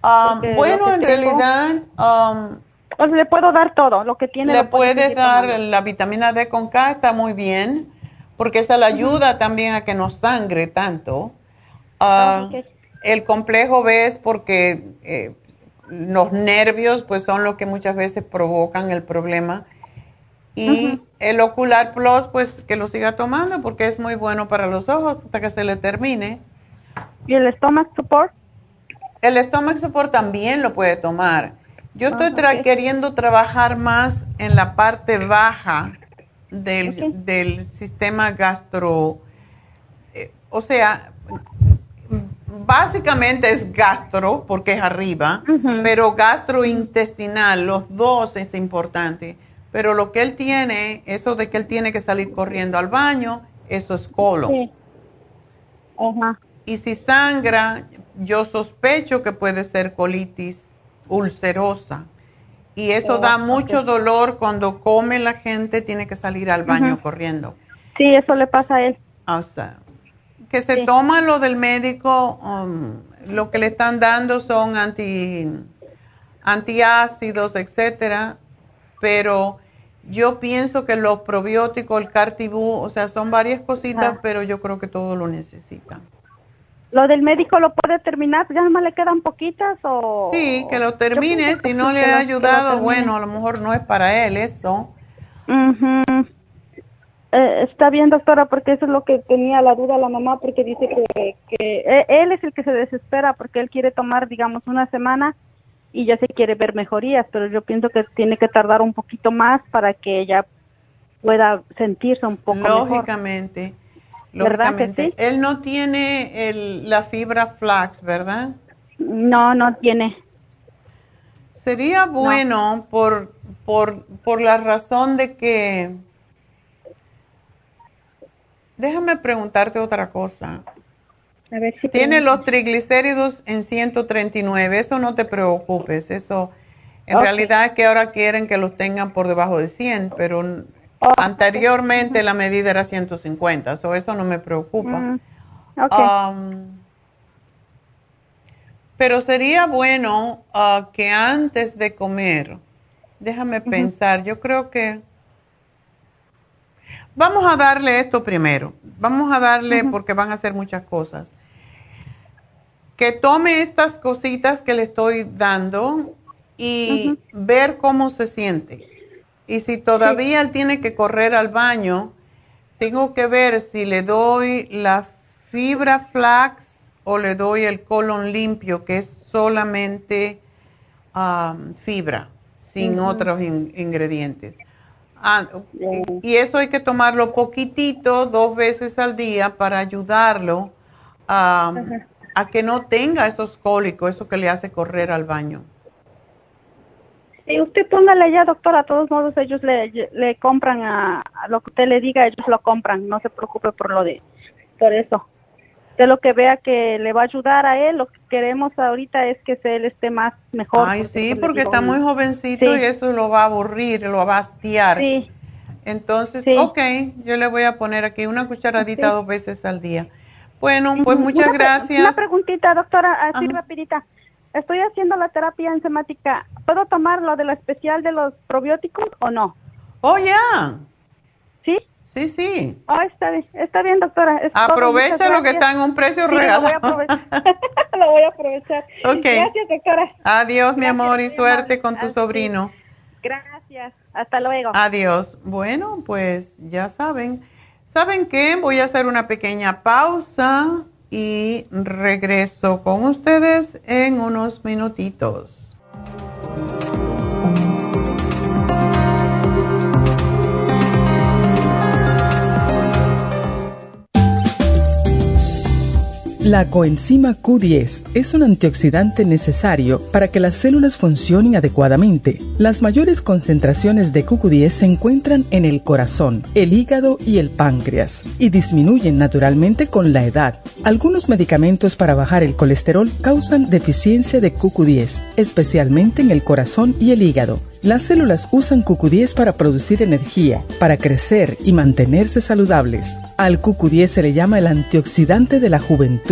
Um, bueno, en realidad... Um, le puedo dar todo, lo que tiene. Le puedes dar la vitamina D con K, está muy bien, porque esa le ayuda también a que no sangre tanto. Ah, el complejo B es porque eh, los nervios pues son los que muchas veces provocan el problema. Y el ocular plus pues que lo siga tomando porque es muy bueno para los ojos hasta que se le termine. ¿Y el stomach support? El stomach support también lo puede tomar. Yo estoy queriendo trabajar más en la parte baja del, del sistema gastro, eh, o sea, básicamente es gastro, porque es arriba, pero gastrointestinal, los dos es importante. Pero lo que él tiene, eso de que él tiene que salir corriendo al baño, eso es colon. Y si sangra, yo sospecho que puede ser colitis ulcerosa. Y eso da oh, mucho dolor cuando come la gente, tiene que salir al baño corriendo. Sí, eso le pasa a él. O sea, que se toma lo del médico, um, lo que le están dando son anti, antiácidos, etcétera, pero yo pienso que los probióticos, el cartibú, o sea, son varias cositas, pero yo creo que todo lo necesitan. ¿Lo del médico lo puede terminar? ¿Ya más le quedan poquitas o...? Sí, que lo termine. Si no le ha ayudado, bueno, a lo mejor no es para él eso. Eh, está bien, doctora, porque eso es lo que tenía la duda la mamá, porque dice que, que eh, él es el que se desespera porque él quiere tomar, digamos, una semana y ya se quiere ver mejorías, pero yo pienso que tiene que tardar un poquito más para que ella pueda sentirse un poco lógicamente, mejor. Lógicamente. Él no tiene el, la fibra flax, ¿verdad? No, no tiene. Sería bueno por, por, por la razón de que Déjame preguntarte otra cosa. A ver si Tiene los triglicéridos en 139, eso no te preocupes, eso en realidad es que ahora quieren que los tengan por debajo de 100, pero anteriormente la medida era 150, so eso no me preocupa. Mm, um, pero sería bueno uh, que antes de comer, déjame pensar, yo creo que Vamos a darle esto primero. Vamos a darle, porque van a hacer muchas cosas. Que tome estas cositas que le estoy dando y ver cómo se siente. Y si todavía él tiene que correr al baño, tengo que ver si le doy la fibra flax o le doy el colon limpio, que es solamente fibra, sin otros ingredientes. Ah, y eso hay que tomarlo poquitito, dos veces al día, para ayudarlo a que no tenga esos cólicos, eso que le hace correr al baño. Y usted póngale ya, doctora, a todos modos ellos le, le compran a, lo que usted le diga, ellos lo compran, no se preocupe por lo de, por eso. De lo que vea que le va a ayudar a él, lo que queremos ahorita es que él esté más mejor. Ay, sí, porque está muy jovencito y eso lo va a aburrir, lo va a hastiar. Sí. Entonces, ok, yo le voy a poner aquí una cucharadita dos veces al día. Bueno, pues muchas gracias. Una preguntita, doctora, así rapidita estoy haciendo la terapia enzimática, ¿puedo tomar lo de la especial de los probióticos o no? Oh, ya. ¿Sí? Sí, sí. Oh, está bien, está bien, doctora. Aprovecha lo que está en un precio sí, regalado. Lo voy a aprovechar. lo voy a aprovechar. Okay. Gracias, doctora. Adiós, mi amor, y suerte con tu sobrino. Gracias. Hasta luego. Adiós. Bueno, pues ya saben. ¿Saben qué? Voy a hacer una pequeña pausa y regreso con ustedes en unos minutitos. Thank you. La coenzima Q10 es un antioxidante necesario para que las células funcionen adecuadamente. Las mayores concentraciones de Q10 se encuentran en el corazón, el hígado y el páncreas y disminuyen naturalmente con la edad. Algunos medicamentos para bajar el colesterol causan deficiencia de Q10, especialmente en el corazón y el hígado. Las células usan QQ10 para producir energía, para crecer y mantenerse saludables. Al QQ10 se le llama el antioxidante de la juventud.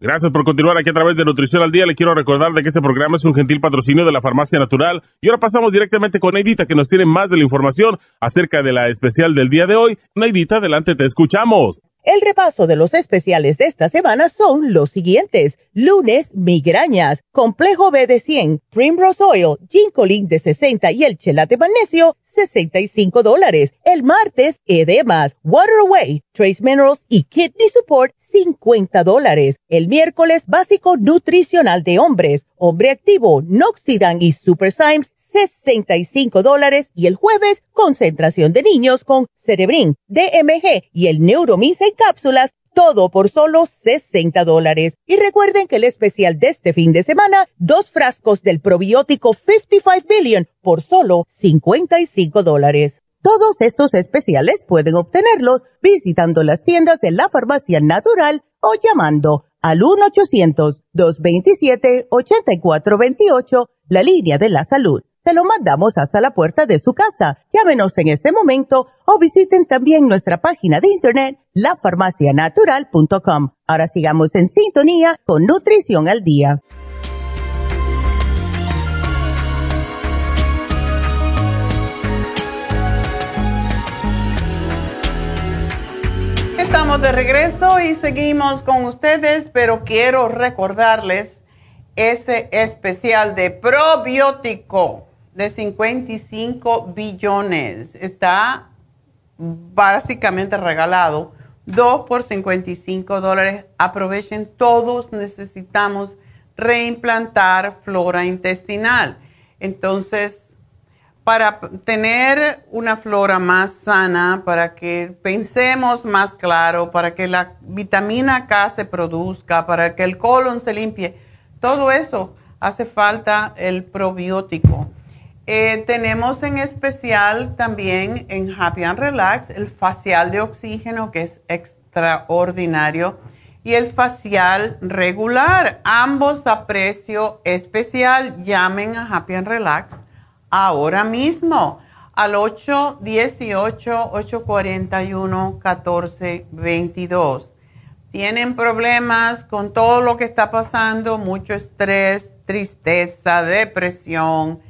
Gracias por continuar aquí a través de Nutrición al Día. Le quiero recordar de que este programa es un gentil patrocinio de la Farmacia Natural. Y ahora pasamos directamente con Neidita, que nos tiene más de la información acerca de la especial del día de hoy. Neidita, adelante, te escuchamos. El repaso de los especiales de esta semana son los siguientes. Lunes, migrañas, complejo B de 100, Primrose Oil, Ginkolin de 60 y el chelate magnesio, 65 dólares. El martes, edemas, Water Away, Trace Minerals y Kidney Support, 50 dólares. El miércoles, básico nutricional de hombres, hombre activo, Noxidan y Super Symes, 65 dólares y el jueves concentración de niños con Cerebrin, DMG y el Neuromisa en cápsulas, todo por solo 60 dólares. Y recuerden que el especial de este fin de semana, dos frascos del probiótico 55 Billion por solo 55 dólares. Todos estos especiales pueden obtenerlos visitando las tiendas de la farmacia natural o llamando al 1-800-227-8428, la línea de la salud se lo mandamos hasta la puerta de su casa. Llámenos en este momento o visiten también nuestra página de internet lafarmacianatural.com. Ahora sigamos en sintonía con Nutrición al Día. Estamos de regreso y seguimos con ustedes, pero quiero recordarles ese especial de probiótico de 55 billones. Está básicamente regalado. 2 por 55 dólares. Aprovechen, todos necesitamos reimplantar flora intestinal. Entonces, para tener una flora más sana, para que pensemos más claro, para que la vitamina K se produzca, para que el colon se limpie, todo eso hace falta el probiótico. Eh, tenemos en especial también en Happy and Relax el facial de oxígeno que es extraordinario y el facial regular, ambos a precio especial. Llamen a Happy and Relax ahora mismo al 818-841-1422. Tienen problemas con todo lo que está pasando, mucho estrés, tristeza, depresión,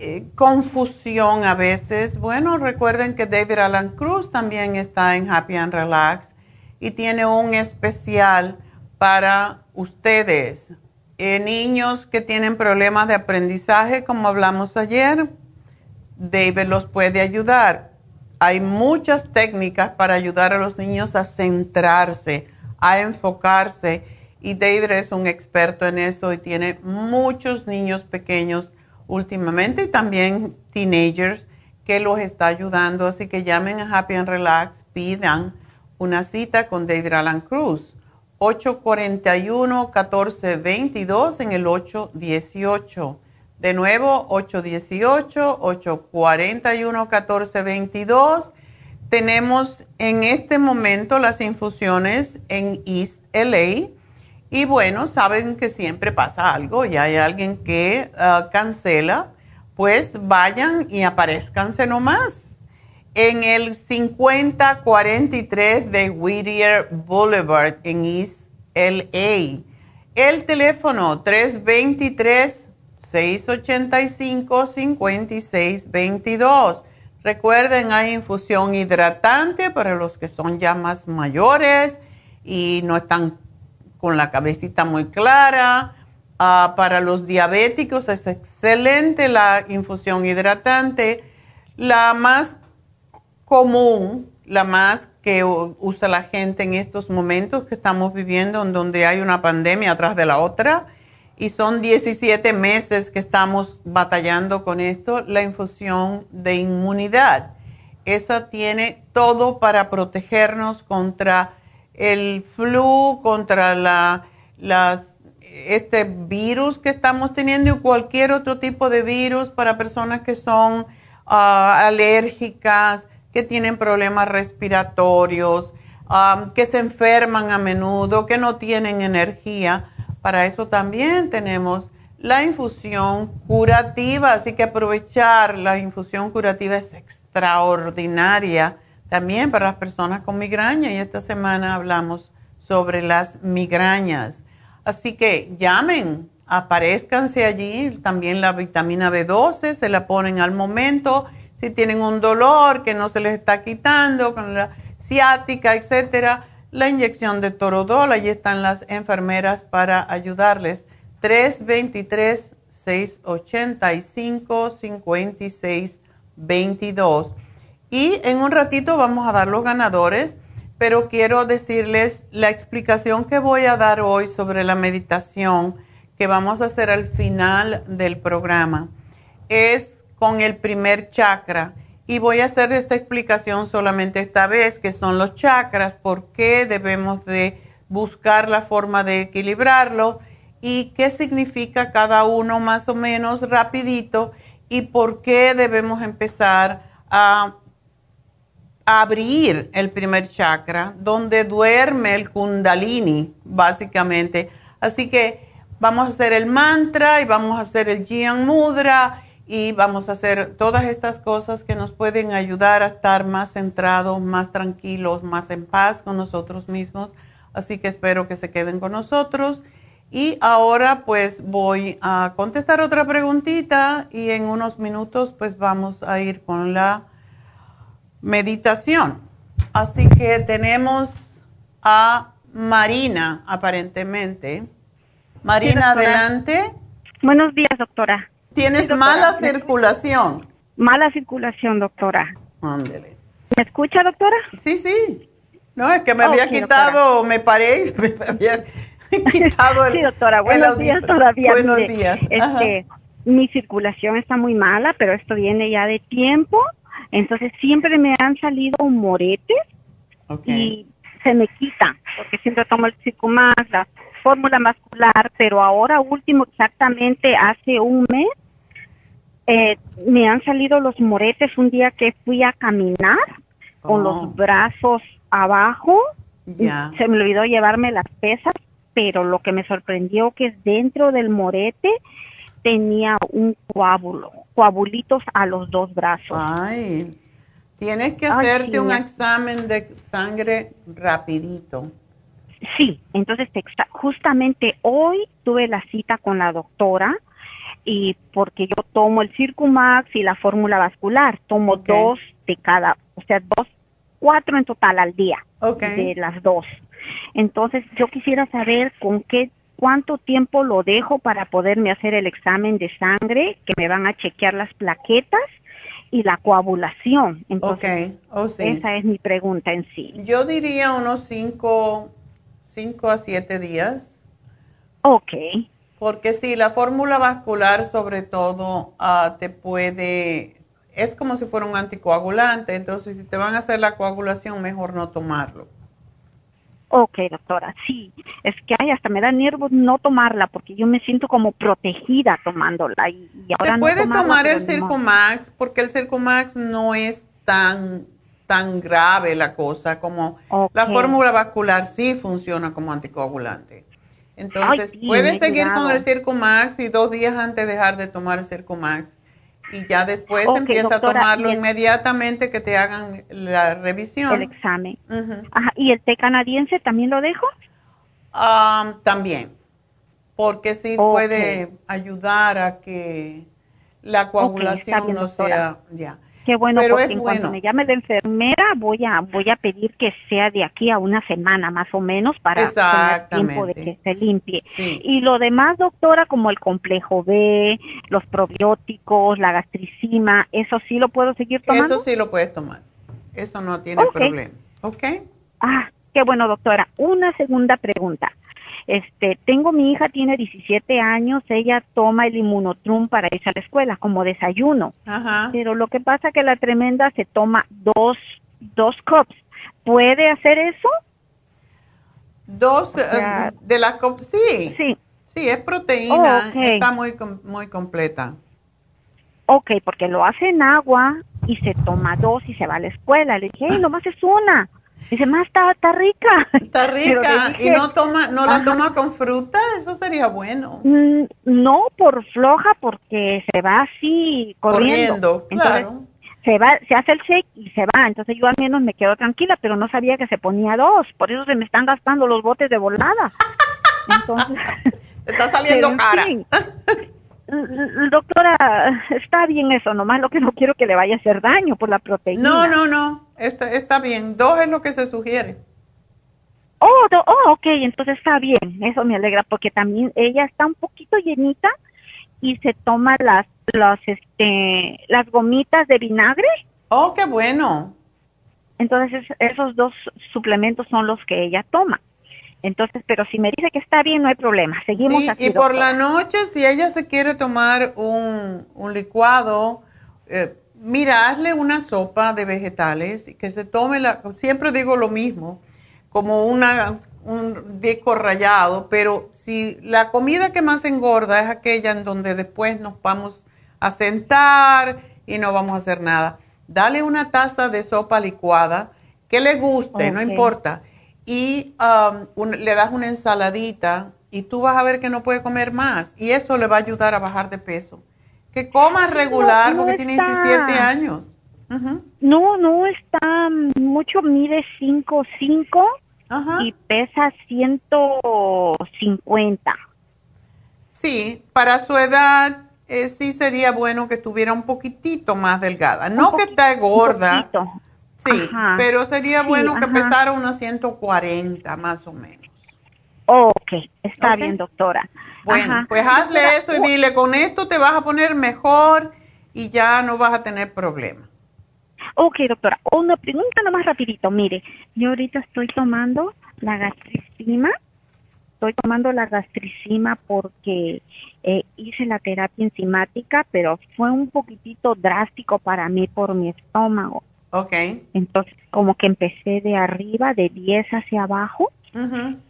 eh, confusión a veces. Bueno, recuerden que David Alan Cruz también está en Happy and Relax y tiene un especial para ustedes. Eh, niños que tienen problemas de aprendizaje, como hablamos ayer, David los puede ayudar. Hay muchas técnicas para ayudar a los niños a centrarse, a enfocarse y David es un experto en eso y tiene muchos niños pequeños últimamente y también teenagers que los está ayudando. Así que llamen a Happy and Relax, pidan una cita con David Alan Cruz. 841-1422 en el 818. De nuevo, 818-841-1422. Tenemos en este momento las infusiones en East LA. Y bueno, saben que siempre pasa algo y hay alguien que ah, cancela, pues vayan y aparezcanse nomás en el 5043 de Whittier Boulevard en East LA. El teléfono 323-685-5622. Recuerden, hay infusión hidratante para los que son ya más mayores y no están con la cabecita muy clara. Ah, para los diabéticos es excelente la infusión hidratante. La más común, la más que usa la gente en estos momentos que estamos viviendo, en donde hay una pandemia atrás de la otra, y son 17 meses que estamos batallando con esto, la infusión de inmunidad. Esa tiene todo para protegernos contra el flu, contra la, este virus que estamos teniendo y cualquier otro tipo de virus para personas que son ah, alérgicas, que tienen problemas respiratorios, um, que se enferman a menudo, que no tienen energía. Para eso también tenemos la infusión curativa, así que aprovechar la infusión curativa es extraordinaria también para las personas con migraña y esta semana hablamos sobre las migrañas. Así que llamen, aparezcanse allí, también la vitamina B12 se la ponen al momento si tienen un dolor que no se les está quitando, con la ciática, etcétera, la inyección de torodol, allí están las enfermeras para ayudarles. 323-685-5622. Y en un ratito vamos a dar los ganadores, pero quiero decirles la explicación que voy a dar hoy sobre la meditación que vamos a hacer al final del programa. Es con el primer chakra. Y voy a hacer esta explicación solamente esta vez, que son los chakras, por qué debemos de buscar la forma de equilibrarlo y qué significa cada uno más o menos rapidito y por qué debemos empezar a abrir el primer chakra, donde duerme el kundalini, básicamente. Así que vamos a hacer el mantra y vamos a hacer el Jian Mudra y vamos a hacer todas estas cosas que nos pueden ayudar a estar más centrados, más tranquilos, más en paz con nosotros mismos. Así que espero que se queden con nosotros. Y ahora pues voy a contestar otra preguntita y en unos minutos pues vamos a ir con la meditación. Así que tenemos a Marina aparentemente. Marina, adelante. Buenos días, doctora. Tienes mala circulación. Mala circulación, doctora. Ándele. ¿Me escucha, doctora? Sí, sí. No, es que me había quitado, me paré, me había quitado el. sí, doctora, buenos días todavía. Buenos días. Este, mi circulación está muy mala, pero esto viene ya de tiempo. Entonces siempre me han salido moretes y se me quitan, porque siempre tomo el Circumax, la fórmula muscular, pero ahora último, exactamente hace un mes, eh, me han salido los moretes un día que fui a caminar con los oh. brazos abajo. Se me olvidó llevarme las pesas, pero lo que me sorprendió que es dentro del morete tenía un coágulo, coagulitos a los dos brazos. Ay, tienes que hacerte un examen de sangre rapidito. Sí, entonces justamente hoy tuve la cita con la doctora y porque yo tomo el Circumax y la fórmula vascular, tomo dos de cada, o sea, dos, cuatro en total al día de las dos. Entonces yo quisiera saber con qué, cuánto tiempo lo dejo para poderme hacer el examen de sangre, que me van a chequear las plaquetas y la coagulación. Entonces, oh, esa es mi pregunta en sí. Yo diría unos cinco, cinco a siete días. Ok. Porque si la fórmula vascular sobre todo ah, te puede, es como si fuera un anticoagulante, entonces si te van a hacer la coagulación, mejor no tomarlo. Ok, doctora, sí, es que ay, hasta me da nervios no tomarla porque yo me siento como protegida tomándola. Y, ahora Te puedes tomar el Circumax porque el Circumax no es tan tan grave la cosa como la fórmula vascular sí funciona como anticoagulante. Entonces, puedes seguir con el Circumax y dos días antes dejar de tomar el Circumax. Y ya después empieza a tomarlo inmediatamente que te hagan la revisión. El examen. Ajá. ¿Y el té canadiense también lo dejo? también. Porque sí puede ayudar a que la coagulación no sea. Ya. Qué bueno, porque en cuanto me llame de enfermera voy a voy a pedir que sea de aquí a una semana más o menos para tener tiempo de que se limpie. Y lo demás, doctora, como el complejo B, los probióticos, la gastricima, eso sí lo puedo seguir tomando. Eso sí lo puedes tomar. Eso no tiene problema. ¿Ok? Ah, qué bueno, doctora. Una segunda pregunta. Este, tengo mi hija, tiene 17 años, ella toma el inmunotrum para irse a la escuela como desayuno. Pero lo que pasa que la tremenda se toma dos, dos cups. ¿Puede hacer eso? Dos eh, de las cups, sí. Sí. Sí, es proteína, está muy, muy completa. Ok, porque lo hace en agua y se toma dos y se va a la escuela. Le dije, hey, nomás es una. Dice, más está, está rica. Está rica. ¿Y no toma, no la toma con fruta? Eso sería bueno. Mm, no, por floja, porque se va así corriendo. claro. Se va, se hace el shake y se va. Entonces yo al menos me quedo tranquila, pero no sabía que se ponía dos. Por eso se me están gastando los botes de volada. Entonces. está saliendo cara. doctora, está bien eso, nomás lo que no quiero que le vaya a hacer daño por la proteína. No, no, no, está, está bien. Dos es lo que se sugiere. Oh, oh, ok, entonces está bien, eso me alegra porque también ella está un poquito llenita y se toma las, las, este, las gomitas de vinagre. Oh, qué bueno. Entonces esos dos suplementos son los que ella toma. Entonces, pero si me dice que está bien, no hay problema. Seguimos sí, Y por la noche, si ella se quiere tomar un, licuado, eh, mira, hazle una sopa de vegetales y que se tome la, siempre digo lo mismo, como una, un disco rallado, pero si la comida que más engorda es aquella en donde después nos vamos a sentar y no vamos a hacer nada, dale una taza de sopa licuada que le guste, no importa y um, le das una ensaladita y tú vas a ver que no puede comer más y eso le va a ayudar a bajar de peso. Que coma regular porque tiene 17 años. No, no está mucho, mide 5'5 cinco, y pesa 150. Sí, para su edad eh, sí sería bueno que estuviera un poquitito más delgada. No que esté gorda. Sí, pero sería bueno que pesara unos 140 más o menos. ok, está bien, doctora. Bueno, pues hazle eso y dile, con esto te vas a poner mejor y ya no vas a tener problema. Ok, doctora. Una pregunta nomás rapidito. Mire, yo ahorita estoy tomando la gastricima. Estoy tomando la gastricima porque eh, hice la terapia enzimática, pero fue un poquitito drástico para mí por mi estómago. Ok. Entonces, como que empecé de arriba, de 10 hacia abajo.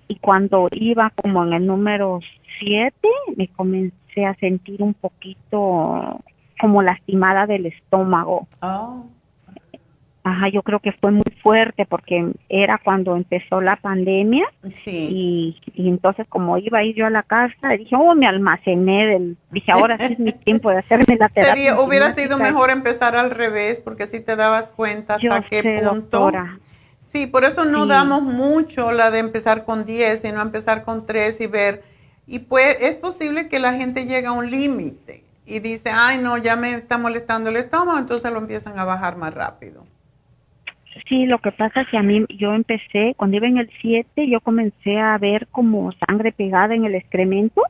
Y cuando iba como en el número 7, me comencé a sentir un poquito como lastimada del estómago. Oh. Ajá, yo creo que fue muy fuerte porque era cuando empezó la pandemia. Sí. Y, entonces como iba a ir yo a la casa, dije, oh, me almacené del, dije, ahora sí es mi tiempo de hacerme la terapia. hubiera sido mejor empezar al revés porque así te dabas cuenta hasta qué punto. Sí, por eso no damos mucho la de empezar con 10, sino empezar con 3 y ver. Y pues es posible que la gente llegue a un límite y dice, ay, no, ya me está molestando el estómago, entonces lo empiezan a bajar más rápido. Sí, lo que pasa es que a mí, yo empecé, cuando iba en el 7, yo comencé a ver como sangre pegada en el excremento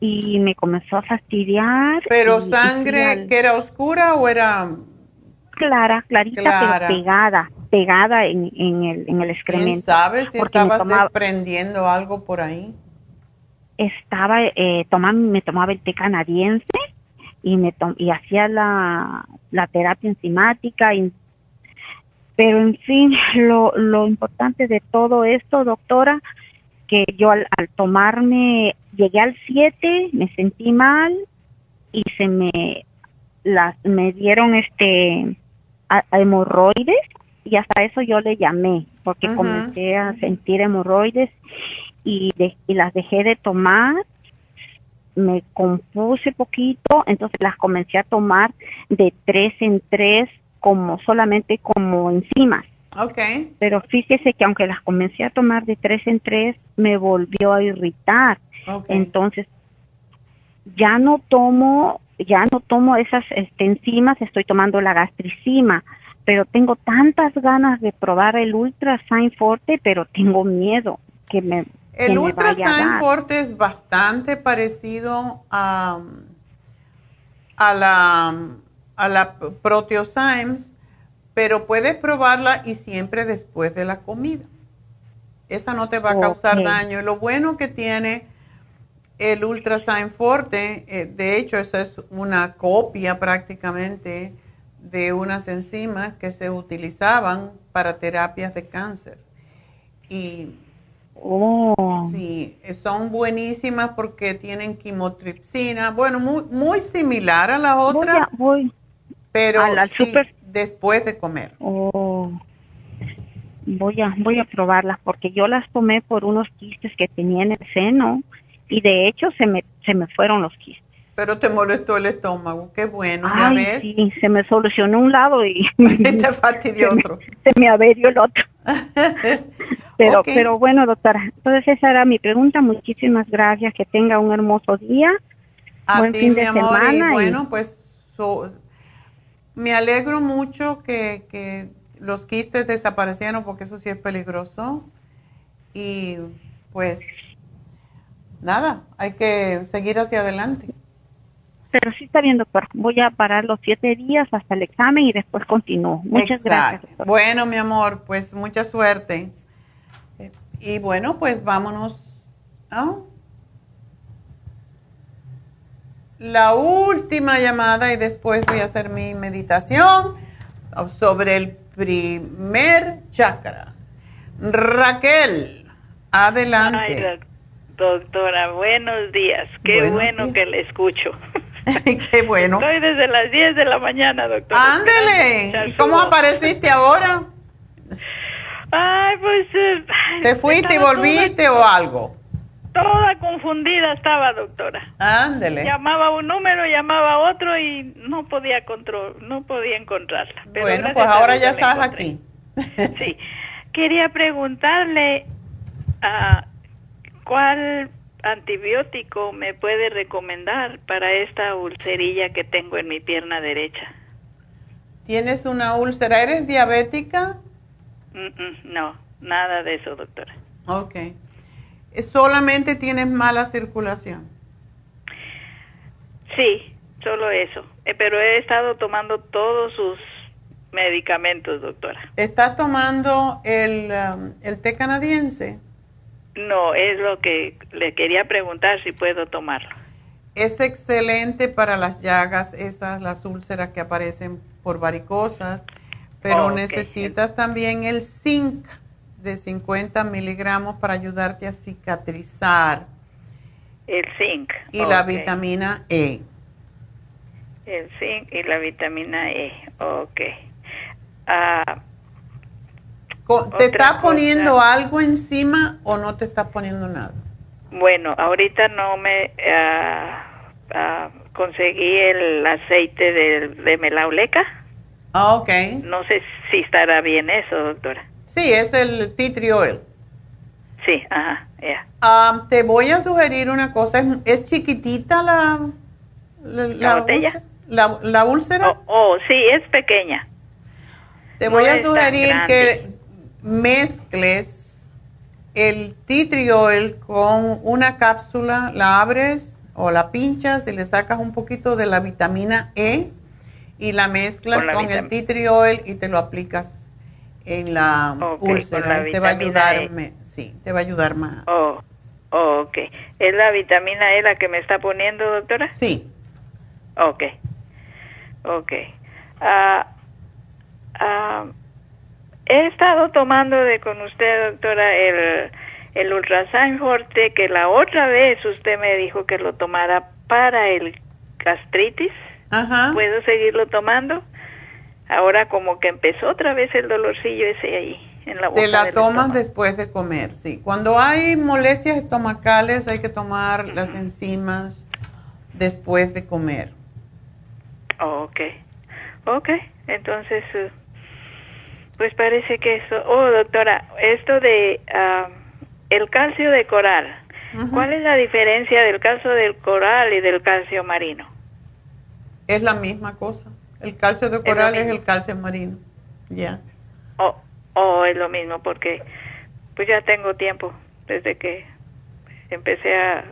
y me comenzó a fastidiar. ¿Pero sangre que era oscura o era...? Clara, clarita, pero pegada, pegada en, en, el, en el excremento. ¿Sabes si estabas desprendiendo algo por ahí? Estaba, eh, me tomaba el té canadiense y me y hacía la, la terapia enzimática y pero en fin, lo, lo importante de todo esto, doctora, que yo al, tomarme, llegué al 7, me sentí mal y se me, las, me dieron este hemorroides y hasta eso yo le llamé porque comencé a sentir hemorroides y, y las dejé de tomar. Me compuse poquito, entonces las comencé a tomar de tres en tres como solamente como enzimas. Okay. Pero fíjese que aunque las comencé a tomar de tres en tres, me volvió a irritar. Entonces, ya no tomo, ya no tomo esas este, enzimas, estoy tomando la gastricima, pero tengo tantas ganas de probar el Ultra Sign Forte, pero tengo miedo que me El Ultra Sign Forte es bastante parecido a, a la a la Proteosymes, pero puedes probarla y siempre después de la comida. Esa no te va a causar daño. Lo bueno que tiene el Ultrasign Forte, eh, de hecho, esa es una copia prácticamente de unas enzimas que se utilizaban para terapias de cáncer. Y oh. sí, son buenísimas porque tienen quimotripsina, bueno, muy, muy similar a la otra. voy, pero después de comer. Oh, voy a voy a probarlas porque yo las tomé por unos quistes que tenía en el seno y de hecho se me se me fueron los quistes. Pero te molestó el estómago, qué bueno, ¿ya ves? Sí, se me solucionó un lado y te fastidió otro. Se me averió el otro. pero pero bueno, doctora, entonces esa era mi pregunta. Muchísimas gracias, que tenga un hermoso día. A Buen fin de semana. bueno, pues me alegro mucho que, los quistes desaparecieron porque eso sí es peligroso. Y pues nada, hay que seguir hacia adelante. Pero sí está bien, doctor. Voy a parar los siete días hasta el examen y después continúo. Muchas gracias. Bueno, mi amor, pues mucha suerte. Y bueno, pues vámonos. ¿ah? La última llamada y después voy a hacer mi meditación sobre el primer chakra. Raquel, adelante. doctora, buenos días. Qué bueno que le escucho. Qué bueno. Estoy desde las 10 de la mañana, doctora. Ándele. ¿Y cómo apareciste ahora? Ay, pues... Eh, ¿Te fuiste y volviste o algo? Toda confundida estaba, doctora. Ándele. Llamaba un número, llamaba otro y no podía control, no podía encontrarla. bueno, pues ahora ya estás aquí. sí. Quería preguntarle a cuál antibiótico me puede recomendar para esta ulcerilla que tengo en mi pierna derecha. ¿Tienes una úlcera? ¿Eres diabética? no, nada de eso, doctora. Ok solamente tienes mala circulación. Sí, solo eso. Eh, pero he estado tomando todos sus medicamentos, doctora. ¿Estás tomando el, um, el té canadiense? No, es lo que le quería preguntar si puedo tomarlo. Es excelente para las llagas, esas, las úlceras que aparecen por varicosas, pero necesitas también el zinc de 50 miligramos para ayudarte a cicatrizar. El zinc. Y la vitamina E. El zinc y la vitamina E, ok. Ah, ¿Te estás poniendo algo encima o no te estás poniendo nada? Bueno, ahorita no me ah, ah, conseguí el aceite de, de melauleca. Ah, ok. No sé si estará bien eso, doctora. Sí, es el tea tree oil. Sí, ajá, ya. Ah, te voy a sugerir una cosa. ¿Es, chiquitita la, la, botella? La, la, úlcera? Oh, oh, sí, es pequeña. Te voy a sugerir que mezcles el tea tree oil con una cápsula, la abres o la pinchas y le sacas un poquito de la vitamina E y la mezclas con, el tea tree oil y te lo aplicas en la úlcera. te va a ayudar, e. sí, te va a ayudar más. Oh, oh, ok. ¿Es la vitamina E la que me está poniendo, doctora? Sí. Ok, ok. Ah, ah, he estado tomando de con usted, doctora, el, el Ultrasan Forte, que la otra vez usted me dijo que lo tomara para el gastritis. Ajá. ¿Puedo seguirlo tomando? Ahora como que empezó otra vez el dolorcillo ese ahí en la boca. Te la tomas después de comer, sí. Cuando hay molestias estomacales hay que tomar las enzimas después de comer. Ok, ok. Entonces, uh, pues parece que eso. Oh, doctora, esto de uh, el calcio de coral. ¿Cuál es la diferencia del calcio del coral y del calcio marino? Es la misma cosa. El calcio de coral es, el calcio marino. Ya. Oh, oh, es lo mismo porque pues ya tengo tiempo desde que empecé a,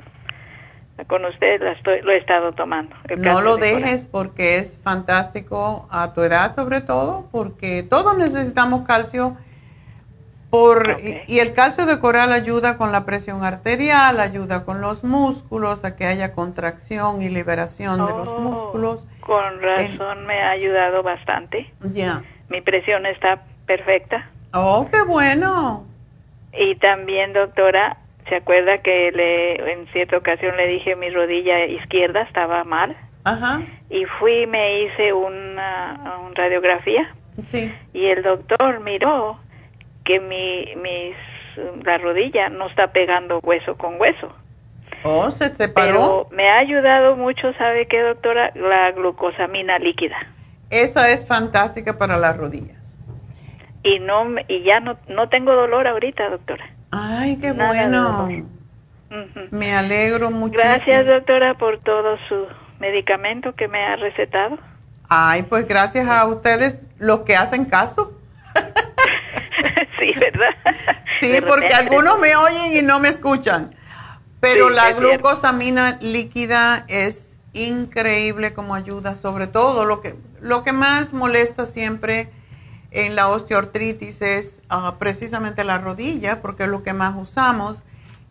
con usted lo he estado tomando. No lo dejes porque es fantástico a tu edad sobre todo porque todos necesitamos calcio por, y, el calcio de coral ayuda con la presión arterial, ayuda con los músculos, a que haya contracción y liberación de los oh, músculos. Con razón me ha ayudado bastante. Ya. Mi presión está perfecta. Oh, qué bueno. Y también, doctora, ¿se acuerda que le, en cierta ocasión le dije mi rodilla izquierda estaba mal? Ajá. Y fui y me hice una, una radiografía. Sí. Y el doctor miró que mi, mis, la rodilla no está pegando hueso con hueso. Oh, se separó. Pero me ha ayudado mucho, ¿sabe qué, doctora? La glucosamina líquida. Esa es fantástica para las rodillas. Y no y ya no no tengo dolor ahorita, doctora. Ay, qué bueno. Me alegro mucho. Gracias, doctora, por todo su medicamento que me ha recetado. Ay, pues gracias a ustedes los que hacen caso. sí, ¿verdad? Sí, porque algunos me oyen y no me escuchan. Pero la glucosamina líquida es increíble como ayuda, sobre todo lo que, lo que más molesta siempre en la osteoartritis es ah, precisamente la rodilla, porque es lo que más usamos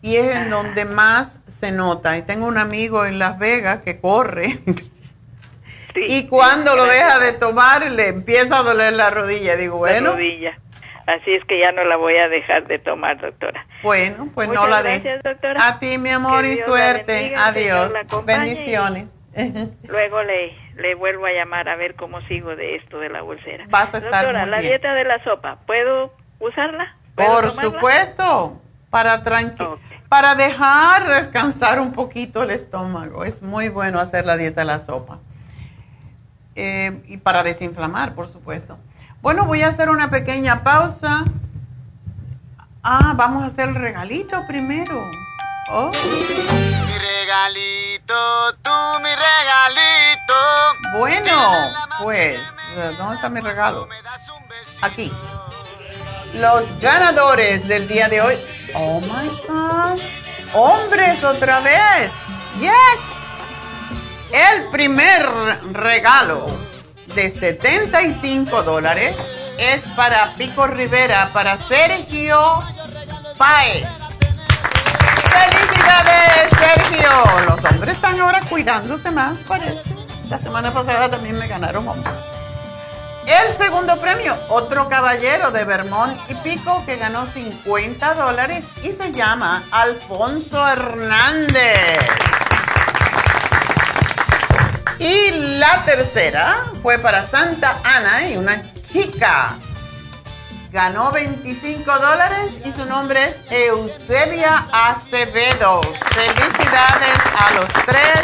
y es en donde más se nota. Y tengo un amigo en Las Vegas que corre y cuando lo deja de tomar le empieza a doler la rodilla. Digo, bueno. rodilla. Así es que ya no la voy a dejar de tomar, doctora. Bueno, pues no la dejes. A ti, mi amor, y suerte. Adiós. Bendiciones. Luego le, le vuelvo a llamar a ver cómo sigo de esto de la bolsera. Vas a estar Doctora, la dieta de la sopa, ¿puedo usarla? Por supuesto, para tranqui para dejar descansar un poquito el estómago. Es muy bueno hacer la dieta de la sopa. Eh, y para desinflamar, por supuesto. Bueno, voy a hacer una pequeña pausa. Ah, vamos a hacer el regalito primero. Oh. Mi regalito, tú mi regalito. Bueno, pues, ¿dónde está mi regalo? Aquí. Los ganadores del día de hoy. Oh my God. Hombres otra vez. Yes. El primer regalo de 75 dólares es para Pico Rivera, para Sergio Paez. ¡Felicidades, Sergio! Los hombres están ahora cuidándose más, parece. La semana pasada también me ganaron hombres. El segundo premio, otro caballero de Vermont y Pico que ganó 50 dólares y se llama Alfonso Hernández. Y la tercera fue para Santa Ana y una chica. Ganó 25 dólares y su nombre es Eusebia Acevedo. Felicidades a los tres,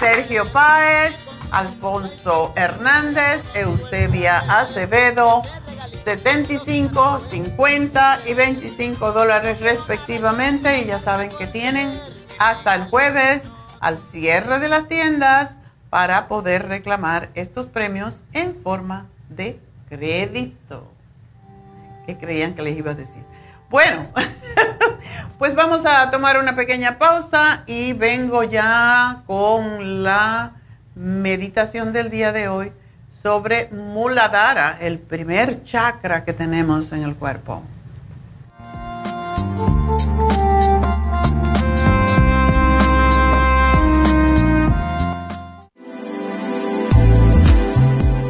Sergio Páez, Alfonso Hernández, Eusebia Acevedo, 75, 50 y 25 dólares respectivamente. Y ya saben que tienen hasta el jueves al cierre de las tiendas para poder reclamar estos premios en forma de crédito. ¿Qué creían que les iba a decir? Bueno, pues vamos a tomar una pequeña pausa y vengo ya con la meditación del día de hoy sobre Muladhara, el primer chakra que tenemos en el cuerpo.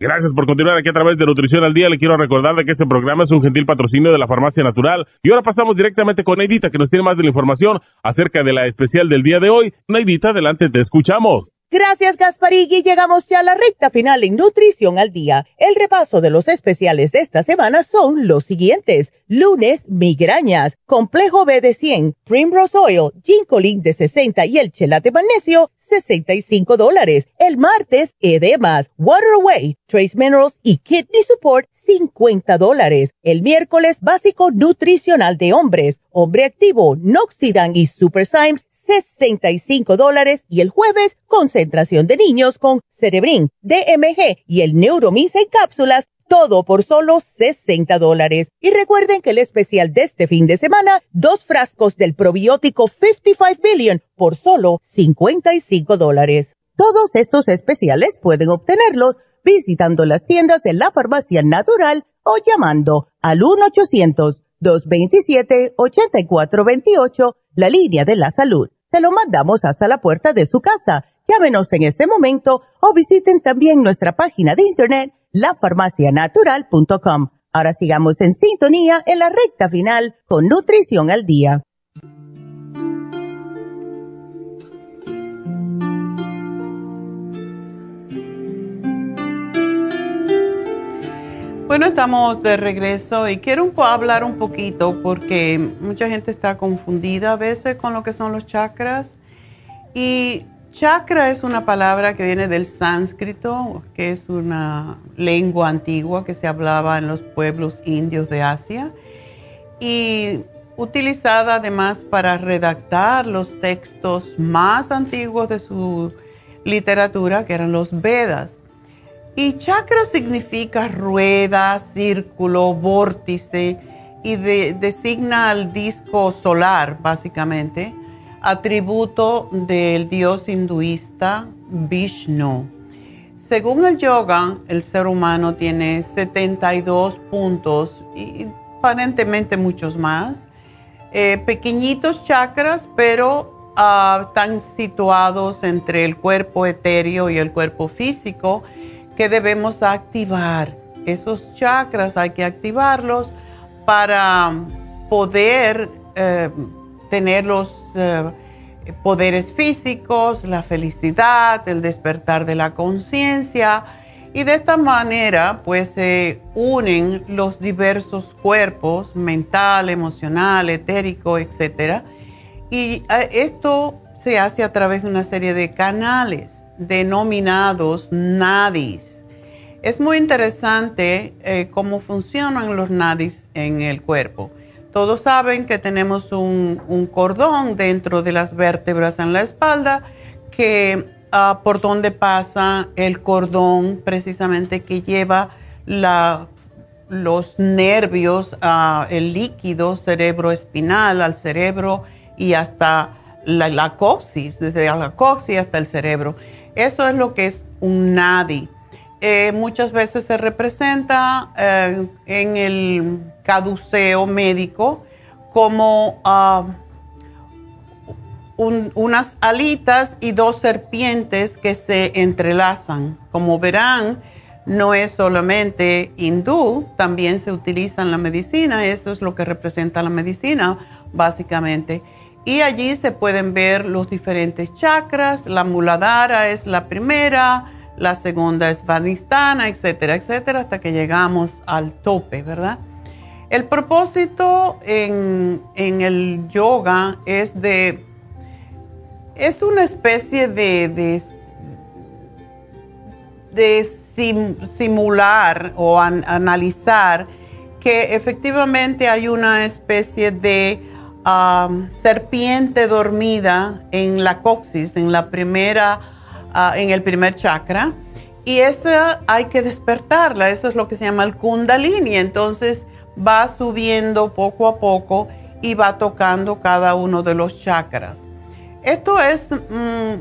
Gracias por continuar aquí a través de Nutrición al Día. Le quiero recordar de que este programa es un gentil patrocinio de la Farmacia Natural. Y ahora pasamos directamente con Neidita, que nos tiene más de la información acerca de la especial del día de hoy. Neidita, adelante, te escuchamos. Gracias, Gasparigui. Llegamos ya a la recta final en Nutrición al Día. El repaso de los especiales de esta semana son los siguientes. Lunes, migrañas, complejo B de 100, Primrose Oil, Ginkolin de 60 y el chelate magnesio, 65 dólares. El martes, edemas, Water Away, Trace Minerals y Kidney Support, 50 dólares. El miércoles, básico nutricional de hombres, hombre activo, Noxidan y Super Symes, 65 dólares y el jueves concentración de niños con Cerebrin, DMG y el Neuromins en cápsulas, todo por solo 60 dólares. Y recuerden que el especial de este fin de semana, dos frascos del probiótico 55 Billion por solo 55 dólares. Todos estos especiales pueden obtenerlos visitando las tiendas de la farmacia natural o llamando al 1-800-227-8428, la línea de la salud se lo mandamos hasta la puerta de su casa. Llámenos en este momento o visiten también nuestra página de internet lafarmacianatural.com. Ahora sigamos en sintonía en la recta final con Nutrición al Día. Bueno, estamos de regreso y quiero hablar un poquito porque mucha gente está confundida a veces con lo que son los chakras. Y chakra es una palabra que viene del sánscrito, que es una lengua antigua que se hablaba en los pueblos indios de Asia y utilizada además para redactar los textos más antiguos de su literatura, que eran los Vedas. Y chakra significa rueda, círculo, vórtice y designa al disco solar, básicamente, atributo del dios hinduista Vishnu. Según el yoga, el ser humano tiene 72 puntos y aparentemente muchos más. Eh, pequeñitos chakras, pero ah, están situados entre el cuerpo etéreo y el cuerpo físico que debemos activar. Esos chakras hay que activarlos para poder eh, tener eh, poderes físicos, la felicidad, el despertar de la conciencia. Y de esta manera, pues se unen los diversos cuerpos, mental, emocional, etérico, etc. Y eh, esto se hace a través de una serie de canales denominados nadis. Es muy interesante eh, cómo funcionan los nadis en el cuerpo. Todos saben que tenemos un, cordón dentro de las vértebras en la espalda que ah, por donde pasa el cordón precisamente que lleva los nervios, uh, el líquido cerebroespinal al cerebro y hasta la, la coxis, desde la coxis hasta el cerebro. Eso es lo que es un nadi. Eh, muchas veces se representa eh, en el caduceo médico como ah, unas alitas y dos serpientes que se entrelazan. Como verán, no es solamente hindú, también se utiliza en la medicina, eso es lo que representa la medicina básicamente. Y allí se pueden ver los diferentes chakras, la muladhara es la primera, la segunda es Vadistana, etcétera, etcétera, hasta que llegamos al tope, ¿verdad? El propósito en, el yoga es de, es una especie de, de, simular o analizar que efectivamente hay una especie de um, serpiente dormida en la coxis, en la primera Ah, en el primer chakra. Y esa hay que despertarla, eso es lo que se llama el kundalini. Entonces va subiendo poco a poco y va tocando cada uno de los chakras. Esto es, mm,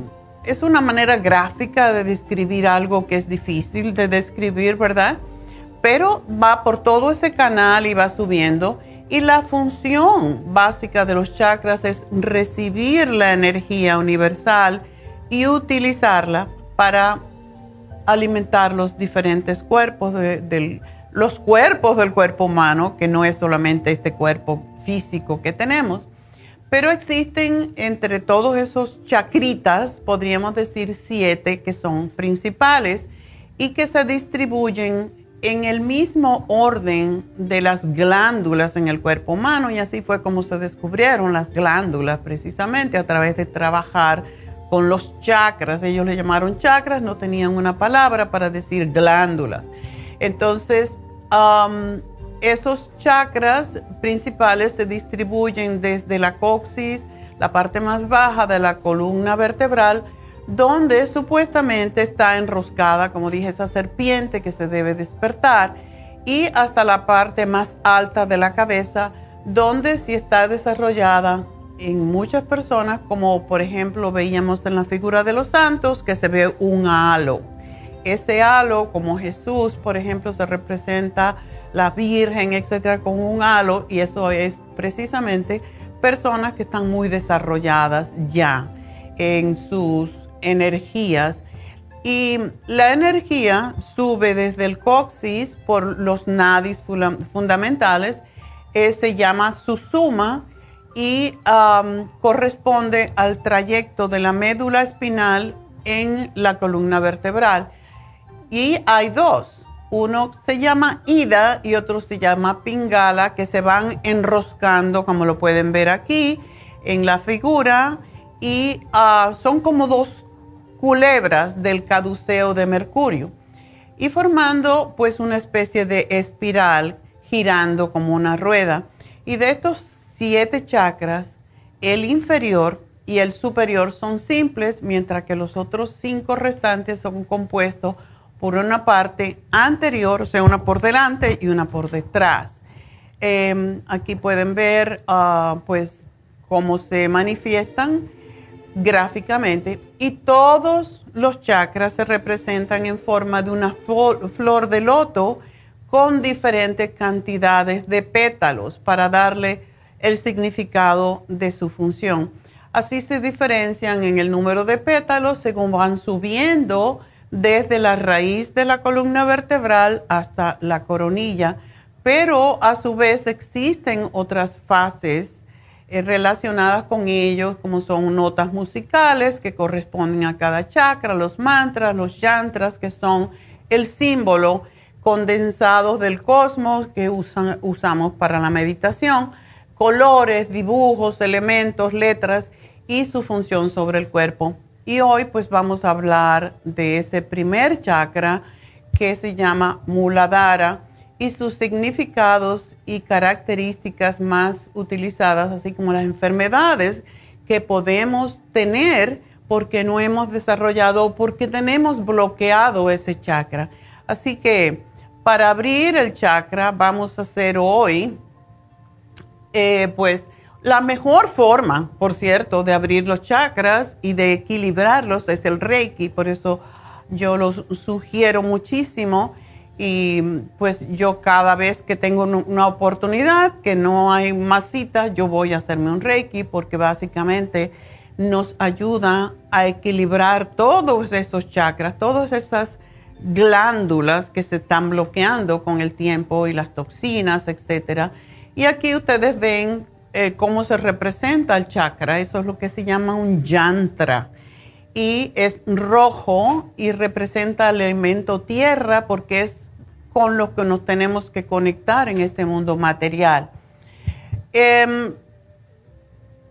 es una manera gráfica de describir algo que es difícil de describir, ¿verdad? Pero va por todo ese canal y va subiendo. Y la función básica de los chakras es recibir la energía universal y utilizarla para alimentar los diferentes cuerpos de, los cuerpos del cuerpo humano, que no es solamente este cuerpo físico que tenemos, pero existen entre todos esos chacritas, podríamos decir siete que son principales y que se distribuyen en el mismo orden de las glándulas en el cuerpo humano y así fue como se descubrieron las glándulas precisamente a través de trabajar con los chakras. Ellos le llamaron chakras, no tenían una palabra para decir glándula. Entonces, esos chakras principales se distribuyen desde la coxis, la parte más baja de la columna vertebral, donde supuestamente está enroscada, como dije, esa serpiente que se debe despertar, y hasta la parte más alta de la cabeza, donde sí está desarrollada en muchas personas, como por ejemplo veíamos en la figura de los santos, que se ve un halo. Ese halo, como Jesús, por ejemplo, se representa la Virgen, etcétera, con un halo, y eso es precisamente personas que están muy desarrolladas ya en sus energías. Y la energía sube desde el coxis por los nadis fundamentales, eh, se llama susuma y corresponde al trayecto de la médula espinal en la columna vertebral. Y hay dos, uno se llama ida y otro se llama pingala, que se van enroscando, como lo pueden ver aquí en la figura, y ah, son como dos culebras del caduceo de Mercurio, y formando pues una especie de espiral girando como una rueda. Y de estos siete chakras, el inferior y el superior son simples, mientras que los otros cinco restantes son compuestos por una parte anterior, o sea, una por delante y una por detrás. Em, aquí pueden ver, ah, pues, cómo se manifiestan gráficamente y todos los chakras se representan en forma de una flor de loto con diferentes cantidades de pétalos para darle el significado de su función. Así se diferencian en el número de pétalos según van subiendo desde la raíz de la columna vertebral hasta la coronilla, pero a su vez existen otras fases eh, relacionadas con ellos, como son notas musicales que corresponden a cada chakra, los mantras, los yantras, que son el símbolo condensado del cosmos que usamos para la meditación colores, dibujos, elementos, letras y su función sobre el cuerpo. Y hoy pues vamos a hablar de ese primer chakra que se llama Muladhara y sus significados y características más utilizadas, así como las enfermedades que podemos tener porque no hemos desarrollado o porque tenemos bloqueado ese chakra. Así que para abrir el chakra vamos a hacer hoy, eh, pues la mejor forma, por cierto, de abrir los chakras y de equilibrarlos es el reiki, por eso yo lo sugiero muchísimo y pues yo cada vez que tengo una oportunidad, que no hay más citas, yo voy a hacerme un reiki porque básicamente nos ayuda a equilibrar todos esos chakras, todas esas glándulas que se están bloqueando con el tiempo y las toxinas, etcétera. Y aquí ustedes ven eh, cómo se representa el chakra, eso es lo que se llama un yantra y es rojo y representa el elemento tierra porque es con lo que nos tenemos que conectar en este mundo material. Em,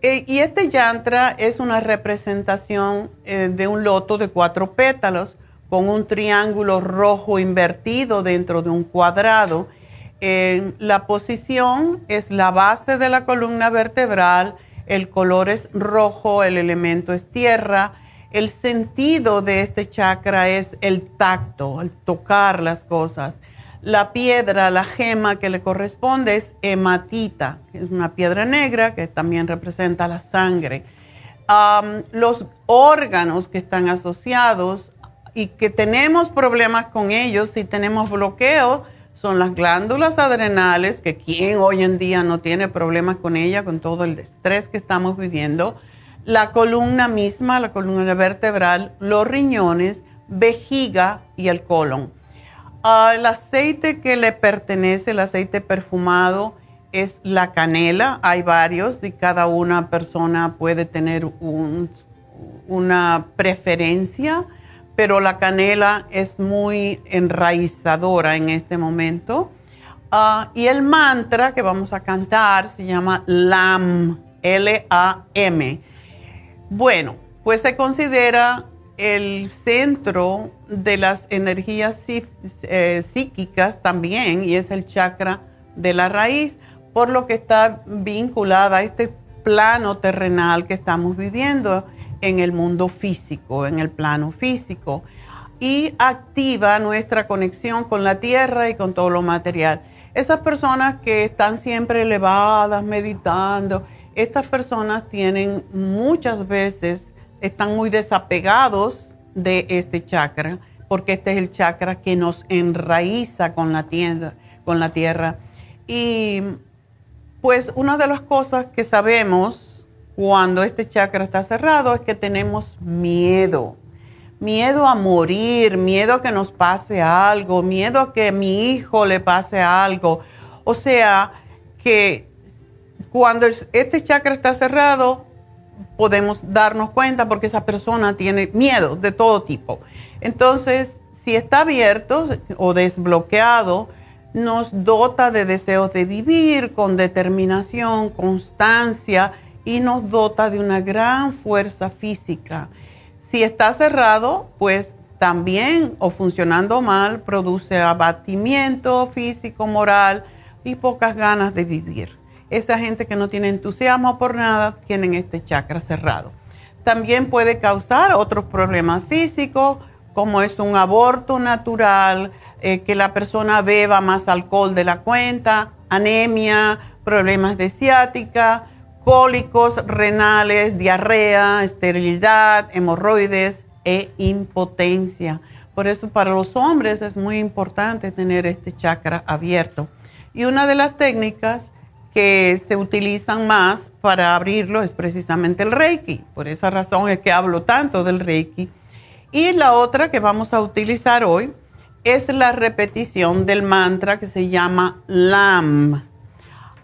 e, y este yantra es una representación eh, de un loto de cuatro pétalos con un triángulo rojo invertido dentro de un cuadrado. La posición es la base de la columna vertebral, el color es rojo, el elemento es tierra el sentido de este chakra es el tacto, el tocar las cosas. La piedra, la gema que le corresponde es hematita, es una piedra negra que también representa la sangre. los órganos que están asociados y que tenemos problemas con ellos, si tenemos bloqueo, son las glándulas adrenales, que quien hoy en día no tiene problemas con ella, con todo el estrés que estamos viviendo la columna misma, la columna vertebral, los riñones, vejiga y el colon. Ah, el aceite que le pertenece, el aceite perfumado, es la canela. Hay varios y cada una persona puede tener una preferencia, pero la canela es muy enraizadora en este momento. Ah, y el mantra que vamos a cantar se llama LAM, L-A-M bueno, pues se considera el centro de las energías eh, psíquicas también y es el chakra de la raíz, por lo que está vinculada a este plano terrenal que estamos viviendo en el mundo físico, en el plano físico, y activa nuestra conexión con la tierra y con todo lo material. Esas personas que están siempre elevadas, meditando, estas personas tienen muchas veces, están muy desapegados de este chakra, porque este es el chakra que nos enraiza con la tierra. Con la tierra. Y pues una de las cosas que sabemos cuando este chakra está cerrado es que tenemos miedo. Miedo a morir, miedo a que nos pase algo, miedo a que mi hijo le pase algo. O sea, que cuando este chakra está cerrado, podemos darnos cuenta porque esa persona tiene miedo de todo tipo. Entonces, si está abierto o desbloqueado, nos dota de deseos de vivir con determinación, constancia y nos dota de una gran fuerza física. Si está cerrado, pues también o funcionando mal, produce abatimiento físico, moral y pocas ganas de vivir esa gente que no tiene entusiasmo por nada tienen este chakra cerrado. También puede causar otros problemas físicos, como es un aborto natural, eh, que la persona beba más alcohol de la cuenta, anemia, problemas de ciática, cólicos renales, diarrea, esterilidad, hemorroides e impotencia. Por eso para los hombres es muy importante tener este chakra abierto. Y una de las técnicas que se utilizan más para abrirlo es precisamente el Reiki. Por esa razón es que hablo tanto del Reiki. Y la otra que vamos a utilizar hoy es la repetición del mantra que se llama LAM.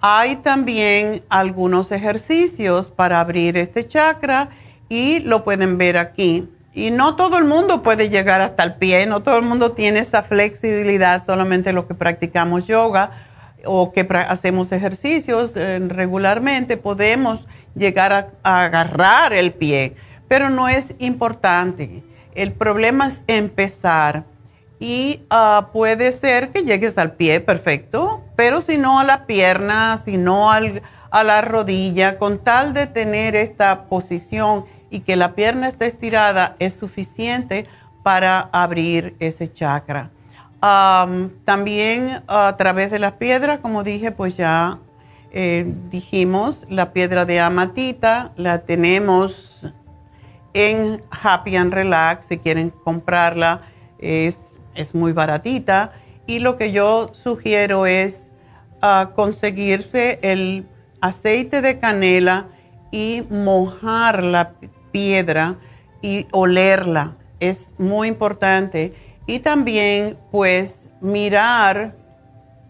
Hay también algunos ejercicios para abrir este chakra y lo pueden ver aquí. Y no todo el mundo puede llegar hasta el pie, no todo el mundo tiene esa flexibilidad, solamente los que practicamos yoga o que hacemos ejercicios eh, regularmente, podemos llegar a, agarrar el pie, pero no es importante. El problema es empezar y ah, puede ser que llegues al pie, perfecto, pero si no a la pierna, si no a la rodilla, con tal de tener esta posición y que la pierna esté estirada, es suficiente para abrir ese chakra. también a través de las piedras, como dije, pues ya eh, dijimos, la piedra de amatita la tenemos en Happy and Relax, si quieren comprarla, es es muy baratita y lo que yo sugiero es ah, conseguirse el aceite de canela y mojar la piedra y olerla. Es muy importante. Y también pues mirar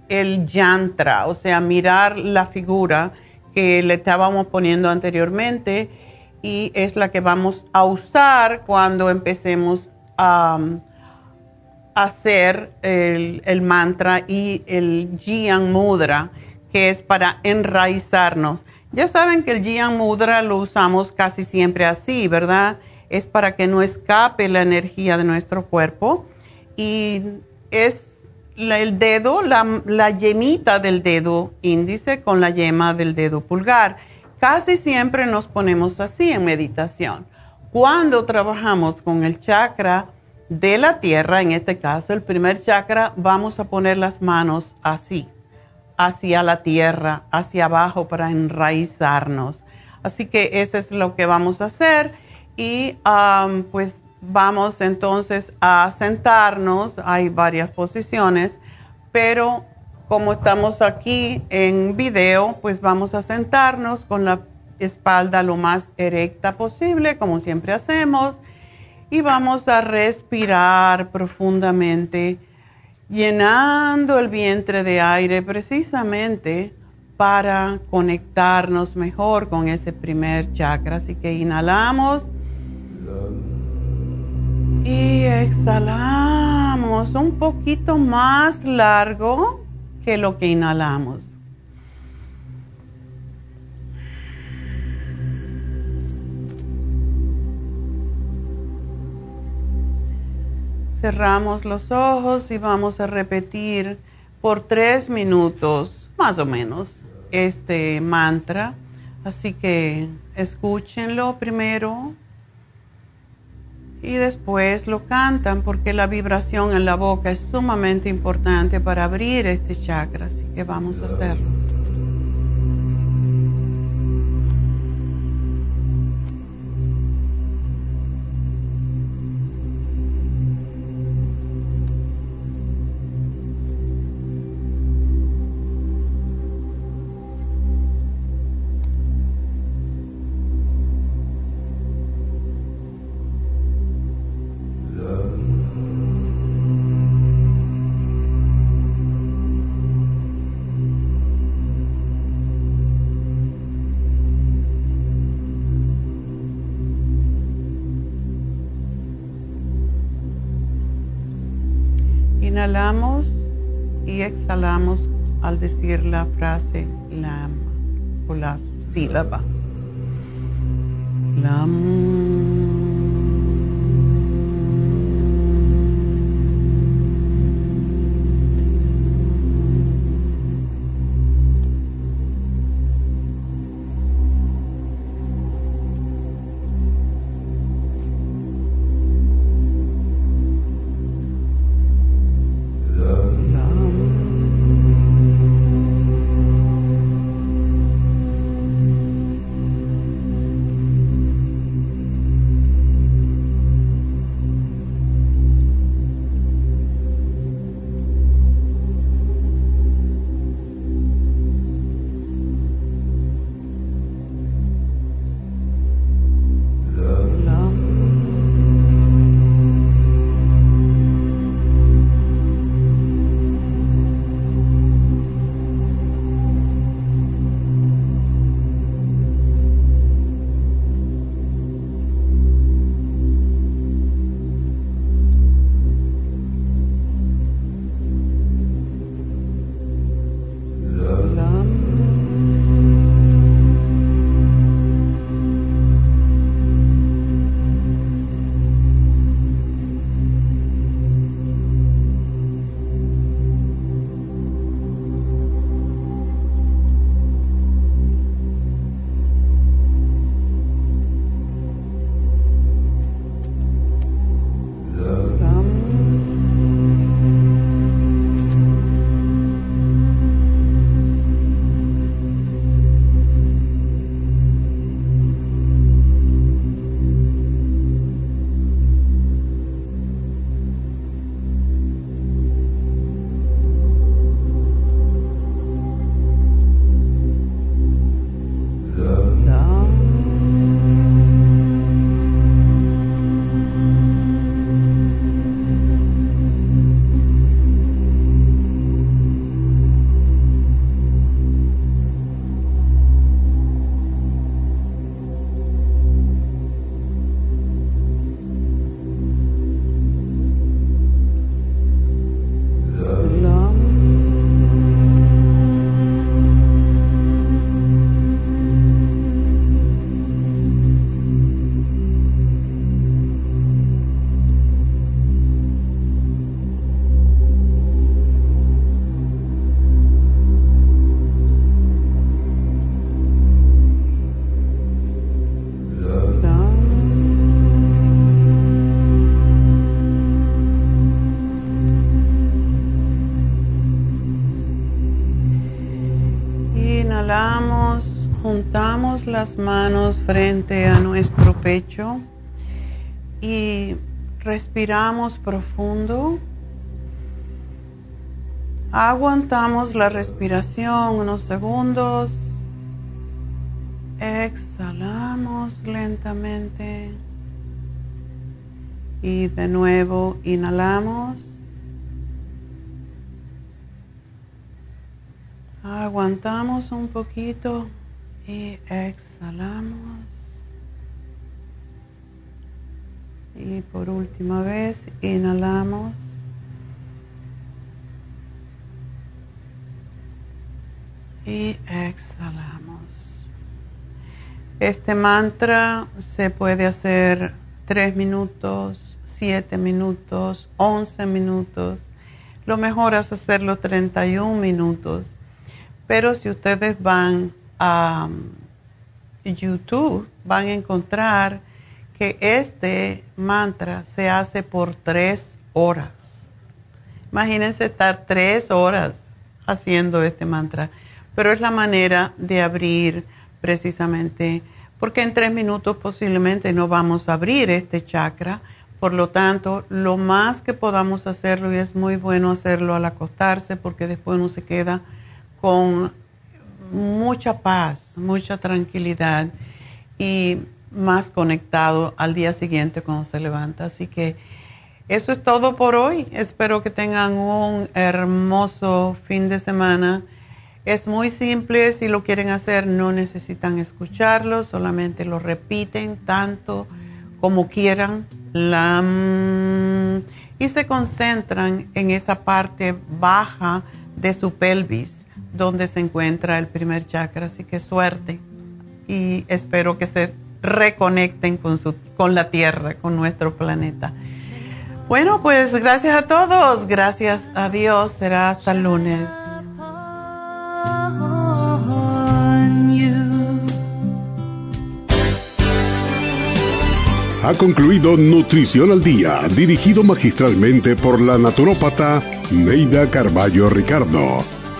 el yantra, o sea, mirar la figura que le estábamos poniendo anteriormente y es la que vamos a usar cuando empecemos a hacer el, mantra y el Jian Mudra, que es para enraizarnos. Ya saben que el Jian Mudra lo usamos casi siempre así, ¿verdad? Es para que no escape la energía de nuestro cuerpo. Y es el dedo, la, la yemita del dedo índice con la yema del dedo pulgar. Casi siempre nos ponemos así en meditación. Cuando trabajamos con el chakra, de la tierra, en este caso el primer chakra, vamos a poner las manos así, hacia la tierra, hacia abajo para enraizarnos. Así que eso es lo que vamos a hacer y pues vamos entonces a sentarnos, hay varias posiciones, pero como estamos aquí en video, pues vamos a sentarnos con la espalda lo más erecta posible, como siempre hacemos y vamos a respirar profundamente, llenando el vientre de aire precisamente para conectarnos mejor con ese primer chakra. Así que inhalamos y exhalamos un poquito más largo que lo que inhalamos. Cerramos los ojos y vamos a repetir por tres minutos, más o menos, este mantra. Así que escúchenlo primero y después lo cantan porque la vibración en la boca es sumamente importante para abrir este chakra. Así que vamos a hacerlo. Inhalamos y exhalamos al decir la frase LAM o la sílaba. LAM. Manos frente a nuestro pecho y respiramos profundo. Aguantamos la respiración unos segundos. Exhalamos lentamente. Y de nuevo inhalamos. Aguantamos un poquito y exhalamos. Y por última vez, inhalamos. Y exhalamos. Este mantra se puede hacer 3 minutos, 7 minutos, 11 minutos. Lo mejor es hacerlo 31 minutos. Pero si ustedes van a um, YouTube, van a encontrar que este mantra se hace por tres horas. Imagínense estar tres horas haciendo este mantra, pero es la manera de abrir precisamente, porque en tres minutos posiblemente no vamos a abrir este chakra, por lo tanto, lo más que podamos hacerlo, y es muy bueno hacerlo al acostarse, porque después uno se queda con mucha paz, mucha tranquilidad y más conectado al día siguiente cuando se levanta. Así que eso es todo por hoy. Espero que tengan un hermoso fin de semana. Es muy simple, si lo quieren hacer no necesitan escucharlo, solamente lo repiten tanto como quieran y se concentran en esa parte baja de su pelvis donde se encuentra el primer chakra. Así que suerte y espero que se reconecten con, su, con la Tierra, con nuestro planeta. Bueno, pues gracias a todos, gracias a Dios, será hasta el lunes. Ha concluido Nutrición al Día, dirigido magistralmente por la naturópata Neida Carballo Ricardo.